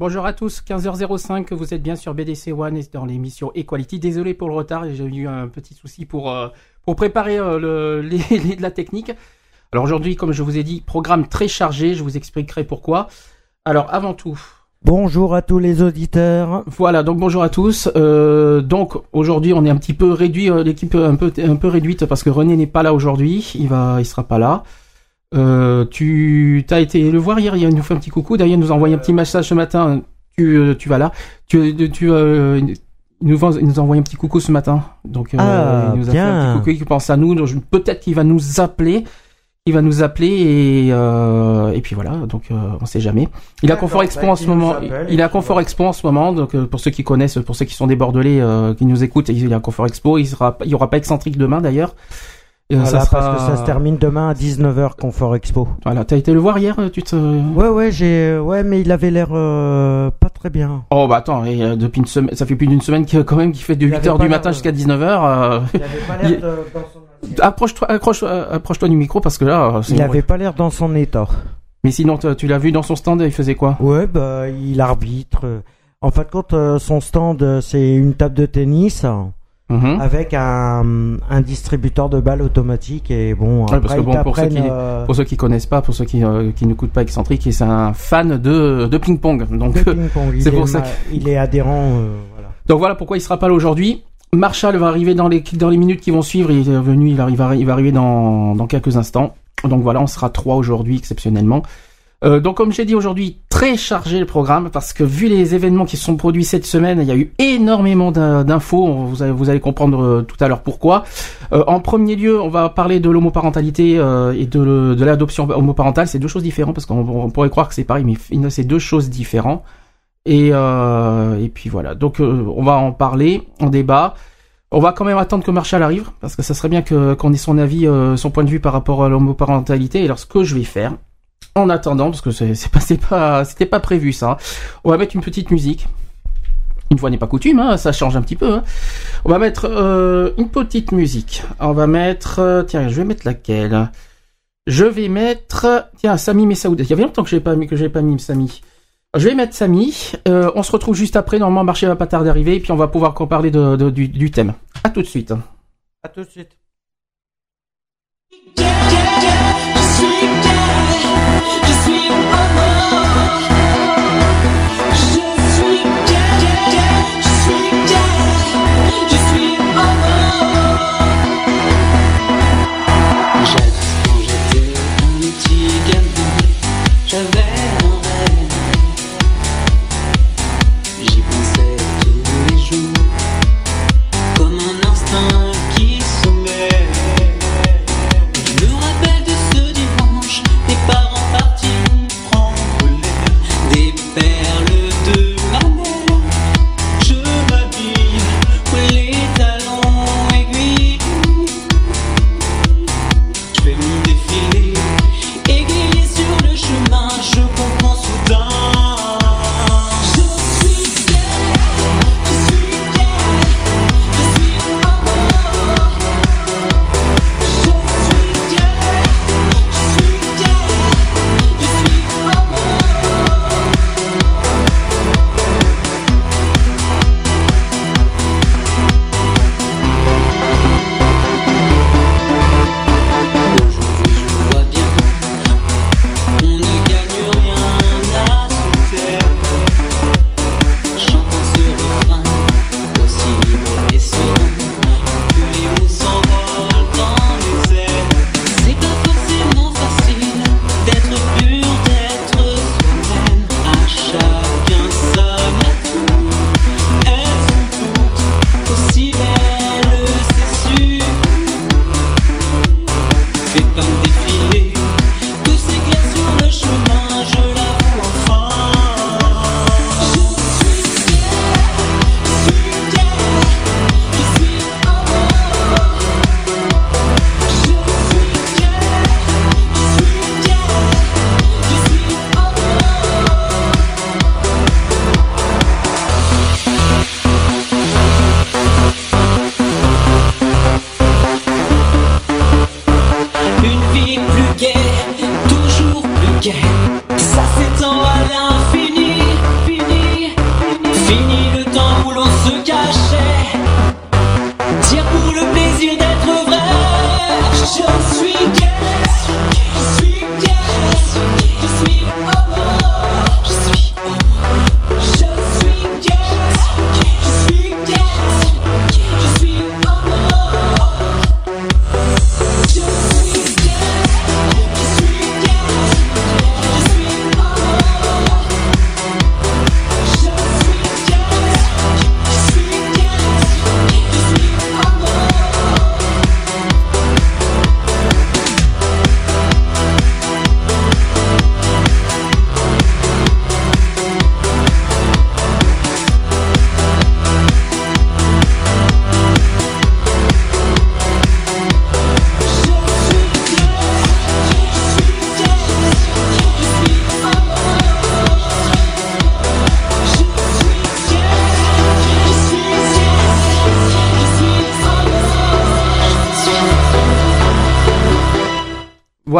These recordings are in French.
Bonjour à tous, 15h05, vous êtes bien sur BDC One et dans l'émission Equality. Désolé pour le retard, j'ai eu un petit souci pour, euh, pour préparer euh, le, les, les, la technique. Alors aujourd'hui, comme je vous ai dit, programme très chargé, je vous expliquerai pourquoi. Alors avant tout... Bonjour à tous les auditeurs. Voilà, donc bonjour à tous. Euh, donc aujourd'hui, on est un petit peu réduit, l'équipe un peu un peu réduite parce que René n'est pas là aujourd'hui, il va, il sera pas là. Euh, tu as été le voir hier, il nous fait un petit coucou. D'ailleurs, il nous a envoyé un petit message ce matin. Tu, euh, tu vas là. Tu, tu euh, il nous, il nous a envoyé un petit coucou ce matin. Donc, Ah, il nous a bien. fait un petit coucou. Il pense à nous. Donc, Peut-être qu'il va nous appeler. Il va nous appeler et euh, et puis voilà. Donc, euh, on sait jamais. Il a Confort Expo bah, en ce moment. Il a Confort. Expo en ce moment. Donc, euh, pour ceux qui connaissent, pour ceux qui sont des Bordelais, euh, qui nous écoutent, il y a Confort Expo. Il sera, il y aura pas excentrique demain d'ailleurs. Euh, Voilà, ça sera- parce que ça se termine demain à 19h, Confort Expo. Voilà, t'as été le voir hier, tu te. Ouais, ouais, j'ai, ouais, mais il avait l'air euh, pas très bien. Oh bah attends, et, euh, depuis une semaine, ça fait plus d'une semaine que, quand même qu'il fait de Il 8h avait du matin jusqu'à 19h. Il avait pas l'air Il- approche-toi, accroche, euh, approche-toi du micro parce que là, euh, c'est- Il avait pas l'air dans son état. Mais sinon, tu l'as vu dans son stand, il faisait quoi? Ouais, bah, il arbitre. En fin de compte, euh, son stand, euh, c'est une table de tennis Mhm. avec un, un distributeur de balles automatique et bon, Ouais, après, parce que bon, pour ceux t'apprennent, qui- euh, Pour ceux qui connaissent pas, pour ceux qui euh, qui n'écoutent pas excentrique, c'est un fan de de ping pong. Donc c'est est pour ça ma- Il est adhérent, euh, voilà. donc voilà pourquoi il sera pas là aujourd'hui. Marshall va arriver dans les dans les minutes qui vont suivre. Il est venu, il arrive, il va arriver dans dans quelques instants. Donc voilà, on sera trois aujourd'hui exceptionnellement. Euh, donc comme j'ai dit aujourd'hui, très chargé le programme parce que vu les événements qui se sont produits cette semaine, il y a eu énormément d'in- d'infos. Vous allez, comprendre euh, tout à l'heure pourquoi. Euh, en premier lieu, on va parler de l'homoparentalité et de, l'adoption homoparentale. C'est deux choses différentes parce qu'on on pourrait croire que c'est pareil, mais c'est deux choses différentes. Et, puis voilà. Donc on va en parler, en débat. On va quand même attendre que Marshall arrive parce que ça serait bien qu'on ait son avis, son point de vue par rapport à l'homoparentalité. Et alors ce que je vais faire, en attendant, parce que c'est c'est pas c'est pas c'était pas prévu ça, hein, on va mettre une petite musique. Une fois n'est pas coutume, hein, ça change un petit peu. hein. On va mettre euh, une petite musique. On va mettre, euh, tiens, je vais mettre laquelle? Je vais mettre, tiens, Sami Messaoud. Il y avait longtemps que j'ai pas mis que j'ai pas mis Sami. Je vais mettre Sami. Euh, on se retrouve juste après. Normalement, Marché va pas tarder d'arriver, et puis on va pouvoir parler de, de- du, du thème. À tout de suite. À tout de suite.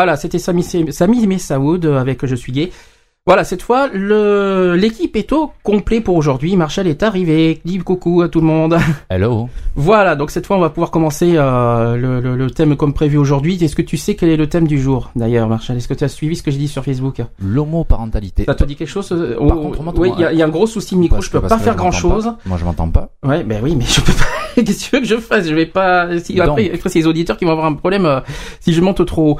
Voilà, c'était Sami, Sami Messaoud avec Je suis gay. Voilà, cette fois, le, l'équipe est au complet pour aujourd'hui. Marshall est arrivé. Dis coucou à tout le monde. Hello. Voilà, donc cette fois, on va pouvoir commencer euh, le, le- le thème comme prévu aujourd'hui. Est-ce que tu sais quel est le thème du jour, d'ailleurs, Marshall? Est-ce que tu as suivi ce que j'ai dit sur Facebook? L'homoparentalité. Ça te dit quelque chose euh, Par oh, contre, moi, Oui, il y, a- il y a un gros souci de micro. Parce je peux pas faire grand-chose. Moi, je m'entends pas. Ouais, ben oui, mais je peux pas. Qu'est-ce que tu veux que je fasse? Je vais pas. Si, après, après, c'est les auditeurs qui vont avoir un problème euh, si je monte trop. haut.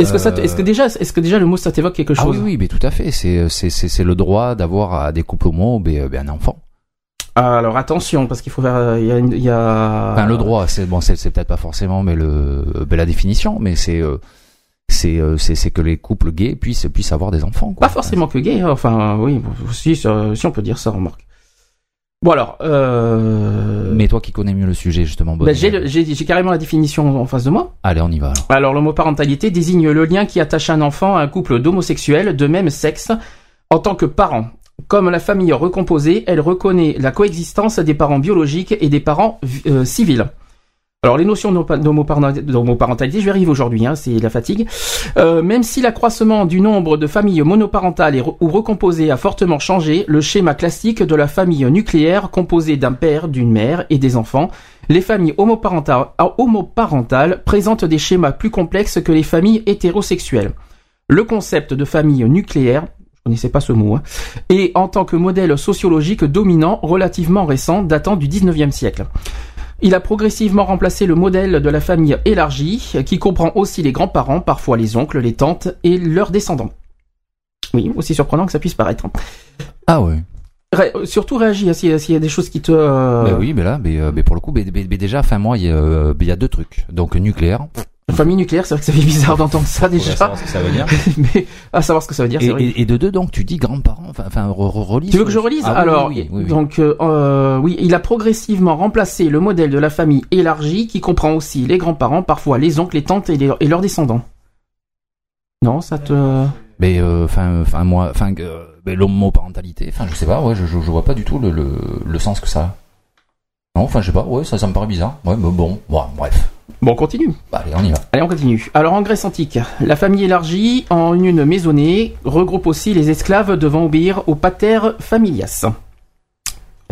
Est-ce que ça, te- Euh. est-ce que déjà, est-ce que déjà le mot ça t'évoque quelque Ah chose oui, oui, mais tout à fait. C'est, c'est, c'est, c'est le droit d'avoir à des couples homo ben, ben, un enfant. Alors attention, parce qu'il faut faire. euh, Il y a, une- il y a... Enfin, le droit, c'est bon, c'est, c'est peut-être pas forcément, mais le, ben, la définition, mais c'est, euh, c'est, euh, c'est, c'est que les couples gays puissent, puissent avoir des enfants. Quoi. Pas forcément que gay. hein, Enfin, oui, si, si on peut dire ça, remarque. Bon alors, euh... Mais toi qui connais mieux le sujet, justement. Bonne j'ai, carrément la définition en face de moi. Allez, on y va. Alors. Alors l'homoparentalité désigne le lien qui attache un enfant à un couple d'homosexuels de même sexe en tant que parent. Comme la famille recomposée, elle reconnaît la coexistence des parents biologiques et des parents euh, civils. Alors les notions d'homo- d'homoparent- d'homoparentalité, je vais arriver aujourd'hui, hein, c'est la fatigue. Euh, même si l'accroissement du nombre de familles monoparentales ou recomposées a fortement changé, le schéma classique de la famille nucléaire composée d'un père, d'une mère et des enfants, les familles homoparentales, présentent des schémas plus complexes que les familles hétérosexuelles. Le concept de famille nucléaire, je connaissais pas ce mot, hein, est en tant que modèle sociologique dominant relativement récent datant du 19e siècle. Il a progressivement remplacé le modèle de la famille élargie, qui comprend aussi les grands-parents, parfois les oncles, les tantes et leurs descendants. Oui, aussi surprenant que ça puisse paraître. Ah ouais. Ré- surtout réagis s'il y a des choses qui te... euh, Ben oui, mais là, ben, euh, ben, pour le coup, ben, ben, ben, déjà, fin moi, il y, a, euh, ben, il y a deux trucs. Donc nucléaire. Famille nucléaire, c'est vrai que ça fait bizarre d'entendre ça déjà. savoir ce que ça veut dire. Mais à savoir ce que ça veut dire, Et, de deux, donc tu dis grands-parents, enfin, enfin re- re- relise. Tu veux que je relise Ah Alors, oui, oui, donc, euh, euh, oui, il a progressivement remplacé le modèle de la famille élargie, qui comprend aussi les grands-parents, parfois les oncles, les tantes et, les- et leurs descendants. Non, ça te... Mais euh, enfin, enfin moi, enfin, euh, l'homoparentalité, enfin, je sais pas, ouais, je, je, je vois pas du tout le, le, le sens que ça. a. Non, enfin, je sais pas, ouais, ça, ça me paraît bizarre. Ouais, mais bon, bon, bref. Bon, on continue. Bah, allez, on y va. Allez, on continue. Alors, en Grèce antique, la famille élargie, en une maisonnée, regroupe aussi les esclaves devant obéir au pater familias.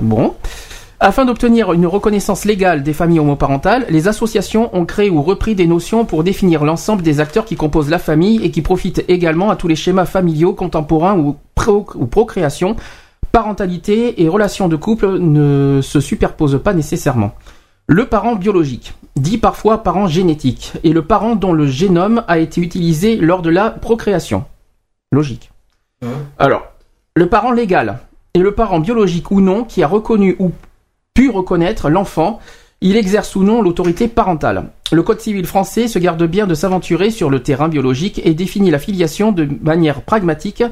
Bon. Afin d'obtenir une reconnaissance légale des familles homoparentales, les associations ont créé ou repris des notions pour définir l'ensemble des acteurs qui composent la famille et qui profitent également à tous les schémas familiaux contemporains ou, pro- ou procréation. Parentalité et relations de couple ne se superposent pas nécessairement. Le parent biologique, dit parfois parent génétique, est le parent dont le génome a été utilisé lors de la procréation. Logique. Alors, le parent légal est le parent biologique ou non qui a reconnu ou pu reconnaître l'enfant. Il exerce ou non l'autorité parentale. Le Code civil français se garde bien de s'aventurer sur le terrain biologique et définit la filiation de manière pragmatique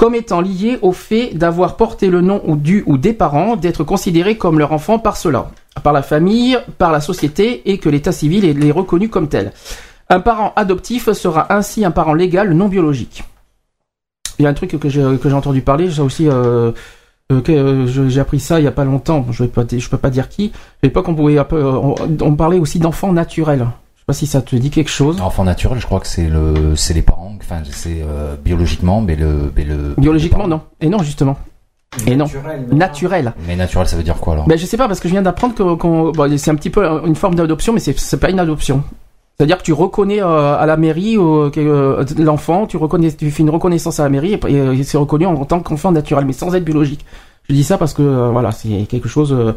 comme étant liée au fait d'avoir porté le nom ou du ou des parents, d'être considéré comme leur enfant par cela, par la famille, par la société et que l'état civil les reconnu comme tel. Un parent adoptif sera ainsi un parent légal non biologique. Il y a un truc que j'ai entendu parler, ça aussi, euh, euh, euh, j'ai appris ça il y a pas longtemps. Je vais pas, je peux pas dire qui. À l'époque, on, on parlait aussi d'enfants naturels. Je sais pas si ça te dit quelque chose. Enfant naturel, je crois que c'est le, c'est les parents, enfin, c'est euh, biologiquement, mais le, mais le. Biologiquement, non. Et non, justement. Et non. Naturel. Mais naturel, ça veut dire quoi alors Ben je sais pas parce que je viens d'apprendre que qu'on- bon, c'est un petit peu une forme d'adoption, mais c'est c'est pas une adoption. C'est-à-dire que tu reconnais euh, à la mairie euh, que, euh, l'enfant, tu reconnais, tu fais une reconnaissance à la mairie et, et, c'est reconnu en, tant qu'enfant naturel, mais sans être biologique. Je dis ça parce que euh, voilà, c'est quelque chose euh,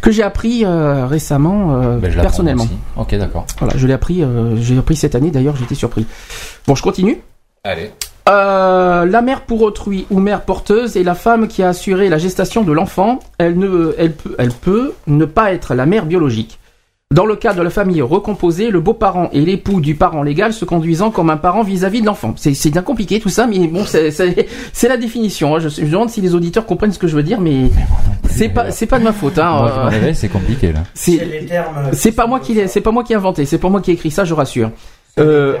que j'ai appris euh, récemment euh, Ben, je personnellement. aussi. Ok, d'accord. Voilà, je l'ai appris, euh, j'ai appris cette année. D'ailleurs, j'étais surpris. Bon, je continue. Allez. Euh, la mère pour autrui ou mère porteuse est la femme qui a assuré la gestation de l'enfant. Elle, ne, elle, peut, elle peut ne pas être la mère biologique. Dans le cas de la famille recomposée, le beau-parent et l'époux du parent légal se conduisant comme un parent vis-à-vis de l'enfant. C'est c'est bien compliqué tout ça, mais bon, c'est- c'est c'est la définition. hein. Je, je me demande si les auditeurs comprennent ce que je veux dire, mais c'est pas c'est pas de ma faute. Hein. Euh, c'est compliqué là. C'est c'est pas moi qui l'ai c'est pas moi qui ai inventé, c'est pas moi qui ai écrit ça, je rassure. euh.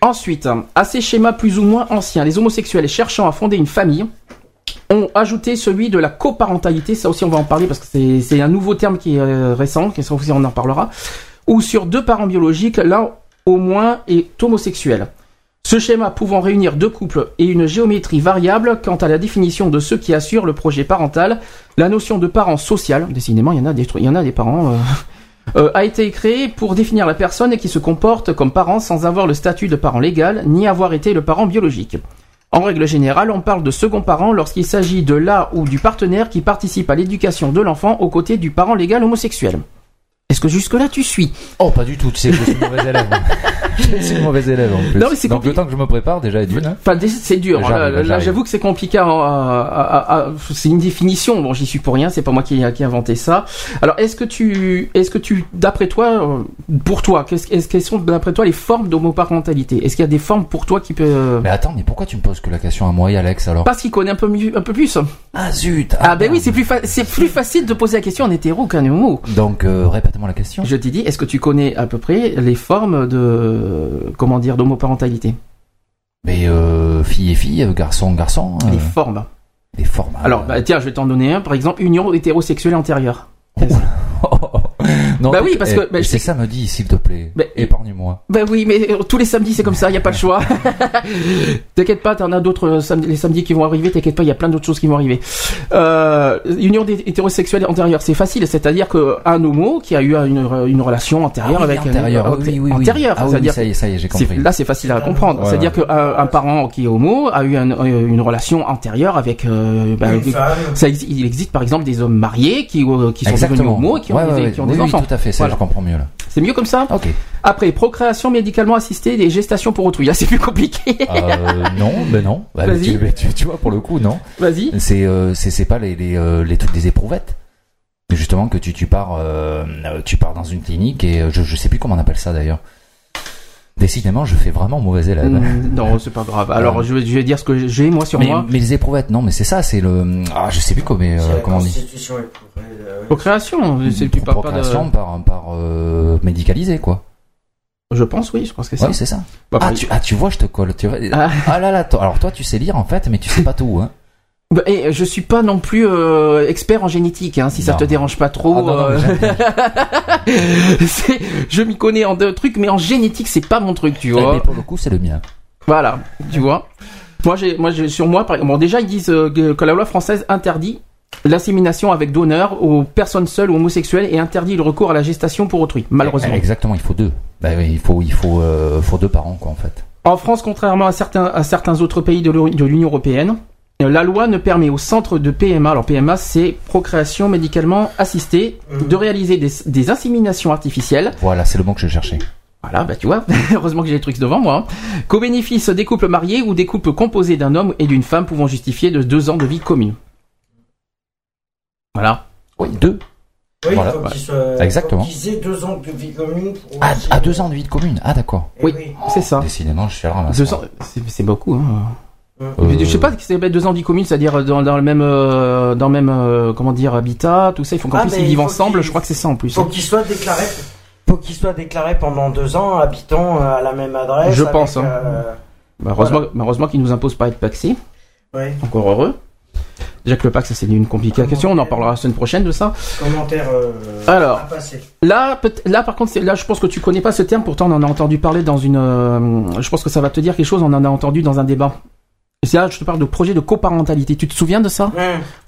Ensuite, à ces schémas plus ou moins anciens, les homosexuels cherchant à fonder une famille ont ajouté celui de la coparentalité, ça aussi on va en parler parce que c'est- un nouveau terme qui est euh, récent, qui aussi on en parlera, où sur deux parents biologiques, l'un au moins est homosexuel. Ce schéma pouvant réunir deux couples et une géométrie variable quant à la définition de ceux qui assurent le projet parental, la notion de parent social, décidément il y en a des, il y en a des parents, euh, euh, a été créée pour définir la personne qui se comporte comme parent sans avoir le statut de parent légal ni avoir été le parent biologique. En règle générale, on parle de second parent lorsqu'il s'agit de la ou du partenaire qui participe à l'éducation de l'enfant aux côtés du parent légal homosexuel. Est-ce que jusque-là tu suis Oh, pas du tout, tu sais que je suis mauvais élève. je suis mauvais élève en plus. Non, mais c'est Donc le temps que je me prépare, déjà, est hein. Enfin, dé- c'est dur. J'arrive, Là, j'avoue que c'est compliqué. À, à- à- à- c'est une définition. Bon, j'y suis pour rien. C'est pas moi qui, qui ai inventé ça. Alors, est-ce que tu, est-ce que tu, d'après toi, euh, pour toi, qu'est-ce, est-ce quelles sont d'après toi les formes d'homoparentalité? Est-ce qu'il y a des formes pour toi qui peut Mais attends, mais pourquoi tu me poses que la question à moi et Alex alors? Parce qu'il connaît un peu mieux, un peu plus. Ah zut Ah, ben oui, c'est plus, c'est plus facile de poser la question en hétéro qu'en homo. Donc, euh, répète-moi la question. Je t'ai dit, est-ce que tu connais à peu près les formes de, comment dire, d'homoparentalité? Mais euh, fille et fille, garçon, garçon. euh, Les formes. les formes. Alors, euh, bah, tiens, je vais t'en donner un. Par exemple, union hétérosexuelle antérieure. non, bah oui, parce eh, que- bah, c'est samedi, s'il te plaît. Mais- Épargne-moi. Ben oui, mais euh, tous les samedis c'est comme ça, il y a pas le choix. t'inquiète pas, t'en as d'autres euh, les samedis qui vont arriver. T'inquiète pas, il y a plein d'autres choses qui vont arriver. Euh, union hétérosexuelle antérieure, c'est facile, c'est-à-dire que un homo qui a eu une, une relation antérieure Ah oui, avec antérieur. euh, oui, oui, oui, oui. antérieure, Ah oui, c'est-à-dire ça y est, ça y est, j'ai compris. là c'est facile à comprendre. Ouais, c'est-à-dire qu'un un parent qui est homo a eu un- euh, une relation antérieure avec. euh, ben, ça exi- il existe par exemple des hommes mariés qui, euh, qui sont devenus homo et qui ont Ouais, des, ouais, qui ont oui, des enfants. tout à fait, ça Voilà. je comprends mieux là. C'est mieux comme ça. Ok. Après, procréation médicalement assistée et gestation pour autrui. Là c'est plus compliqué. Euh, non, ben non. Bah, Vas-y. tu, tu, tu vois, pour le coup, non. Vas-y. C'est euh, c'est pas les les, euh, les trucs des éprouvettes. Justement que tu tu pars euh, tu pars dans une clinique et je je sais plus comment on appelle ça d'ailleurs. Décidément, je fais vraiment mauvais élève. Mm, Non, c'est pas grave. Alors, je vais, je vais dire ce que j'ai moi sur mais, moi. mais les éprouvettes, non, mais c'est ça, c'est le ah je sais plus comment euh, comment on dit. éprouvée, euh. Procréation, c'est parles pas Procréation par par euh, médicalisé quoi. Je pense, oui, je pense que c'est ça. Oui, c'est ça. Bah, Ah par- tu, ah, tu vois, je te colle. Tu vois. Ah. Ah. là là, toi- alors toi, tu sais lire en fait, mais tu sais pas tout. Hein. Bah, et je suis pas non plus euh, expert en génétique, hein, si ça Non. te dérange pas trop. Ah, non, non, mais euh, je m'y connais en deux trucs, mais en génétique, c'est pas mon truc, tu Eh, vois. mais pour le coup, c'est le mien. Voilà, tu vois. Moi, j'ai, moi, j'ai, sur moi, par bon, déjà, ils disent euh, que, la loi française interdit l'insémination avec donneur aux personnes seules ou homosexuelles et interdit le recours à la gestation pour autrui, malheureusement. Eh, Exactement, il faut deux. Oui, il faut, il faut, euh, faut deux parents quoi en fait. En France, contrairement à certains, à certains autres pays de l'U- de l'Union européenne, la loi ne permet au centre de PMA, alors PMA c'est procréation médicalement assistée, Mhm. de réaliser des, des inséminations artificielles. Voilà, c'est le mot que je cherchais. Voilà, bah tu vois, heureusement que j'ai les trucs devant moi. hein. Qu'au bénéfice des couples mariés ou des couples composés d'un homme et d'une femme pouvant justifier de deux ans de vie commune. Voilà. Oui, deux. Oui, Voilà, Exactement. faut qu'ils aient deux ans de vie commune pour. Aussi- à deux ans de vie de commune. Ah d'accord. Eh Oui. C'est ça. Décidément, je suis. Deux ans, c'est beaucoup. Hein. Euh, Je sais pas que c'est deux ans de vie commune, c'est-à-dire dans, dans le même, euh, dans le même, euh, comment dire, habitat, tout ça. Il faut qu'en Ah, plus ils il vivent ensemble. Je crois que c'est ça en plus. Faut qu'ils soient déclarés. Faut qu'ils soient déclarés pendant deux ans, habitant euh, à la même adresse. Je avec, pense, hein. euh, Bah, heureusement, bah, heureusement qu'ils nous imposent pas être paxés. ouais, Encore heureux. Déjà que le pax, c'est une compliquée question. On en parlera la semaine prochaine de ça. commentaire. euh, Alors. à passer. Là, là, par contre, là, je pense que tu connais pas ce terme. Pourtant, on en a entendu parler dans une. euh, je pense que ça va te dire quelque chose. On en a entendu dans un débat. C'est là, je te parle de projet de coparentalité. Tu te souviens de ça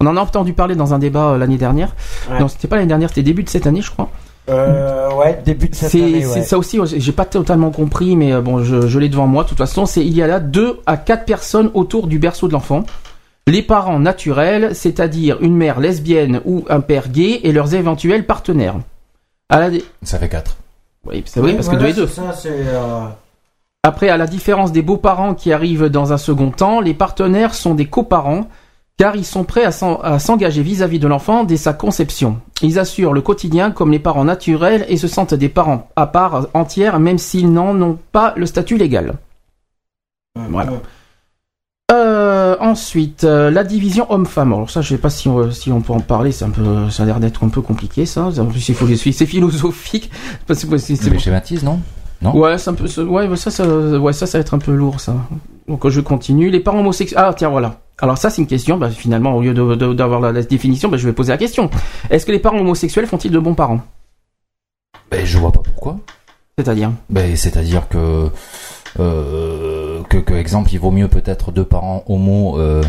On en a entendu parler dans un débat euh, l'année dernière. Ouais. Non, c'était pas l'année dernière, c'était début de cette année, je crois. euh, ouais, début de cette année. c'est Ouais. ça aussi, j'ai pas totalement compris, mais euh, bon, je, je l'ai devant moi. De toute façon, c'est il y a là deux à quatre personnes autour du berceau de l'enfant. Les parents naturels, c'est-à-dire une mère lesbienne ou un père gay et leurs éventuels partenaires. À la, Ça fait quatre. oui, c'est oui, Oui, parce voilà, que deux et deux. Ça, c'est. euh, Après, à la différence des beaux-parents qui arrivent dans un second temps, les partenaires sont des coparents, car ils sont prêts à s'en- à s'engager vis-à-vis de l'enfant dès sa conception. Ils assurent le quotidien comme les parents naturels et se sentent des parents à part entière, même s'ils n'en ont pas le statut légal. Voilà. Euh, ensuite, euh, la division homme-femme. Alors ça, je sais pas si on, si on peut en parler. C'est un peu, ça a l'air d'être un peu compliqué, ça. En plus, il faut c'est philosophique. C'est- Mais schématise, non Ouais, un peu, ça- ouais, ça, ça, ouais, ça, ça va être un peu lourd, ça. Donc, je continue. Les parents homosexuels. Ah, tiens, voilà. Alors ça, c'est une question. Bah, finalement, au lieu d'avoir la, la définition, bah, je vais poser la question. Est-ce que les parents homosexuels font-ils de bons parents? Ben je vois pas pourquoi. C'est-à-dire? Ben c'est-à-dire que euh, que que, exemple, il vaut mieux peut-être deux parents homo euh,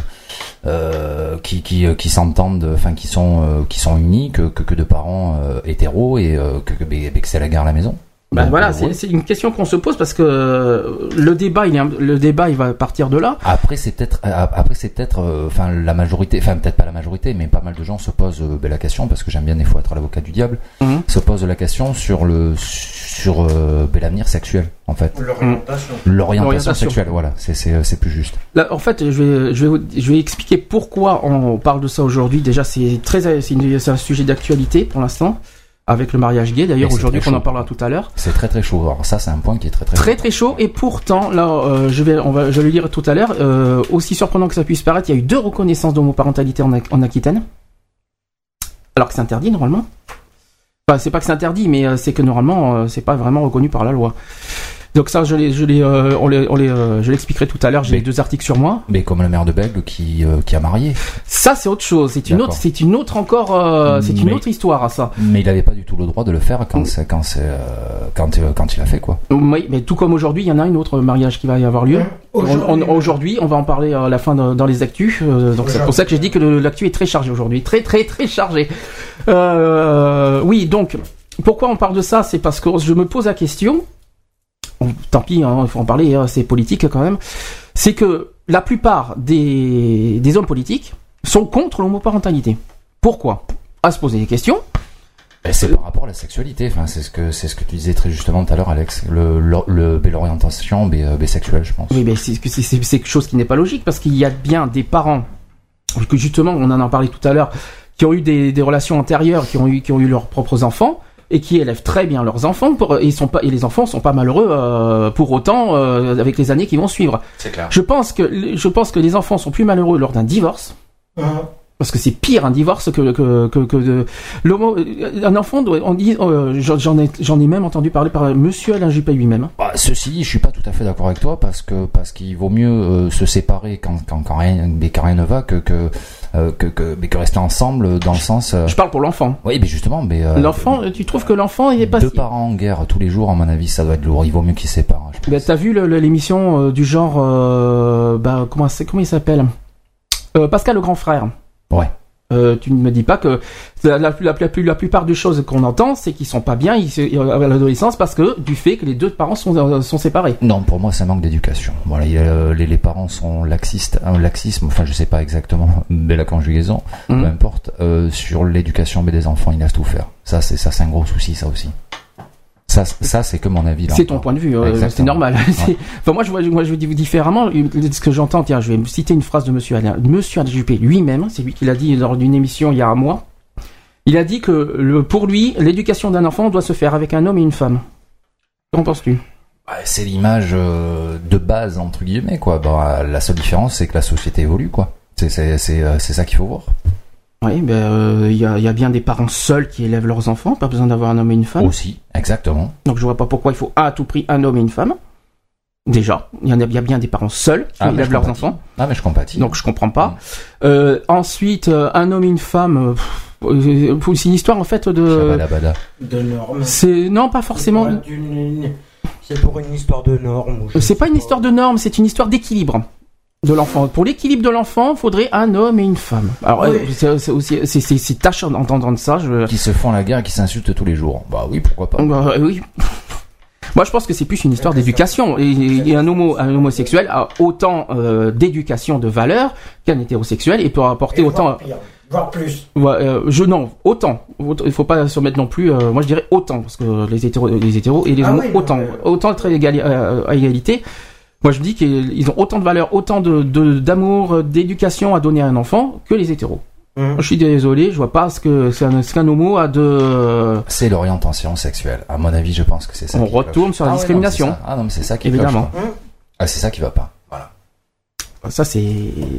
euh, qui qui qui s'entendent, enfin qui sont qui sont unis que que, que deux parents hétéros et que que, mais- mais que c'est la guerre à la maison. Ben voilà, c'est ouais. c'est une question qu'on se pose parce que euh, le débat, il est, un- le débat, il va partir de là. Après c'est peut-être euh, après c'est peut-être euh, enfin la majorité enfin peut-être pas la majorité mais pas mal de gens se posent euh, ben, la question parce que j'aime bien des fois être l'avocat du diable Mhm. se posent la question sur le sur euh, ben, l'avenir sexuel en fait L'orientation. l'orientation L'orientation. sexuelle voilà c'est c'est c'est plus juste Là, en fait, je vais, je vais, vous- je vais expliquer pourquoi on parle de ça aujourd'hui. Déjà, c'est très, c'est un sujet d'actualité pour l'instant, avec le mariage gay. D'ailleurs, aujourd'hui, très on en parlera tout à l'heure. c'est très très chaud alors ça c'est un point qui est très très Très très chaud. Et pourtant, là, euh, je vais, on va, je vais le lire tout à l'heure. euh, aussi surprenant que ça puisse paraître, il y a eu deux reconnaissances d'homoparentalité en, en Aquitaine, alors que c'est interdit normalement. Enfin, c'est pas que c'est interdit, mais euh, c'est que normalement, c'est pas vraiment reconnu par la loi. Donc ça, je l'ai, je l'ai, euh, on les, on les, euh, je l'expliquerai tout à l'heure. J'ai les deux articles sur moi. mais comme la mère de Bègle qui euh, qui a marié Ça, c'est autre chose. C'est une autre, c'est une autre encore, euh, c'est une Mais- autre histoire à ça. mais il avait pas du tout le droit de le faire quand Mm. c'est quand c'est euh, quand euh, quand il a fait quoi Oui, mais tout comme aujourd'hui, il y en a un autre mariage qui va y avoir lieu. On- on- Aujourd'hui, on, va en parler à la fin de- dans les actus. euh, donc c'est pour ça que j'ai dit que le- l'actu est très chargé aujourd'hui, très très très chargé. Euh, oui, donc pourquoi on parle de ça? C'est parce que je me pose la question. Tant pis, hein, il faut en parler, hein, c'est politique quand même. C'est que la plupart des, des hommes politiques sont contre l'homoparentalité. Pourquoi? À se poser des questions. Et c'est par rapport à la sexualité enfin c'est ce que c'est ce que tu disais très justement tout à l'heure Alex le le, le- ben, l'orientation ben, euh, ben, sexuelle je pense Oui, mais c'est quelque chose qui n'est pas logique parce qu'il y a bien des parents que justement, on en a parlé tout à l'heure, qui ont eu des, des relations antérieures, qui ont eu qui ont eu leurs propres enfants et qui élèvent très bien leurs enfants pour, ils sont pas et les enfants sont pas malheureux euh, pour autant euh, avec les années qui vont suivre. c'est clair Je pense que je pense que les enfants sont plus malheureux lors d'un divorce. Parce que c'est pire un divorce que que que, que de l'homo. Un enfant doit. On dit. euh, j'en ai j'en ai même entendu parler par Monsieur Alain Juppé lui-même. Bah, ceci dit, je suis pas tout à fait d'accord avec toi parce que parce qu'il vaut mieux euh, se séparer quand quand quand rien quand rien ne va que que euh, que, que mais que rester ensemble dans le sens euh, Je parle pour l'enfant. oui mais justement mais euh, L'enfant, tu trouves que l'enfant il est pas deux si- parents en guerre tous les jours à mon avis ça doit être lourd il vaut mieux qu'ils se séparent. Ben, t'as vu l'émission du genre, bah, comment, comment il s'appelle? Pascal le grand frère. Ouais. Euh, tu ne me dis pas que la, la, la, la, la plupart des choses qu'on entend, c'est qu'ils sont pas bien ils, euh, à l'adolescence parce que du fait que les deux parents sont, euh, sont séparés. Non, pour moi, ça manque d'éducation. Voilà, il y a, euh, les, les parents sont laxistes, un laxisme, enfin, je sais pas exactement, mais la conjugaison, Mhm. peu importe, euh, sur l'éducation mais des enfants, il laisse tout faire. Ça, c'est ça, c'est un gros souci, ça aussi. Ça, ça, c'est que mon avis. C'est ton point de vue, euh, c'est normal. Enfin, moi, je vois, moi, je dis différemment. Ce que j'entends, tiens, je vais citer une phrase de Monsieur Alain, Monsieur Alain Juppé lui-même. C'est lui qui l'a dit lors d'une émission il y a un mois. Il a dit que le, pour lui, l'éducation d'un enfant doit se faire avec un homme et une femme. Qu'en penses-tu? Ouais, c'est l'image euh, de base entre guillemets, quoi. Bah, la seule différence, c'est que la société évolue, quoi. C'est euh, c'est ça qu'il faut voir. Oui, ben euh, il y, a, il y a bien des parents seuls qui élèvent leurs enfants, pas besoin d'avoir un homme et une femme. Aussi, exactement. Donc je vois pas pourquoi il faut à tout prix un homme et une femme. Déjà, il y en a, il y a bien des parents seuls qui Ah, élèvent leurs compatis. enfants. Ah, mais je compatis. Donc je comprends pas. Euh, ensuite, euh, un homme et une femme, pff, c'est une histoire en fait de. De normes. C'est non pas forcément. C'est pour une- histoire de normes. C'est pas une histoire de normes, c'est une histoire d'équilibre de l'enfant. Pour l'équilibre de l'enfant, faudrait un homme et une femme. Alors Oui. euh, c'est aussi c'est tâchant d'entendre ça. Je... Qui se font la guerre et qui s'insultent tous les jours. Bah oui, pourquoi pas. Bah, oui. Moi, je pense que c'est plus une histoire d'éducation. Et, et un, homo, un homosexuel a autant euh, d'éducation de valeur qu'un hétérosexuel et peut apporter autant. Voire pire, voire plus. Ouais, euh, je non, autant. Autant- Il faut pas se mettre non plus. euh, moi, je dirais autant parce que les hétéros, les hétéros et les Ah homos oui, autant, mais- autant être égali- euh, à égalité. Moi, je me dis qu'ils ont autant de valeur, autant de de- d'amour, euh, d'éducation à donner à un enfant que les hétéros. Hum. Je suis désolé, je vois pas ce que ce qu'un ce qu'un homo a de. C'est l'orientation sexuelle. À mon avis, je pense que c'est ça. On retourne cloche. sur la Ah ouais, non, discrimination. c'est ça. ah non, mais c'est ça qui Évidemment. cloche, quoi. Ah, c'est ça qui va pas. Voilà. Ça, c'est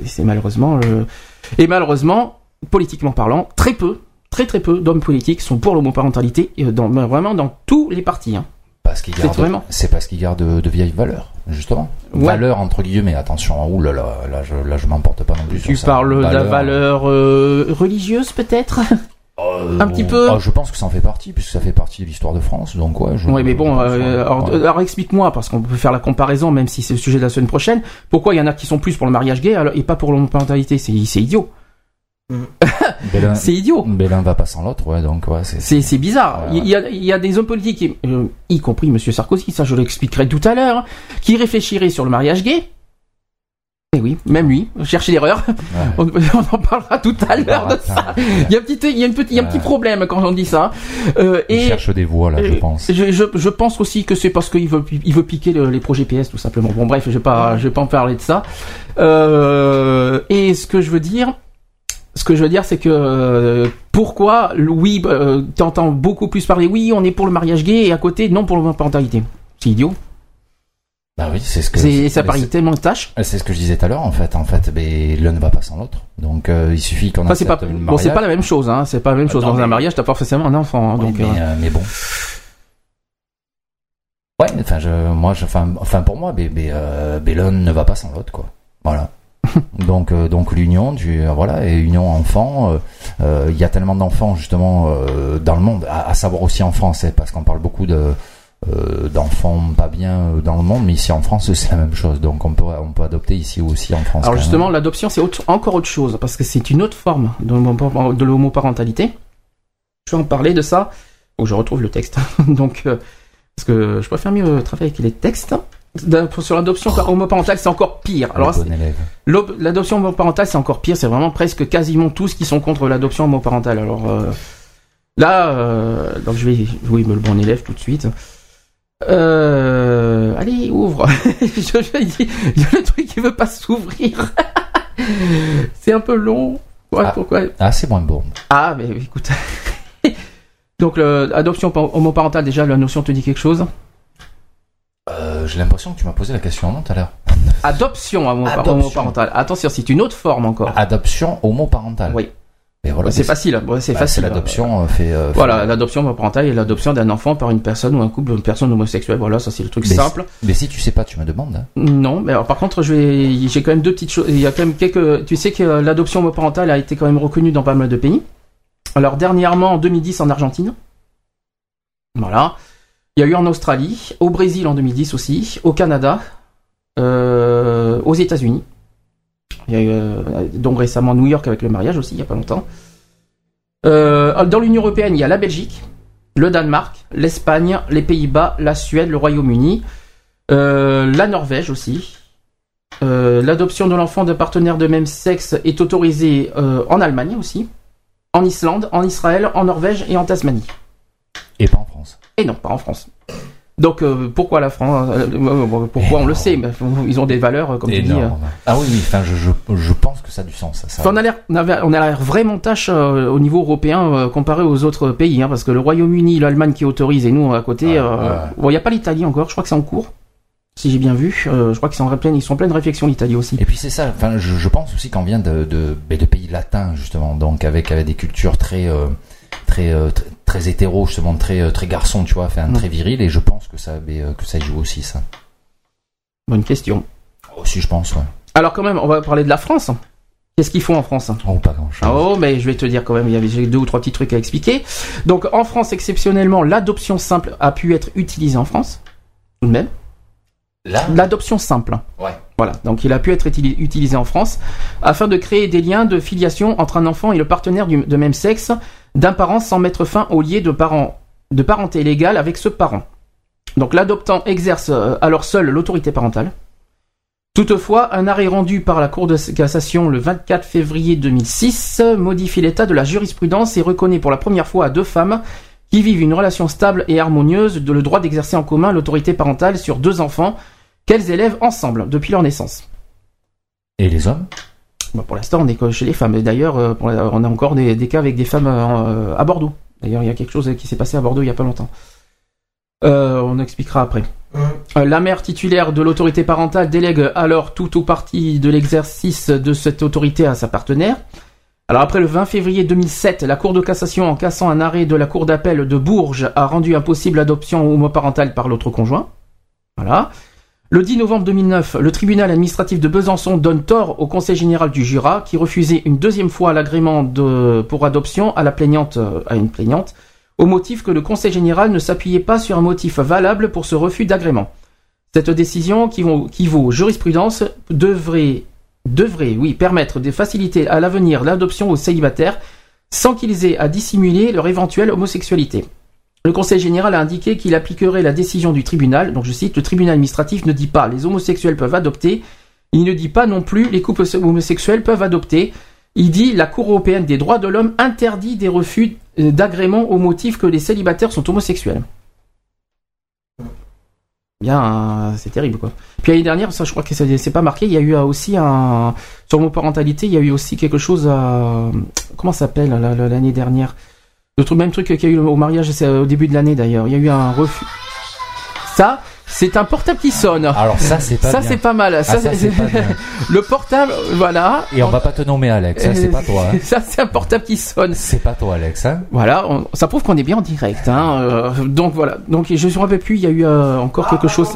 c'est malheureusement. le- Et malheureusement, politiquement parlant, très peu, très très peu d'hommes politiques sont pour l'homoparentalité, euh, dans, vraiment dans tous les partis. hein. Parce qu'ils C'est gardent. vraiment- C'est parce qu'ils gardent de, vieilles valeurs, justement. Ouais. Valeurs entre guillemets. Attention. Ouh là là, là je, là je m'emporte pas non plus. Tu sur ça. parles de la valeur euh, religieuse peut-être? Euh, Un petit peu. ah, je pense que ça en fait partie, puisque ça fait partie de l'histoire de France. Donc ouais. Je, Oui, mais bon, euh, alors, explique-moi, parce qu'on peut faire la comparaison, même si c'est le sujet de la semaine prochaine. Pourquoi il y en a qui sont plus pour le mariage gay alors- et pas pour l'homoparentalité? C'est c'est idiot. L'un- C'est idiot. l'un va pas sans l'autre, ouais. Donc ouais, c'est. Bizarre. Ouais, Il, y a, il y a des hommes politiques, euh, y compris Monsieur Sarkozy, ça je l'expliquerai tout à l'heure, qui réfléchiraient sur le mariage gay. Et oui, même lui, chercher l'erreur. On, on en parlera tout à l'heure de ça. Il y a un petit, il y a une petite, il y a un petit Ouais. problème quand on dit ça. Euh, Il et cherche des voix là, je pense. Je, je, je pense aussi que c'est parce qu'il veut, il veut piquer le- les projets PS tout simplement. Bon bref, je vais pas, je vais pas en parler de ça. Euh, et ce que je veux dire, ce que je veux dire, c'est que euh, pourquoi, oui, euh, t'entends beaucoup plus parler, oui, on est pour le mariage gay et à côté, non pour la parentalité. C'est idiot. Bah oui, c'est ce que. C'est, ça c'est- tellement de tâches. C'est ce que je disais tout à l'heure en fait. En fait, mais l'un ne va pas sans l'autre. Donc euh, il suffit qu'on Enfin, c'est pas, le bon, c'est pas la même chose, hein. C'est pas la même chose. Attends, Dans un mariage, t'as pas forcément un enfant, hein, Oui, donc. mais, euh, mais bon. Ouais, enfin, je, moi, je, enfin, enfin, pour moi, mais, mais, mais l'un ne va pas sans l'autre, quoi. Voilà. donc, euh, donc l'union, du, euh, voilà, et union enfant. euh, euh, Il y a tellement d'enfants justement dans le monde, à, à savoir aussi en France, hein, parce qu'on parle beaucoup de d'enfants pas bien dans le monde, mais ici en France, c'est la même chose. Donc, on peut, on peut adopter ici aussi en France. Alors justement, l'adoption, c'est autre- encore autre chose, parce que c'est une autre forme de de l'homoparentalité. Je vais en parler de ça. Faut que je retrouve le texte. Donc, parce que je préfère mieux travailler avec les textes. Sur l'adoption homoparentale, c'est encore pire. Alors, L'adoption homoparentale, c'est encore pire. C'est vraiment presque quasiment tous qui sont contre l'adoption homoparentale. Alors euh, là, euh, donc je vais jouer le bon élève tout de suite. Euh, allez, ouvre. je, je dis, il y a le truc qui veut pas s'ouvrir. c'est un peu long. Ouais, Ah. pourquoi? Ah, c'est moins bon. Ah, mais écoute. donc, l'adoption homoparentale, déjà, la notion te dit quelque chose? Euh, J'ai l'impression que tu m'as posé la question non tout à l'heure. Adoption homopar- Adoption. homoparentale. Attention, c'est une autre forme encore. Adoption homoparentale. Oui. Voilà, c'est facile. Ouais, c'est bah, facile. l'adoption euh, fait. euh, Voilà, fait- l'adoption homoparentale et l'adoption d'un enfant par une personne ou un couple de personnes homosexuelles. Voilà, ça c'est le truc Mais simple. Mais si tu sais pas, tu me demandes. hein. Non, mais alors, par contre, je vais, j'ai quand même deux petites choses. Il y a quand même quelques. Tu sais que euh, l'adoption homoparentale a été quand même reconnue dans pas mal de pays. Alors dernièrement en 2010 en Argentine. Voilà. Il y a eu en Australie, au Brésil en 2010 aussi, au Canada, euh, aux États-Unis. Il y a eu euh, donc récemment New York avec le mariage aussi, il y a pas longtemps. Euh, dans l'Union européenne, il y a la Belgique, le Danemark, l'Espagne, les Pays-Bas, la Suède, le Royaume-Uni, la Norvège aussi. L'adoption de l'enfant d'un partenaire de même sexe est autorisée en Allemagne aussi, en Islande, en Israël, en Norvège et en Tasmanie. Et pas en France. Et non, pas en France. Donc euh, pourquoi la France euh, euh, Pourquoi on le sait Ils ont des valeurs, comme tu dis. euh. Énorme. Ah oui, oui. Enfin, je, je, je pense que ça a du sens. Ça, ça. Enfin, on a l'air, on avait- on a l'air vraiment tâche au niveau européen comparé aux autres pays, hein, parce que le Royaume-Uni, l'Allemagne qui autorise et nous à côté. Ouais, ouais. Bon, il n'y a pas l'Italie encore. Je crois que c'est en cours, si j'ai bien vu. Je crois qu'ils sont en pleine, ils sont en pleine réflexion l'Italie aussi. Et puis c'est ça. Enfin, je, je pense aussi qu'on vient de, de, de pays latins justement, donc avec, avec des cultures très très euh, très, très hétéro, justement très euh, très garçon, tu vois, enfin Mm. très viril. Et je pense que ça euh, que ça joue aussi ça. Bonne question. Aussi, je pense. Ouais. Alors quand même, on va parler de la France. Qu'est-ce qu'ils font en France? Oh, pas grand chose. Oh, mais je vais te dire quand même, il y avait j'ai deux ou trois petits trucs à expliquer. Donc en France, exceptionnellement, l'adoption simple a pu être utilisée en France. Tout de même. L'adoption simple. Ouais. Voilà, donc il a pu être utili- utilisé en France afin de créer des liens de filiation entre un enfant et le partenaire du- de même sexe d'un parent sans mettre fin au lien de, parent, de parenté légale avec ce parent. Donc l'adoptant exerce euh, alors seul l'autorité parentale. Toutefois, un arrêt rendu par la Cour de cassation le 24 février 2006 modifie l'état de la jurisprudence et reconnaît pour la première fois à deux femmes qui vivent une relation stable et harmonieuse de le droit d'exercer en commun l'autorité parentale sur deux enfants qu'elles élèvent ensemble depuis leur naissance. Et les hommes? Bon, pour l'instant, on est chez les femmes. Et d'ailleurs, euh, on a encore des, des cas avec des femmes euh, à Bordeaux. D'ailleurs, il y a quelque chose qui s'est passé à Bordeaux il y a pas longtemps. Euh, on expliquera après. Euh, La mère titulaire de l'autorité parentale délègue alors tout ou partie de l'exercice de cette autorité à sa partenaire. Alors après le 20 février 2007, la Cour de cassation, en cassant un arrêt de la Cour d'appel de Bourges, a rendu impossible l'adoption homoparentale par l'autre conjoint. Voilà. Le 10 novembre 2009, le tribunal administratif de Besançon donne tort au Conseil général du Jura qui refusait une deuxième fois l'agrément de, pour adoption à la plaignante, euh, à une plaignante, au motif que le Conseil général ne s'appuyait pas sur un motif valable pour ce refus d'agrément. Cette décision, qui vaut, jurisprudence, devrait, permettre de faciliter à l'avenir l'adoption aux célibataires sans qu'ils aient à dissimuler leur éventuelle homosexualité. Le Conseil général a indiqué qu'il appliquerait la décision du tribunal. Donc je cite, le tribunal administratif ne dit pas les homosexuels peuvent adopter. Il ne dit pas non plus les couples homosexuels peuvent adopter. Il dit la Cour européenne des droits de l'homme interdit des refus euh, d'agrément au motif que les célibataires sont homosexuels. Bien, c'est terrible quoi. Puis l'année dernière, ça je crois que c'est pas marqué, il y a eu aussi un sur mon parentalité, il y a eu aussi quelque chose à comment ça s'appelle la- la- l'année dernière? Le truc, même truc qu'il y a eu au mariage, c'est au début de l'année d'ailleurs. Il y a eu un refus. Ça, c'est un portable qui sonne. Alors ça, c'est pas ça bien. c'est pas mal. Ah, Ça, ça, c'est- c'est pas bien. le portable, voilà. Et on va pas te nommer Alex, hein, c'est pas toi. hein. Ça c'est un portable qui sonne. C'est pas toi Alex, hein. Voilà, on- ça prouve qu'on est bien en direct. Hein. euh, donc voilà. Donc je me rappelle plus. Il y a eu euh, encore quelque chose.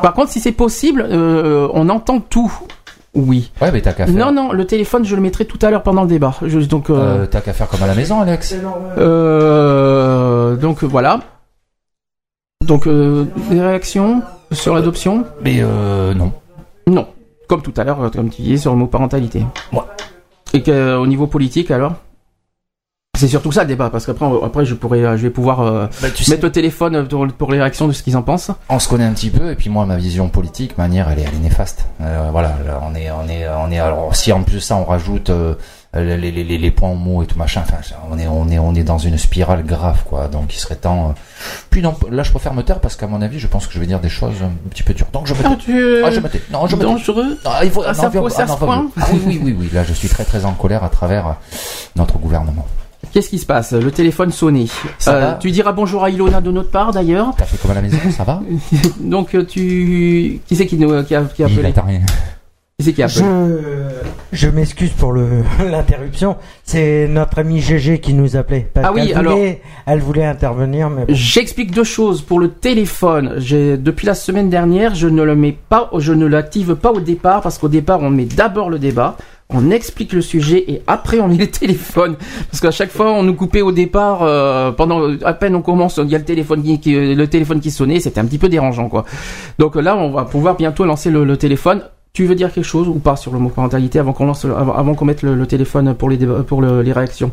Par contre, si c'est possible, euh, on entend tout. Oui. Ouais, mais t'as qu'à faire. Non, non, le téléphone, je le mettrai tout à l'heure pendant le débat. Je- donc, euh, Euh, t'as qu'à faire comme à la maison, Alex. euh, donc voilà. Donc, euh, des réactions sur l'adoption? Mais euh, non. Non. Comme tout à l'heure, comme tu disais, sur le mot parentalité. Ouais. Et que, au niveau politique, alors? C'est surtout ça le débat, parce qu'après, après, je pourrais, euh, je vais pouvoir euh, Bah, tu sais, mettre le téléphone pour, pour les réactions de ce qu'ils en pensent. on se connaît un petit peu, et puis moi, ma vision politique, manière, elle est, elle est néfaste. Euh, voilà, là, on est, on est, on est. Alors, si en plus ça, on rajoute euh, les, les, les, les points en mots et tout machin, enfin, on est, on est, on est dans une spirale grave, quoi. Donc, il serait temps. euh, Puis non, là, je préfère me taire parce qu'à mon avis, je pense que je vais dire des choses un petit peu dures. Donc, je me tais. Ah, tu... Ah, je me tais. Non, je me tais. Dangereux Non, il faut, Ah, non, ça faut- ça ah, non, mieux. Ah oui, oui, oui, oui. Là, je suis très, très en colère à travers euh, notre gouvernement. Qu'est-ce qui se passe? Le téléphone sonné. Euh, tu diras bonjour à Ilona de notre part, d'ailleurs. T'as fait comme à la maison, ça va? Donc, euh, tu... Qui c'est qui, nous- qui a, qui a Il appelé? attend rien. Qui c'est qui a appelé? Je, je m'excuse pour le l'interruption. C'est notre ami GG qui nous appelait. Parce Ah oui, qu'elle alors- voulait- elle voulait intervenir, mais bon. J'explique deux choses. Pour le téléphone, j'ai depuis la semaine dernière, je ne le mets pas, je ne l'active pas au départ parce qu'au départ, on met d'abord le débat, on explique le sujet et après on met le téléphone. Parce qu'à chaque fois, on nous coupait au départ euh, pendant à peine on commence, il y a le téléphone qui, qui- le téléphone qui sonnait, c'était un petit peu dérangeant quoi. Donc là, on va pouvoir bientôt lancer le, le téléphone. Tu veux dire quelque chose ou pas sur le mot parentalité avant qu'on lance, avant, avant qu'on mette le, le téléphone pour les débats- pour le- les réactions?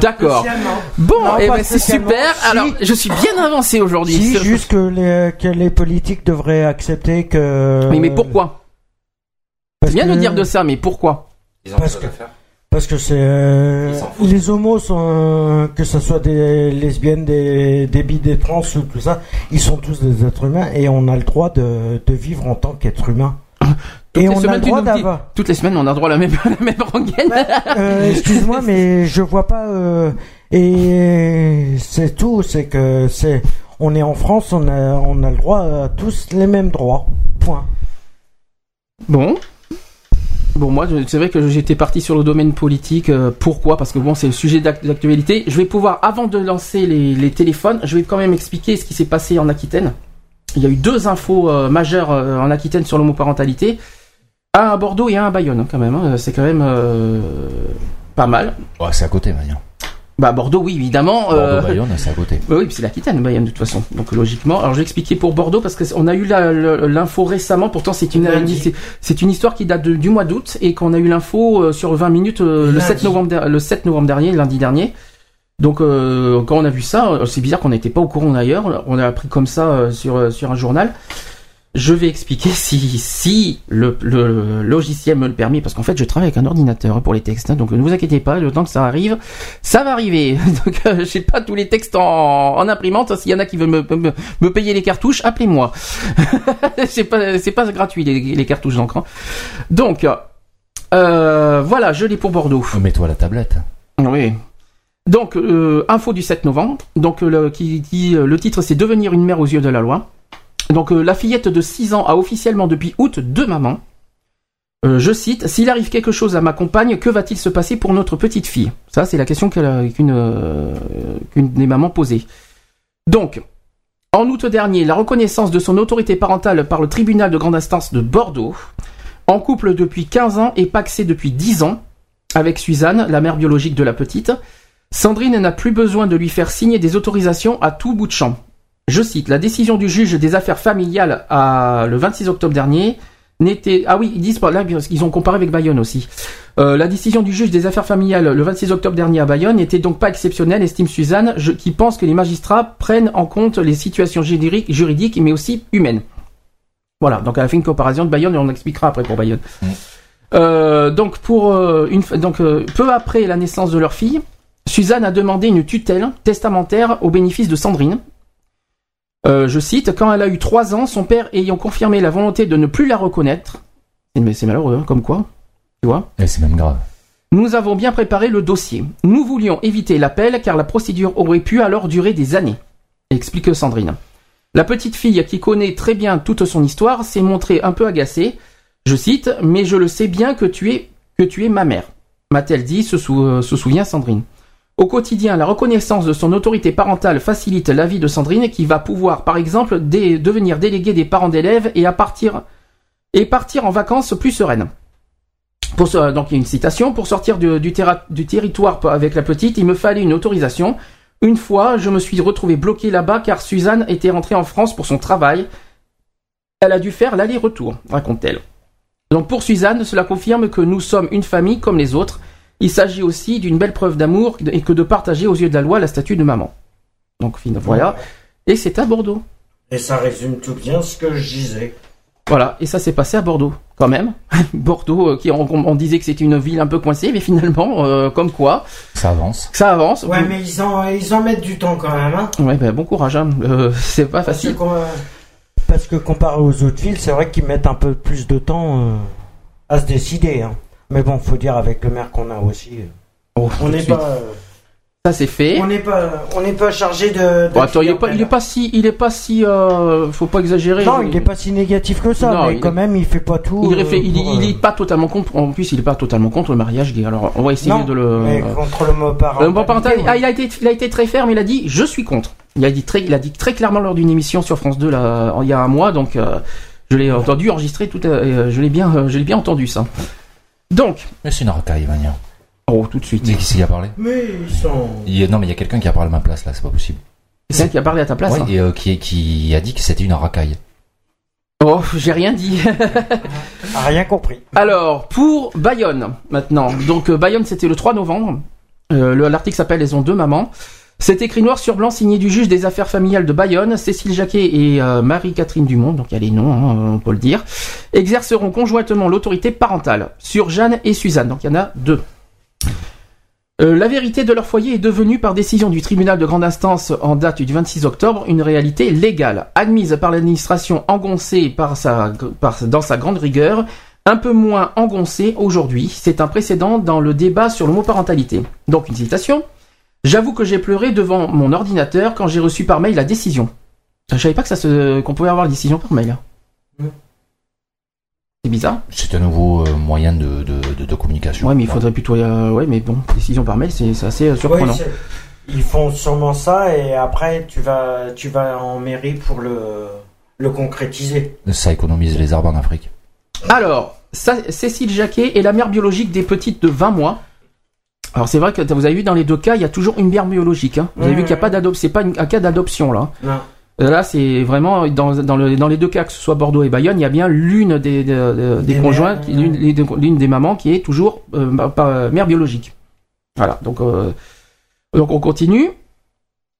D'accord. Bon, Non, eh ben, c'est super. Si. Alors, je suis bien avancé aujourd'hui. Si, C'est- juste que les, que les politiques devraient accepter que. Oui, mais pourquoi? Parce C'est bien de que- dire de ça, mais pourquoi Parce que, parce que c'est euh, les homos sont euh, que ce soit des lesbiennes, des, des bi, des trans ou tout ça, ils sont tous des êtres humains et on a le droit de, de vivre en tant qu'être humain. Toutes et les on a semaines, le tu droit d'avoir. Toutes les semaines, on a le droit à la même, la même rengaine. Euh, Excuse-moi, mais je vois pas. euh, et c'est tout, c'est que c'est. On est en France, on a, on a le droit à tous les mêmes droits. Point. Bon. Bon, moi, c'est vrai que j'étais parti sur le domaine politique. euh, pourquoi? Parce que bon, c'est le sujet d'ac- d'actualité. Je vais pouvoir, avant de lancer les, les téléphones, je vais quand même expliquer ce qui s'est passé en Aquitaine. Il y a eu deux infos euh, majeures euh, en Aquitaine sur l'homoparentalité. Un à Bordeaux et un à Bayonne, hein, quand même. hein. C'est quand même euh, pas mal. Ouais, c'est à côté, Magnan. Bah, Bordeaux, oui, évidemment. euh, Bordeaux, Bayonne, c'est à côté. Bah oui, puis c'est l'Aquitaine, Bayonne, de toute façon. Donc logiquement, alors je vais expliquer pour Bordeaux parce que c'est- on a eu l'info récemment. Pourtant, c'est une c'est- une histoire qui date de- du mois d'août et qu'on a eu l'info euh, sur 20 minutes euh, le Lundi. 7 novembre le 7 novembre dernier, lundi dernier. Donc euh, quand on a vu ça, c'est bizarre qu'on n'était pas au courant d'ailleurs. On a appris comme ça euh, sur euh, sur un journal. Je vais expliquer si si le, le logiciel me le permet parce qu'en fait je travaille avec un ordinateur pour les textes. hein, donc ne vous inquiétez pas, le temps que ça arrive, ça va arriver. Donc euh, j'ai pas tous les textes en, en imprimante. S'il y en a qui veulent me, me, me payer les cartouches, appelez-moi. c'est pas c'est pas gratuit les, les cartouches d'encre. hein. Donc euh, voilà, je l'ai pour Bordeaux. Mets-toi la tablette. Oui. Donc, euh, info du 7 novembre. Donc, euh, le, qui dit, euh, le titre, c'est Devenir une mère aux yeux de la loi. Donc, euh, la fillette de 6 ans a officiellement depuis août deux mamans. Euh, je cite, S'il arrive quelque chose à ma compagne, que va-t-il se passer pour notre petite fille? Ça, c'est la question euh, qu'une des mamans posait. Donc, En août dernier, la reconnaissance de son autorité parentale par le tribunal de grande instance de Bordeaux. En couple depuis 15 ans et paxé depuis 10 ans avec Suzanne, la mère biologique de la petite. Sandrine n'a plus besoin de lui faire signer des autorisations à tout bout de champ. Je cite, la décision du juge des affaires familiales à, le 26 octobre dernier n'était... Ah oui, ils disent, là, ils ont comparé avec Bayonne aussi. Euh, la décision du juge des affaires familiales le 26 octobre dernier à Bayonne n'était donc pas exceptionnelle, estime Suzanne, je- qui pense que les magistrats prennent en compte les situations juridiques, juridiques mais aussi humaines. Voilà, donc elle a fait une comparaison de Bayonne et on expliquera après pour Bayonne. Mm. Euh, donc pour euh, une, donc euh, peu après la naissance de leur fille, Suzanne a demandé une tutelle testamentaire au bénéfice de Sandrine. Euh, je cite, quand elle a eu trois ans, son père ayant confirmé la volonté de ne plus la reconnaître, mais c'est malheureux, hein, comme quoi, tu vois. Et c'est même grave. Nous avons bien préparé le dossier. Nous voulions éviter l'appel car la procédure aurait pu alors durer des années, explique Sandrine. La petite fille qui connaît très bien toute son histoire s'est montrée un peu agacée. Je cite, mais je le sais bien que tu es, que tu es ma mère, m'a-t-elle dit, se, sou- euh, se souvient Sandrine. Au quotidien, la reconnaissance de son autorité parentale facilite la vie de Sandrine qui va pouvoir, par exemple, devenir déléguée des parents d'élèves et partir, en vacances plus sereine. Pour donc une citation. Pour sortir du territoire avec la petite, il me fallait une autorisation. Une fois, je me suis retrouvé bloqué là-bas car Suzanne était rentrée en France pour son travail. Elle a dû faire l'aller-retour, raconte-t-elle. Donc pour Suzanne, cela confirme que nous sommes une famille comme les autres. Il s'agit aussi d'une belle preuve d'amour et que de partager aux yeux de la loi la statue de maman. Donc fin- voilà. Et c'est à Bordeaux. Et ça résume tout bien ce que je disais. Voilà, et ça s'est passé à Bordeaux, quand même. Bordeaux, euh, qui on, on disait que c'était une ville un peu coincée, mais finalement, euh, comme quoi, Ça avance. ça avance. Ouais, mais ils en, ils en mettent du temps quand même, hein. Ouais, ben, bon courage, hein. Euh, c'est pas Parce que, facile. parce que comparé aux autres villes, c'est vrai qu'ils mettent un peu plus de temps euh, à se décider. Hein. Mais bon, faut dire avec le maire qu'on a aussi, euh, Oh, on n'est pas, Ça c'est fait. on n'est pas, on n'est pas chargé de. de Bon, attends, il est pas, il est pas si, il est pas si, euh, faut pas exagérer. Non, il est pas si négatif que ça, Non, mais il quand est- même, il fait pas tout. Il, euh, il, pour, il euh, est pas totalement contre. En plus, il est pas totalement contre le mariage gay. Alors, on va essayer non, de le. mais contre le mot parent. Le bon parental, ah, il a été, il a été très ferme. Il a dit, je suis contre. Il a dit très, il a dit très clairement lors d'une émission sur France 2 là, il y a un mois. Donc, euh, je l'ai entendu enregistrer tout. euh, je l'ai bien, euh, je l'ai bien entendu ça. Donc, Mais c'est une racaille, Vania. oh, tout de suite. Mais qui c'est qui a parlé Mais ils sont. Il y a- Non, mais il y a quelqu'un qui a parlé à ma place, là, c'est pas possible. C'est elle qui a parlé à ta place. Ouais, hein. et euh, qui, qui a dit que c'était une racaille. Oh, j'ai rien dit. a rien compris. Alors, pour Bayonne, maintenant. Donc, euh, Bayonne, c'était le 3 novembre. Euh, le- L'article s'appelle Elles ont deux mamans. C'est écrit noir sur blanc, signé du juge des affaires familiales de Bayonne, Cécile Jacquet et euh, Marie-Catherine Dumont, donc il y a les noms, hein, on peut le dire, exerceront conjointement l'autorité parentale sur Jeanne et Suzanne, donc il y en a deux. Euh, la vérité de leur foyer est devenue, par décision du tribunal de grande instance en date du 26 octobre, une réalité légale, admise par l'administration engoncée dans sa grande rigueur, un peu moins engoncée aujourd'hui. C'est un précédent dans le débat sur le mot parentalité. Donc une citation. J'avoue que j'ai pleuré devant mon ordinateur quand j'ai reçu par mail la décision. Je savais pas que ça se, qu'on pouvait avoir la décision par mail. C'est bizarre. C'est un nouveau euh, moyen de, de, de, de communication. Ouais, mais il faudrait plutôt, euh, ouais, mais bon, décision par mail, c'est assez euh, surprenant. Ouais, ils font sûrement ça et après tu vas, tu vas en mairie pour le, le concrétiser. Ça économise les arbres en Afrique. Alors, ça- Cécile Jacquet est la mère biologique des petites de 20 mois. Alors c'est vrai que vous avez vu dans les deux cas, il y a toujours une mère biologique. Hein. Vous avez vu qu'il n'y a pas d'adoption, c'est pas une- un cas d'adoption là. Non. Euh, Là, c'est vraiment dans, dans, le- dans les deux cas, que ce soit Bordeaux et Bayonne, il y a bien l'une des, des, des- des Des conjoints, l'une des mamans qui est toujours euh, pas- mère biologique. Voilà, donc euh, donc on continue.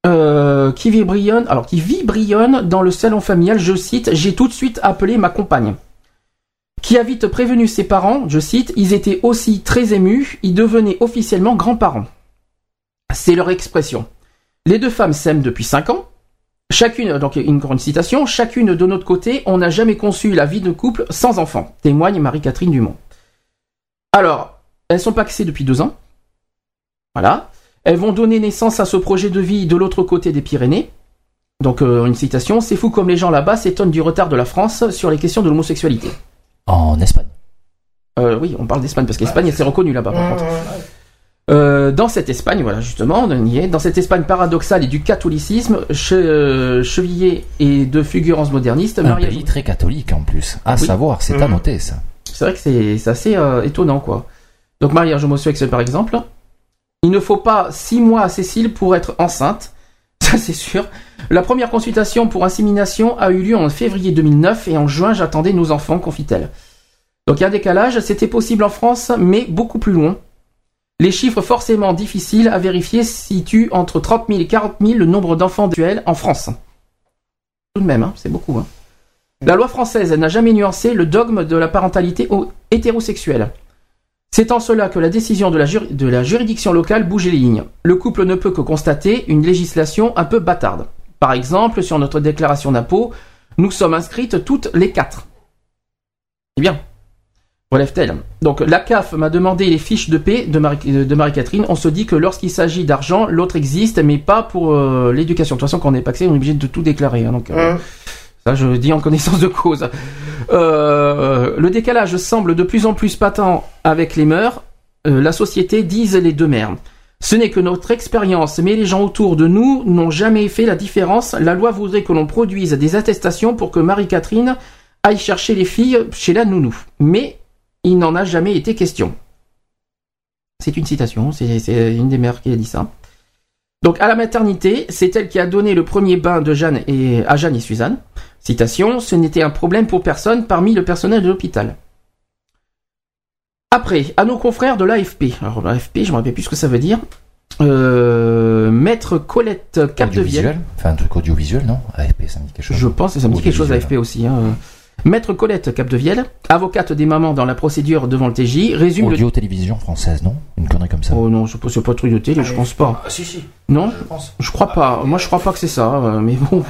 Euh, qui vibrionne, alors qui vibrionne dans le salon familial, je cite, j'ai tout de suite appelé ma compagne. Qui a vite prévenu ses parents, je cite, ils étaient aussi très émus, ils devenaient officiellement grands-parents. C'est leur expression. Les deux femmes s'aiment depuis cinq ans. Chacune, donc une citation, chacune de notre côté, on n'a jamais conçu la vie de couple sans enfant, témoigne Marie-Catherine Dumont. Alors, elles sont paxées depuis deux ans. Voilà. Elles vont donner naissance à ce projet de vie de l'autre côté des Pyrénées. Donc, euh, une citation, c'est fou comme les gens là-bas s'étonnent du retard de la France sur les questions de l'homosexualité. En Espagne. Euh, oui, on parle d'Espagne parce qu'Espagne, c'est reconnu là-bas par contre. Euh, dans cette Espagne, voilà justement, on y est, dans cette Espagne paradoxale et du catholicisme, che- euh, chevillé et de fulgurance moderniste, Un mariage- pays très catholique en plus. À Oui. savoir, c'est à Mhm. noter ça. c'est vrai que c'est c'est assez euh, étonnant, quoi. Donc, mariage homosexuel, par exemple. Il ne faut pas six mois à Cécile pour être enceinte. Ça, c'est sûr. La première consultation pour insémination a eu lieu en février 2009 et en juin, j'attendais nos enfants, confie-t-elle. Donc, il y a un décalage. C'était possible en France, mais beaucoup plus loin. Les chiffres forcément difficiles à vérifier situent entre 30 000 et 40 000 le nombre d'enfants duels en France. Tout de même, hein, c'est beaucoup. hein. La loi française n'a jamais nuancé le dogme de la parentalité hétérosexuelle. C'est en cela que la décision de la, jur- de la juridiction locale bouge les lignes. Le couple ne peut que constater une législation un peu bâtarde. Par exemple, sur notre déclaration d'impôt, nous sommes inscrites toutes les quatre. Eh bien, relève-t-elle. Donc, la CAF m'a demandé les fiches de paix de Marie- de Marie-Catherine. On se dit que lorsqu'il s'agit d'argent, l'autre existe, mais pas pour euh, l'éducation. De toute façon, quand on n'est pas accès, on est obligé de tout déclarer. hein, donc, euh, Hum. ça, je dis en connaissance de cause. Euh, le décalage semble de plus en plus patent avec les mœurs. La société disent les deux mères. Ce n'est que notre expérience, mais les gens autour de nous n'ont jamais fait la différence. La loi voudrait que l'on produise des attestations pour que Marie-Catherine aille chercher les filles chez la nounou. Mais il n'en a jamais été question. C'est une citation, c'est une des mères qui a dit ça. Donc à la maternité, c'est elle qui a donné le premier bain de Jeanne et, à Jeanne et Suzanne. Citation, ce n'était un problème pour personne parmi le personnel de l'hôpital. Après, à nos confrères de l'AFP. Alors l'AFP, je me rappelle plus ce que ça veut dire. Euh, Maître Colette Capdevielle. Audiovisuel Enfin, un truc audiovisuel, non? AFP, ça me dit quelque chose. Je pense que ça me dit quelque chose. AFP aussi. Hein. Maître Colette Capdevielle, avocate des mamans dans la procédure devant le TJ, résume le... Audio-télévision française, non? Une connerie comme ça. Oh non, je pense pas truc de télé, je pense pas. Ah, si, si. Non? Je pense. Je crois pas. Moi, je crois pas que c'est ça, euh, mais bon.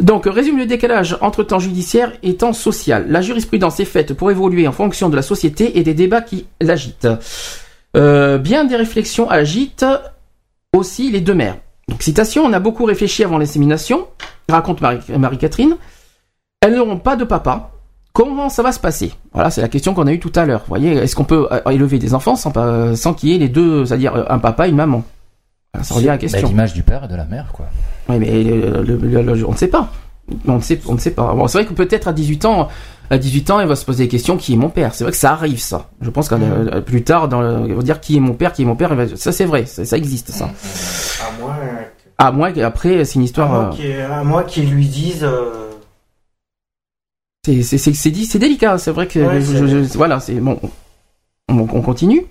Donc, résume le décalage entre temps judiciaire et temps social. La jurisprudence est faite pour évoluer en fonction de la société et des débats qui l'agitent. Euh, bien des réflexions agitent aussi les deux mères. Donc, citation, on a beaucoup réfléchi avant l'insémination, raconte Marie- Marie-Catherine. Elles n'auront pas de papa. Comment ça va se passer? Voilà, c'est la question qu'on a eue tout à l'heure. Vous voyez, est-ce qu'on peut euh, élever des enfants sans, sans qu'il y ait les deux, c'est-à-dire euh, un papa et une maman? Voilà, Ça revient à la Bah, question. L'image du père et de la mère, quoi. Oui, mais le- le- le- le- on ne sait pas. On ne sait, on ne sait pas. Bon, c'est vrai que peut-être à 18 ans, à 18 ans, il va se poser des questions qui est mon père? C'est vrai que ça arrive, ça. Je pense que euh, plus tard, dans le, il va dire qui est mon père, qui est mon père. Ça, c'est vrai. Ça, ça existe, ça. À moins, que- À moins qu'après, c'est une à histoire. moins euh, à moins qu'ils lui disent. euh, C'est c'est- c'est- c'est dit- c'est délicat. C'est vrai que Ouais, je- c'est- je- je- voilà, c'est bon. On, on continue.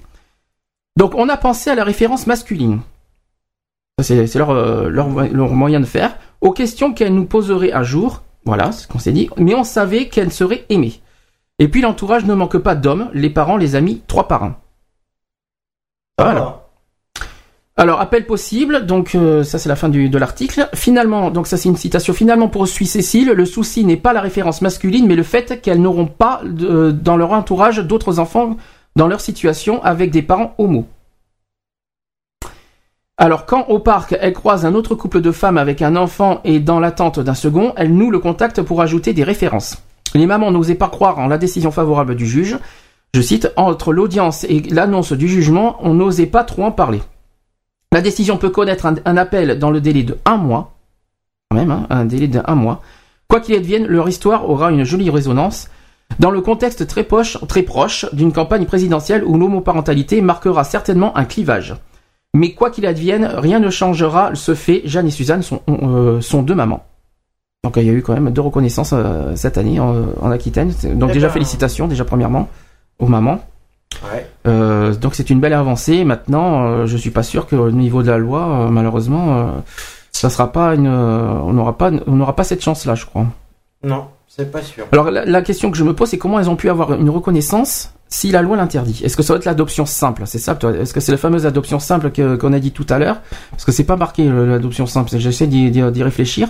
Donc, on a pensé à la référence masculine. C'est leur, euh, leur, leur moyen de faire. Aux questions qu'elle nous poserait un jour. Voilà, ce qu'on s'est dit. Mais on savait qu'elle serait aimée. Et puis l'entourage ne manque pas d'hommes, les parents, les amis, trois par un. Voilà. Alors, appel possible, donc euh, ça c'est la fin du, de l'article. Finalement, donc ça c'est une citation, finalement poursuit Cécile, le souci n'est pas la référence masculine, mais le fait qu'elles n'auront pas de- dans leur entourage d'autres enfants dans leur situation avec des parents homo. Alors quand au parc, elle croise un autre couple de femmes avec un enfant et dans l'attente d'un second, elle noue le contact pour ajouter des références. Les mamans n'osaient pas croire en la décision favorable du juge. Je cite, entre l'audience et l'annonce du jugement, on n'osait pas trop en parler. La décision peut connaître un, appel dans le délai de un mois, quand même, hein, un délai de un mois. Quoi qu'il advienne, leur histoire aura une jolie résonance dans le contexte très proche, très proche d'une campagne présidentielle où l'homoparentalité marquera certainement un clivage. Mais quoi qu'il advienne, rien ne changera ce fait. Jeanne et Suzanne sont, euh, sont deux mamans. Donc il y a eu quand même deux reconnaissances euh, cette année en, en Aquitaine. Donc déjà félicitations, déjà premièrement aux mamans. Ouais. Euh, donc c'est une belle avancée. Maintenant, euh, je suis pas sûr qu'au niveau de la loi, euh, malheureusement, euh, ça sera pas une, euh, on n'aura pas, on n'aura pas cette chance-là, je crois. Non, c'est pas sûr. Alors la, la question que je me pose, c'est comment elles ont pu avoir une reconnaissance si la loi l'interdit Est-ce que ça va être l'adoption simple? C'est ça toi Est-ce que c'est la fameuse adoption simple que- qu'on a dit tout à l'heure? Parce que c'est pas marqué l'adoption simple. J'essaie d'y réfléchir.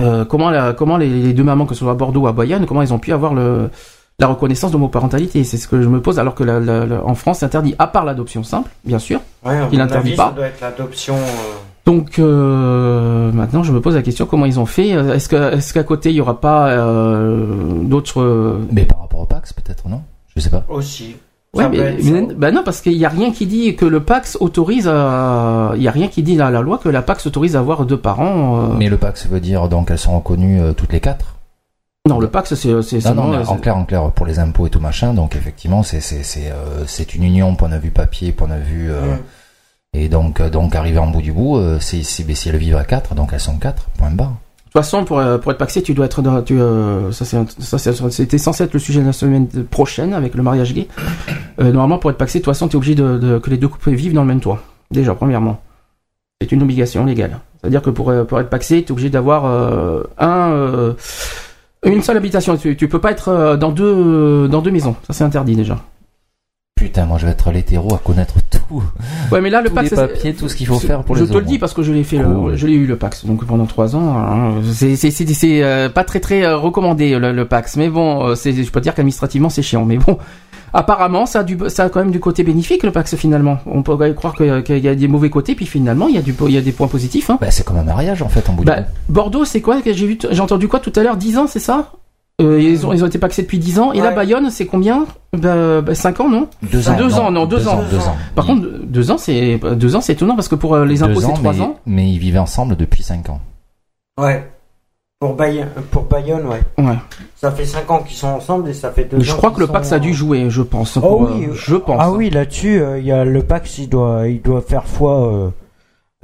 Euh, comment la, comment les, les deux mamans, que ce soit à Bordeaux ou à Bayonne, comment elles ont pu avoir le, la reconnaissance d'homoparentalité C'est ce que je me pose, alors que la- la- la- en France, c'est interdit, à part l'adoption simple, bien sûr. Ouais, Il mon interdit avis, pas. Ça doit être l'adoption. euh, Donc euh, maintenant, je me pose la question comment ils ont fait? Est-ce qu'à côté il y aura pas euh, d'autres Mais par rapport au Pax, peut-être, non? Je sais pas. aussi. Ouais, mais, bah non, parce qu'il y a rien qui dit que le Pax autorise à, il y a rien qui dit dans la loi que la Pax autorise à avoir deux parents. euh. Mais le Pax veut dire donc elles sont reconnues euh, toutes les quatre? Non, le Pax, c'est, c'est Non, non, mais euh, en clair, en clair, pour les impôts et tout machin, donc effectivement, c'est c'est c'est euh, c'est une union, point de vue papier, point de vue. euh, Mm. Et donc euh, donc arrivé en bout du bout, euh, c'est mais si elles vivent à quatre, donc elles sont quatre. Point barre. De toute façon, pour, euh, pour être paxé, tu dois être dans, tu, euh, ça c'était censé être le sujet de la semaine prochaine avec le mariage gay. Euh, normalement, pour être paxé, de toute façon, t'es obligé de, que les deux couples vivent dans le même toit. Déjà, premièrement. C'est une obligation légale. C'est-à-dire que pour, euh, pour être paxé, t'es obligé d'avoir, euh, un, euh, une seule habitation. Tu, tu peux pas être euh, dans deux, dans deux maisons. Ça, c'est interdit, déjà. Putain, moi je vais être l'hétéro à connaître tout, Ouais, mais là, le tous pax, les papiers, tout ce qu'il faut je- faire pour je les te le dis parce que je l'ai fait, le- je l'ai eu le Pax. Donc pendant trois ans, hein, c'est c'est c'est c'est, euh, pas très très euh, recommandé le, le Pax. Mais bon, euh, c'est je peux dire qu'administrativement c'est chiant. Mais bon, apparemment ça a du ça a quand même du côté bénéfique le Pax finalement. On peut croire qu'il y a des mauvais côtés, puis finalement il y a du il y a des points positifs. Hein. Bah, c'est comme un mariage en fait en bout Bah, bout. Bordeaux, c'est quoi? Que j'ai vu J'ai entendu quoi tout à l'heure? 10 ans, c'est ça? Euh, ils, ont, ils ont été paxés depuis 10 ans. Et là, Ouais. Bayonne, c'est combien? Bah, bah, 5 ans, non? Deux ans. deux ans, non, deux ans. Deux ans. Par contre, 2 ans, c'est deux ans, c'est étonnant parce que pour euh, les impôts, c'est 3 mais, ans. mais ils vivaient ensemble depuis cinq ans. Ouais. Pour Bayonne, pour Bayonne, ouais. Ouais. Ça fait 5 ans qu'ils sont ensemble et ça fait 2 ans. Je crois que le Pax sont- a dû jouer, je pense. Oh pour, oui, euh, je pense. Ah oui, là-dessus, euh, il y a le Pax, il doit, il doit faire foi.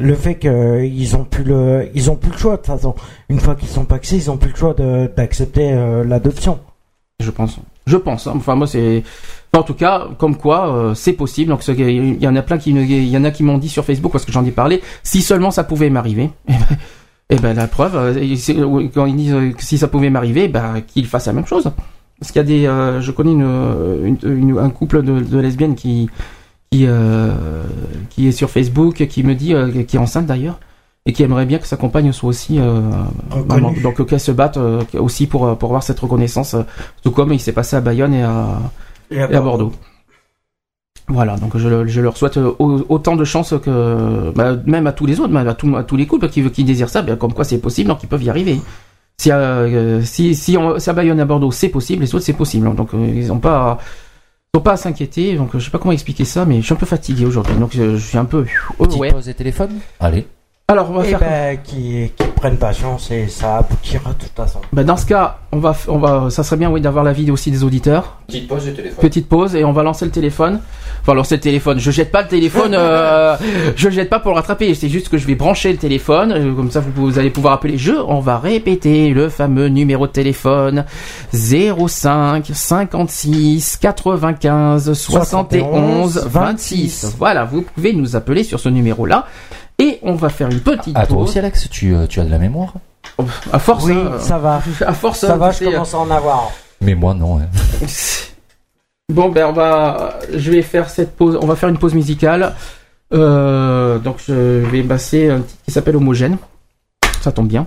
Le fait qu'ils ont plus le, ils ont plus le choix de toute façon. Une fois qu'ils sont paxés, ils ont plus le choix d'accepter euh, l'adoption. Je pense. Je pense. hein. Enfin, moi, c'est. en tout cas, comme quoi, euh, c'est possible. Donc, il y en a plein qui, il y en a qui m'ont dit sur Facebook parce que j'en ai parlé. Si seulement ça pouvait m'arriver. Eh ben, eh ben, la preuve, euh, quand ils disent que si ça pouvait m'arriver, ben, qu'ils fassent la même chose. Parce qu'il y a des, je connais une, un couple de lesbiennes qui, qui, euh, qui est sur Facebook, qui me dit, euh, qui est enceinte d'ailleurs, et qui aimerait bien que sa compagne soit aussi euh, maman. Donc euh, qu'elle se batte euh, aussi pour pour avoir cette reconnaissance, euh, tout comme il s'est passé à Bayonne et à, et à Bordeaux. Voilà, donc je, je leur souhaite au- autant de chance que bah, même à tous les autres, même à, tous- à tous les couples qui, qui désirent ça, ben, comme quoi c'est possible, donc ils peuvent y arriver. Si, euh, si, si, on, si à Bayonne et à Bordeaux c'est possible, les autres c'est possible. Donc euh, ils n'ont pas, ont pas s'inquiéter. Donc euh, je sais pas comment expliquer ça, mais je suis un peu fatigué aujourd'hui, donc euh, je suis un peu. Oh, Petite ouais. pause et téléphone Allez. Alors on va Et faire. ben, qui, qui prennent patience et ça aboutira de toute façon. Bah, dans ce cas, on va, on va, ça serait bien oui d'avoir l'avis aussi des auditeurs. Petite pause et téléphone. Petite pause et on va lancer le téléphone. Enfin lancer le téléphone. Je jette pas le téléphone. euh, je jette pas pour le rattraper. C'est juste que je vais brancher le téléphone. euh, Comme ça, vous, vous allez pouvoir appeler. Je. On va répéter le fameux numéro de téléphone 05 56 95 71 26. Voilà, vous pouvez nous appeler sur ce numéro-là. Et on va faire une petite Ah, toi pause. aussi, Alex, tu, euh, tu as de la mémoire À force, Oui, hein, ça va. à force, Ça hein, va, je sais, commence à en avoir. Mais moi, non. hein. Bon ben on va, je vais faire cette pause, on va faire une pause musicale. Euh, donc je vais passer un titre qui s'appelle Homogène. Ça tombe bien.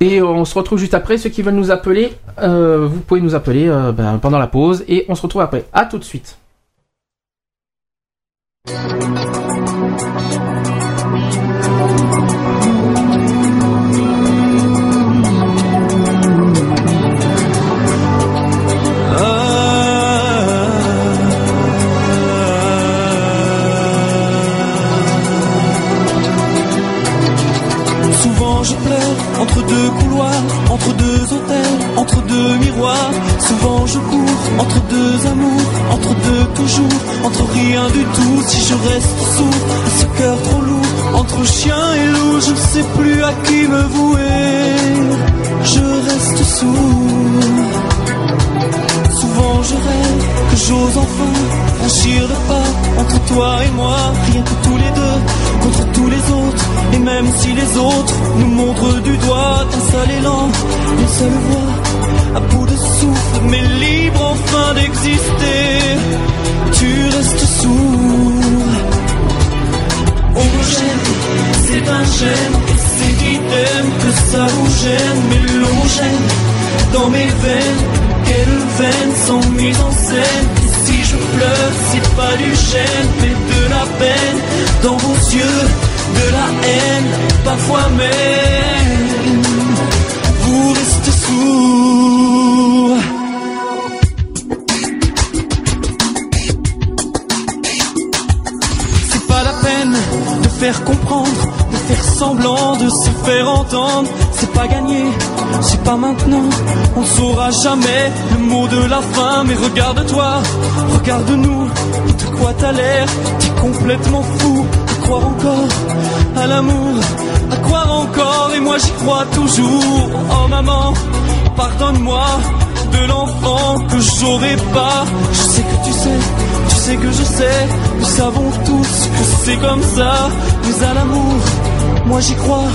Et on se retrouve juste après. Ceux qui veulent nous appeler, euh, vous pouvez nous appeler euh, ben, pendant la pause et on se retrouve après. À tout de suite. Entre deux couloirs, entre deux hôtels, entre deux miroirs. Souvent je cours entre deux amours, entre deux toujours, entre rien du tout. Si je reste sourd à ce cœur trop lourd, entre chien et loup, je ne sais plus à qui me vouer. Je reste sourd. Souvent je rêve que j'ose enfin franchir le pas entre toi et moi, rien que tous les deux, contre tous les autres. Et même si les autres nous montrent du doigt un seul élan, une seule voix, à bout de souffle, mais libre enfin d'exister, tu restes sourd. Homogène, c'est un gène, et c'est idem que ça vous gêne, mais l'homogène dans mes veines, quelles veines sont mises en scène? si je pleure, c'est pas du chêne, mais de la peine. Dans vos yeux, de la haine, parfois même. Vous restez sourds. C'est pas la peine de faire comprendre, de faire semblant, de se faire entendre c'est pas gagné, c'est pas maintenant. On saura jamais le mot de la fin. Mais regarde-toi, regarde-nous, de quoi t'as l'air. T'es complètement fou à croire encore à l'amour, à croire encore. Et moi j'y crois toujours. Oh maman, pardonne-moi de l'enfant que j'aurais pas. Je sais que tu sais, tu sais que je sais, nous savons tous que c'est comme ça. Mais à l'amour, moi j'y crois,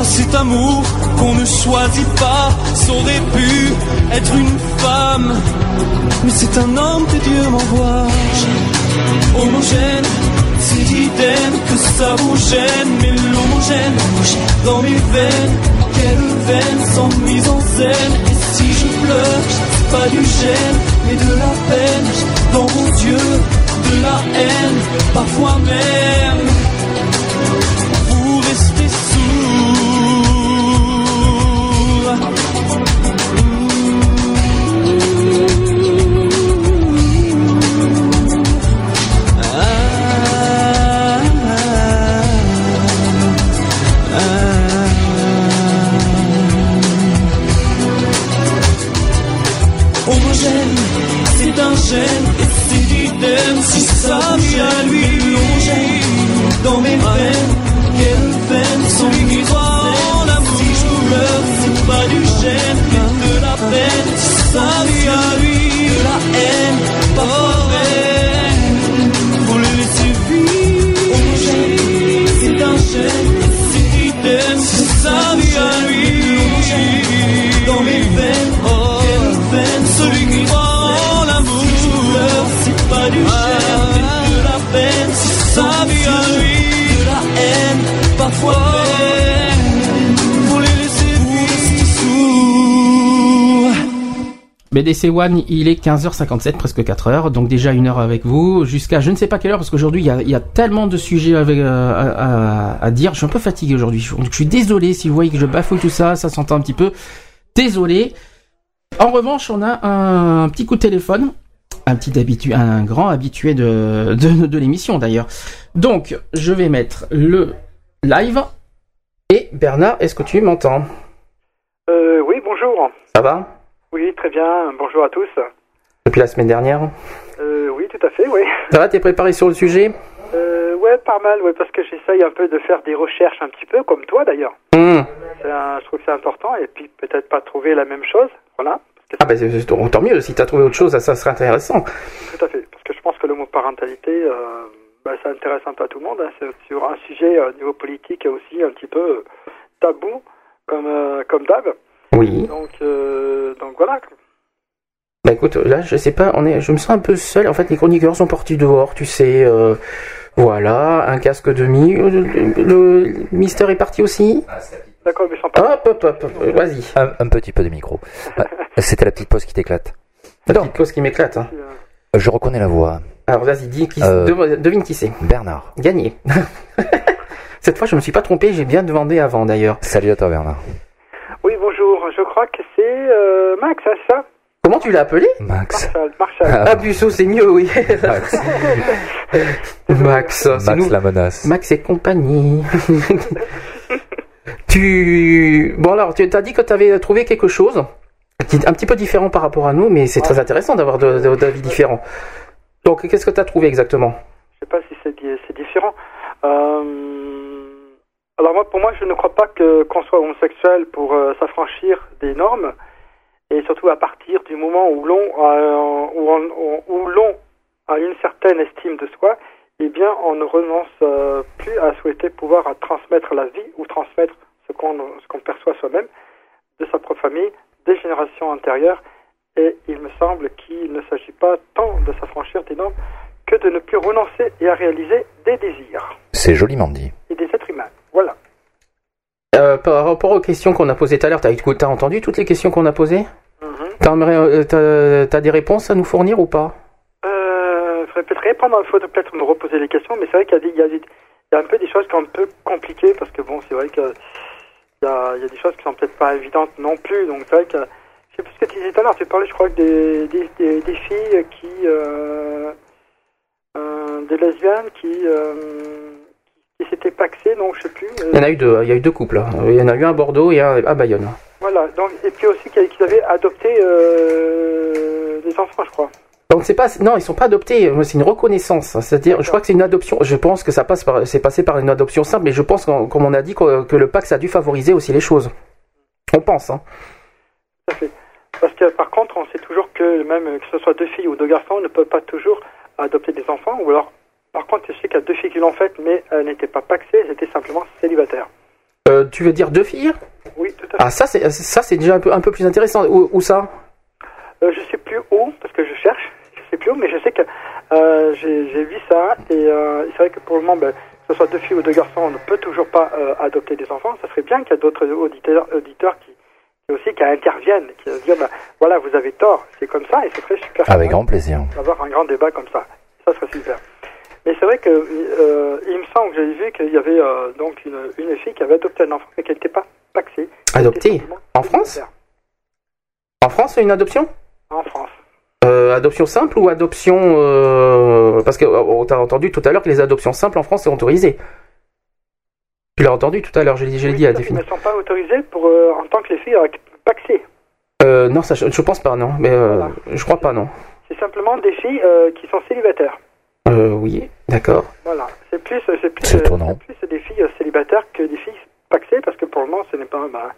à cet amour qu'on ne choisit pas. Ça aurait pu être une femme, mais c'est un homme que Dieu m'envoie. Homogène, c'est idem que ça vous gêne, mais l'homogène dans mes veines, quelle veine sans mise en scène. Et si je pleure, pas du gêne, mais de la peine dans vos yeux, de la haine, parfois même. C'est BDC One, il est 15h57, presque 4h, donc déjà une heure avec vous, jusqu'à je ne sais pas quelle heure, parce qu'aujourd'hui il y a, il y a tellement de sujets avec, euh, à, à- à dire, je suis un peu fatigué aujourd'hui, je, je suis désolé si vous voyez que je bafouille tout ça, ça s'entend un petit peu, désolé. En revanche, on a un petit coup de téléphone, un petit habitué, un grand habitué de, de, de l'émission d'ailleurs. Donc, je vais mettre le live, et Bernard, est-ce que tu m'entends? Euh, oui, bonjour. Ça va? Oui, très bien. Bonjour à tous. Depuis la semaine dernière Euh, oui, tout à fait, oui. Ça va, t'es préparé sur le sujet Euh, ouais, pas mal, ouais, parce que j'essaye un peu de faire des recherches un petit peu, comme toi d'ailleurs. Hmm. Un- je trouve que c'est important, et puis peut-être pas trouver la même chose, voilà. Ah bah tant mieux, si t'as trouvé autre chose, ça, serait intéressant. Tout à fait, parce que je pense que le mot parentalité, euh, bah, ça intéresse un peu à tout le monde. hein. C'est sur un sujet euh, au niveau politique aussi un petit peu euh, tabou, comme euh, comme d'hab. Oui. Donc euh, donc voilà. Bah écoute, là je sais pas, on est, je me sens un peu seul. En fait, les chroniqueurs sont partis dehors, tu sais. euh, voilà, un casque demi. Le, le- le Mister est parti aussi. D'accord, mais sans pas. Hop, hop, hop, hop, vas-y. Un, un petit peu de micro. Ah, C'était la petite pause qui t'éclate. La petite pause qui m'éclate. hein. Je reconnais la voix. Alors vas-y, dis qui, Euh. devine qui c'est. Bernard. Gagné. Cette fois, je me suis pas trompé, j'ai bien demandé avant d'ailleurs. Salut à toi Bernard. Crois que c'est euh, Max, hein, ça? Comment tu l'as appelé? Max. Marshall. Marshall. Ah, Busso, c'est mieux, oui. Max. Max, c'est Max nous. la menace. Max et compagnie. tu bon alors tu as dit que tu avais trouvé quelque chose qui est un petit peu différent par rapport à nous, mais c'est très intéressant d'avoir d'avis différents. Donc qu'est-ce que tu as trouvé exactement? Je sais pas si c'est différent. Euh, alors moi, pour moi, je ne crois pas que qu'on soit homosexuel pour euh, s'affranchir des normes, et surtout à partir du moment où l'on euh, où, on- où l'on a une certaine estime de soi, eh bien, on ne renonce euh, plus à souhaiter pouvoir à transmettre la vie ou transmettre ce qu'on ce qu'on perçoit soi-même de sa propre famille, des générations antérieures. Et il me semble qu'il ne s'agit pas tant de s'affranchir des normes que de ne plus renoncer et à réaliser des désirs C'est joliment dit. et des êtres humains. Voilà. Euh, Par rapport aux questions qu'on a posées tout à l'heure, t'as t'as entendu toutes les questions qu'on a posées Mhm. Euh, T'as t'as des réponses à nous fournir ou pas Euh, faudrait peut-être répondre, il faudrait peut-être me reposer les questions, mais c'est vrai qu'il y a, des- il y, a des- il y a un peu des choses qui sont un peu compliquées, parce que bon, c'est vrai que il y a, il y a des choses qui sont peut-être pas évidentes non plus, donc c'est vrai que, je sais plus ce que tu disais tout à l'heure, tu parlais, je crois, des, des, des, des filles qui, euh, euh, des lesbiennes qui, euh, paxés, non, je sais plus. euh, Il y en a eu deux, il y a eu deux couples. hein. Il y en a eu un à Bordeaux et un à Bayonne. Voilà, donc, et puis aussi qu'ils avaient adopté euh, des enfants, je crois. Donc c'est pas non ils sont pas adoptés c'est une reconnaissance c'est-à-dire je crois que c'est une adoption je pense que ça passe par c'est passé par une adoption simple mais je pense qu'en- comme on a dit que, que le Pax a dû favoriser aussi les choses on pense hein Tout à fait. Parce que par contre, on sait toujours que même que ce soit deux filles ou deux garçons, on ne peut pas toujours adopter des enfants. Ou alors, par contre, je sais qu'il y a deux filles qui l'ont fait, mais elles n'étaient pas paxées, elles étaient simplement célibataires. Euh, tu veux dire deux filles? Oui, tout à fait. ah ça c'est ça c'est déjà un peu un peu plus intéressant où, où ça? Euh, je sais plus où, parce que je cherche, je sais plus où, mais je sais que euh, j'ai vu ça, et euh, c'est vrai que pour le moment, ben, que ce soit deux filles ou deux garçons, on ne peut toujours pas euh, adopter des enfants. Ça serait bien qu'il y ait d'autres auditeurs, auditeurs qui, aussi qui interviennent, qui disent ben, voilà, vous avez tort, c'est comme ça, et ce serait super. Avec grand plaisir. d'avoir un grand débat comme ça. Ça serait super. Mais c'est vrai que euh, il me semble que j'avais vu qu'il y avait euh, donc une, une fille qui avait adopté un enfant, mais qui n'était pas paxée. adopté Elle était simplement en France en France c'est une adoption? En France. Euh, adoption simple ou adoption euh, parce que on t'a entendu tout à l'heure que les adoptions simples en France c'est autorisé tu l'as entendu tout à l'heure je l'ai Oui, dit à définir mais elles ne sont pas autorisées pour, euh, en tant que les filles paxées. euh, non ça je, je pense pas non mais euh, Voilà. je crois pas non C'est simplement des filles qui sont célibataires. Euh, oui d'accord Voilà. C'est plus, c'est plus, C'est étonnant. c'est plus des filles euh, célibataires que des filles paxées parce que pour le moment, ce n'est pas. Ben,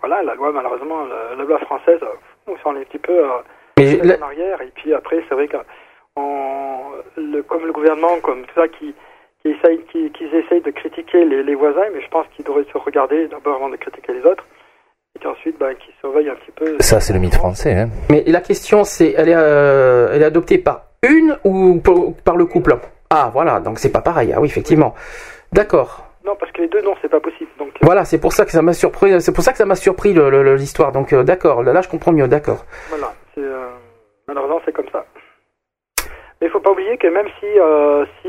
voilà, la loi, malheureusement, la, la loi française, euh, on s'en est un petit peu. euh, mais la- en arrière. Et puis après, c'est vrai que le, comme le gouvernement, comme tout ça, qui, qui essaye, qui, qu'ils essayent de critiquer les, les voisins, mais je pense qu'ils devraient se regarder d'abord avant de critiquer les autres, et qu'ensuite, ben, qu'ils surveillent un petit peu. Ça, c'est le mythe français. Hein. Mais la question, c'est, elle est, euh, elle est adoptée par une ou par- le couple Ah, voilà, donc c'est pas pareil. Ah oui, effectivement. D'accord. Non, parce que les deux, non, c'est pas possible. Donc, euh, Voilà, c'est pour ça que ça m'a surpris. C'est pour ça que ça m'a surpris l'histoire. Donc, euh, d'accord. Là, là, je comprends mieux. D'accord. voilà. Euh, malheureusement, c'est comme ça. Mais il faut pas oublier que même si, euh, si,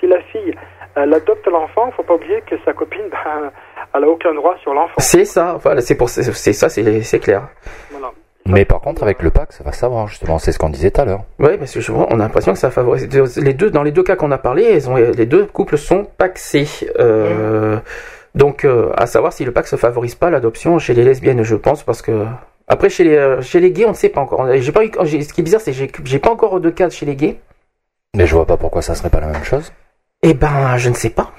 si la fille elle adopte l'enfant, il faut pas oublier que sa copine, ben, elle a aucun droit sur l'enfant. C'est ça. Voilà, c'est pour, c'est ça, c'est c'est clair. Voilà. Mais par contre, avec le pack, ça va savoir, justement. C'est ce qu'on disait tout à l'heure. Oui, parce que je- on a l'impression que ça favorise. Les deux, dans les deux cas qu'on a parlé, ils ont, les deux couples sont paxés. Euh, Donc, euh, à savoir si le pax ne favorise pas l'adoption chez les lesbiennes, je pense, parce que après chez les euh, chez les gays, on ne sait pas encore. J'ai pas eu, ce qui est bizarre, c'est que j'ai- j'ai pas encore de cas chez les gays. Mais je vois pas pourquoi ça serait pas la même chose. Eh ben, je ne sais pas.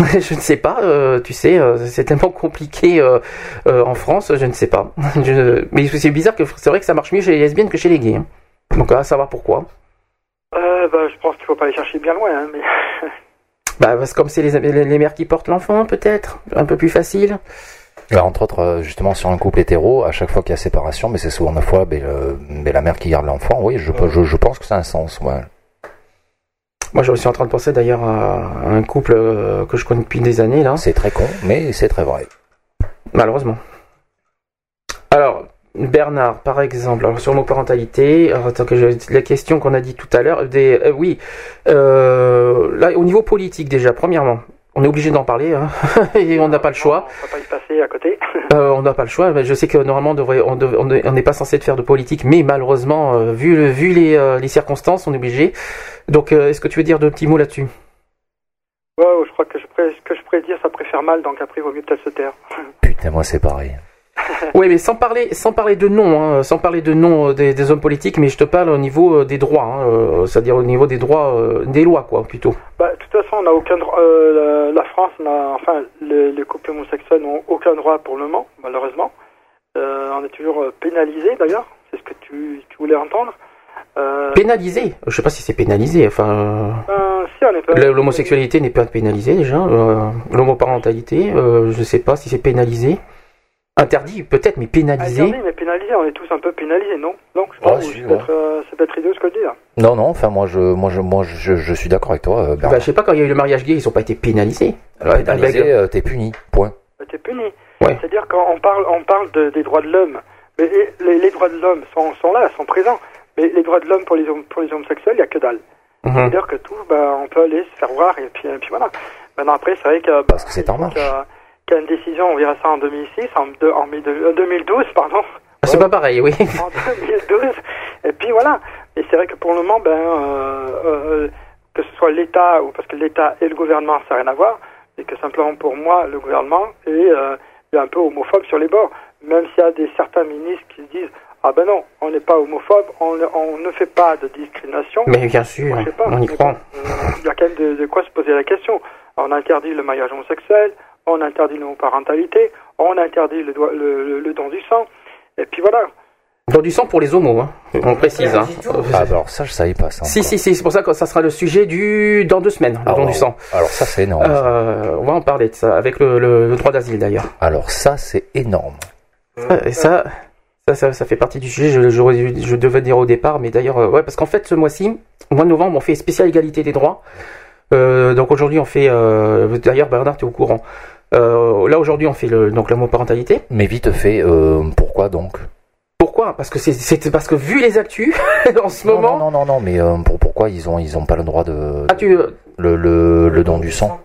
Je ne sais pas. euh, tu sais, euh, c'est tellement compliqué euh, euh, en France, je ne sais pas. Je- mais c'est bizarre que c'est vrai que ça marche mieux chez les lesbiennes que chez les gays. hein. Donc, à savoir pourquoi. Euh, ben, je pense qu'il faut pas aller chercher bien loin, hein, mais Bah, parce que comme c'est les, les, les mères qui portent l'enfant, peut-être, un peu plus facile. Là, entre autres, justement, sur un couple hétéro, à chaque fois qu'il y a séparation, mais c'est souvent la fois, ben, la mère qui garde l'enfant, oui, je, je, je pense que ça a un sens. Ouais. Moi, je suis en train de penser d'ailleurs à un couple euh, que je connais depuis des années, là, C'est très con, mais c'est très vrai. malheureusement. Alors, Bernard, par exemple, alors, sur je, la question qu'on a dit tout à l'heure, des, euh, oui, euh, là, au niveau politique déjà, premièrement, on est obligé d'en parler, hein, et on n'a pas le choix. on va pas y passer à côté. Euh, on n'a pas le choix. mais Je sais que normalement on devrait, on n'est pas censé de faire de politique, mais malheureusement, euh, vu, le- vu les, euh, les circonstances, on est obligé. Donc, est-ce que tu veux dire deux petits mots là-dessus? Ouais, je crois que je ce que je pourrais dire, ça préfère mal, donc après, il vaut mieux peut-être se taire. Putain, moi, c'est pareil. Oui, mais sans parler, sans parler de nom, hein, sans parler de nom euh, des, des hommes politiques, mais je te parle au niveau euh, des droits, hein, euh, c'est-à-dire au niveau des droits, euh, des lois, quoi, plutôt. Bah, de toute façon, on n'a aucun droit. euh, la, la France, n'a, enfin, les, les couples homosexuels n'ont aucun droit pour le moment, malheureusement. Euh, on est toujours pénalisé, d'ailleurs. C'est ce que tu, tu voulais entendre. Pénalisé? Je sais pas si c'est pénalisé. Enfin, si, l'homosexualité n'est pas pénalisée déjà. L'homoparentalité, je sais pas si c'est pénalisé. Interdit peut-être, mais pénalisé. Interdit, mais pénalisé. On est tous un peu pénalisés, non? Donc, je pense que si, c'est, ouais. peut-être, euh, c'est peut-être idiot ce que je dis, là. Non, non, enfin, moi, je, moi, je, moi, je, je suis d'accord avec toi, euh, Bah, je sais pas quand il y a eu le mariage gay, ils ont pas été pénalisés. Alors, Pénalisé, avec- euh, t'es puni. Point. Bah, T'es puni. Ouais. C'est-à-dire qu'on parle, on parle de- des droits de l'homme. Mais les, droits de l'homme sont, sont là, sont présents. Mais les droits de l'homme pour les, hom- pour les homosexuels, il n'y a que dalle. Mhm. C'est-à-dire que tout, ben, on peut aller se faire voir et puis, et puis voilà. Maintenant après, c'est vrai que ben, Parce que c'est en une décision, on verra ça en 2006, en, deux- en mi- euh, 2012, pardon, Ah, c'est pas pareil, oui. en 2012. Et puis voilà. Et c'est vrai que pour le moment, ben, euh, euh, que ce soit l'État ou parce que l'État et le gouvernement, ça n'a rien à voir. que simplement pour moi, le gouvernement est, euh, est un peu homophobe sur les bords. Même s'il y a des certains ministres qui se disent ah ben non, on n'est pas homophobe, on, ne- on ne fait pas de discrimination. Mais bien sûr, pas, on y croit. euh, Il y a quand même de, de quoi se poser la question. On interdit le mariage homosexuel, on interdit l'homoparentalité, on interdit le, doigt- le, le- le don du sang. Et puis voilà. Dans du sang pour les homos, hein. on précise. Hein. Ah, bah, alors ça, je savais pas ça. Si, si, si, c'est pour ça que ça sera le sujet du dans deux semaines, le Ah, don wow. du sang. Alors ça, c'est énorme. Euh, on va en parler de ça avec le, le- le droit d'asile d'ailleurs. Alors ça, c'est énorme. Euh, Et ça, ça, ça, ça fait partie du sujet. Je, devais dire au départ, mais d'ailleurs, euh, ouais, parce qu'en fait, ce mois-ci, au mois de novembre, on fait spécial égalité des droits. Euh, donc aujourd'hui, on fait. Euh, d'ailleurs, Bernard, tu es au courant. Euh, là aujourd'hui, on fait le, donc l'homoparentalité. Mais vite fait, euh, pourquoi donc? Pourquoi? Parce que c'est, parce que vu les actus en ce non, moment. non, non, non, non, mais euh, pour, pourquoi ils ont, ils ont pas le droit de Ah, tu, le, le, le don du sang?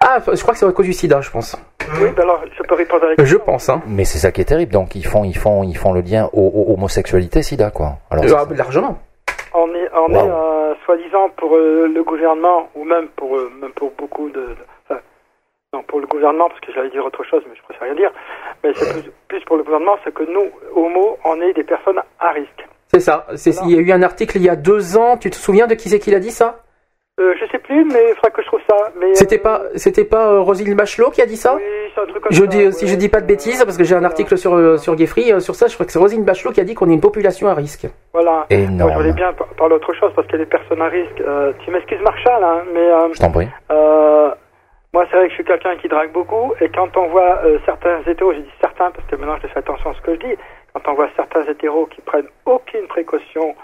Ah, je crois que c'est à cause du SIDA, je pense. Oui, ben alors je peux répondre à la question. Je pense, hein. Mais c'est ça qui est terrible. Donc ils font, ils font, ils font le lien au, au- homosexualité, sida, quoi. Alors ça, Ah, largement. On est, on Wow. est euh, soi-disant pour euh, le gouvernement ou même pour, euh, même pour beaucoup de, non pour le gouvernement parce que j'allais dire autre chose mais je préfère rien dire. Mais c'est plus, plus pour le gouvernement, c'est que nous, homo, on est des personnes à risque. C'est ça. C'est, il y a eu un article il y a deux ans. Tu te souviens de qui c'est qui l'a dit ça? Euh, je sais plus, mais il faudra que je trouve ça. Mais C'était euh, pas, c'était pas euh, Roselyne Bachelot qui a dit ça? Oui, c'est un truc comme Je ça, dis, si je dis pas de bêtises, parce que j'ai un article sur euh, sur Geoffrey euh, sur ça, je crois que c'est Roselyne Bachelot qui a dit qu'on est une population à risque. Voilà. Moi, je énorme. voulais bien par- parler autre chose parce qu'il y a des personnes à risque. Euh, tu m'excuses, Marshall, hein, mais euh, Je t'en prie. Euh, moi, c'est vrai que je suis quelqu'un qui drague beaucoup, et quand on voit euh, certains hétéros, j'ai dit certains parce que maintenant je fais attention à ce que je dis, quand on voit certains hétéros qui prennent aucune précaution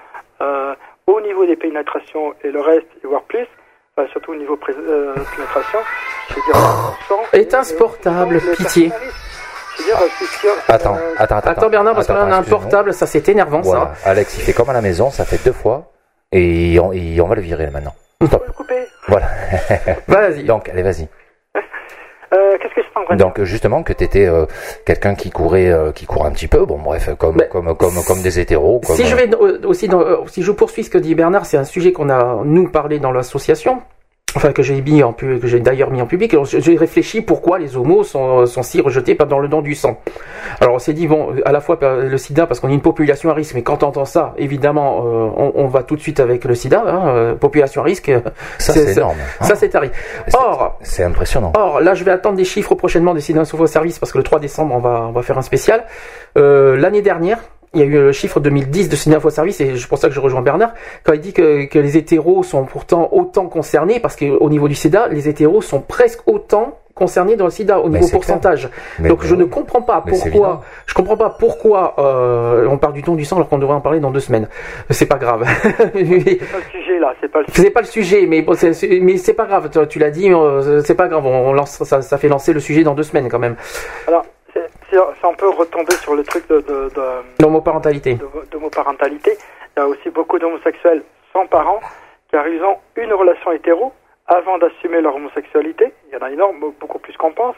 euh, au niveau des pénétrations et le reste, et voire plus, enfin, surtout au niveau euh, pénétration, je veux dire, les personnes pitié. à risque. Je veux dire, euh, c'est sûr, Attends, euh, attends, attends. Attends Bernard, parce que là on a un portable, ça c'est énervant Voilà. Alex, il fait comme à la maison, ça fait deux fois, et on, et on va le virer là, maintenant. on peut le couper. Voilà. Vas-y. Donc, allez, vas-y. Euh, Qu'est-ce que je dire Donc justement que t'étais euh, quelqu'un qui courait, euh, qui court un petit peu, bon bref, comme comme comme comme des hétéros. Comme, Si je vais euh, aussi dans, euh, si je poursuis ce que dit Bernard, c'est un sujet qu'on a nous parlé dans l'association. Enfin, que j'ai mis en que j'ai d'ailleurs mis en public. J'ai réfléchi pourquoi les homos sont, sont si rejetés par dans le don du sang. Alors, on s'est dit bon, à la fois le SIDA parce qu'on est une population à risque, mais quand on entend ça, évidemment, euh, on, on va tout de suite avec le SIDA, hein, euh, population à risque. euh, ça c'est- énorme. hein. Ça, c'est tarif. C'est- Or, c'est impressionnant. Or, là, je vais attendre des chiffres prochainement des sites d'info service parce que le 3 décembre, on va, on va faire un spécial. Euh, L'année dernière, il y a eu le chiffre 2010 de Cinéinfo Service et c'est pour ça que je rejoins Bernard quand il dit que, que les hétéros sont pourtant autant concernés parce qu'au niveau du SIDA, les hétéros sont presque autant concernés dans le SIDA au Mais niveau pourcentage. Mais- Donc je ne comprends pas Mais pourquoi. Je comprends pas pourquoi euh, on parle du don du sang alors qu'on devrait en parler dans deux semaines. C'est pas grave. C'est pas le sujet là, c'est pas le sujet. C'est pas le sujet, mais bon, c'est, mais pas grave. Tu, tu l'as dit, euh, c'est pas grave. On, on lance, ça, ça fait lancer le sujet dans deux semaines quand même. Alors, si on peut retomber sur le truc de, de, de, L'homoparentalité. d'homoparentalité, il y a aussi beaucoup d'homosexuels sans parents car ils ont une relation hétéro avant d'assumer leur homosexualité. Il y en a énorme, beaucoup plus qu'on pense.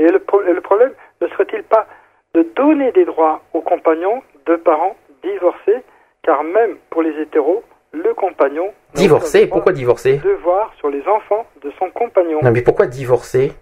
Et le, pro- le problème ne serait-il pas de donner des droits aux compagnons de parents divorcés, car même pour les hétéros, le compagnon aucun Pourquoi divorcer devoir sur les enfants de son compagnon. Non, mais pourquoi divorcer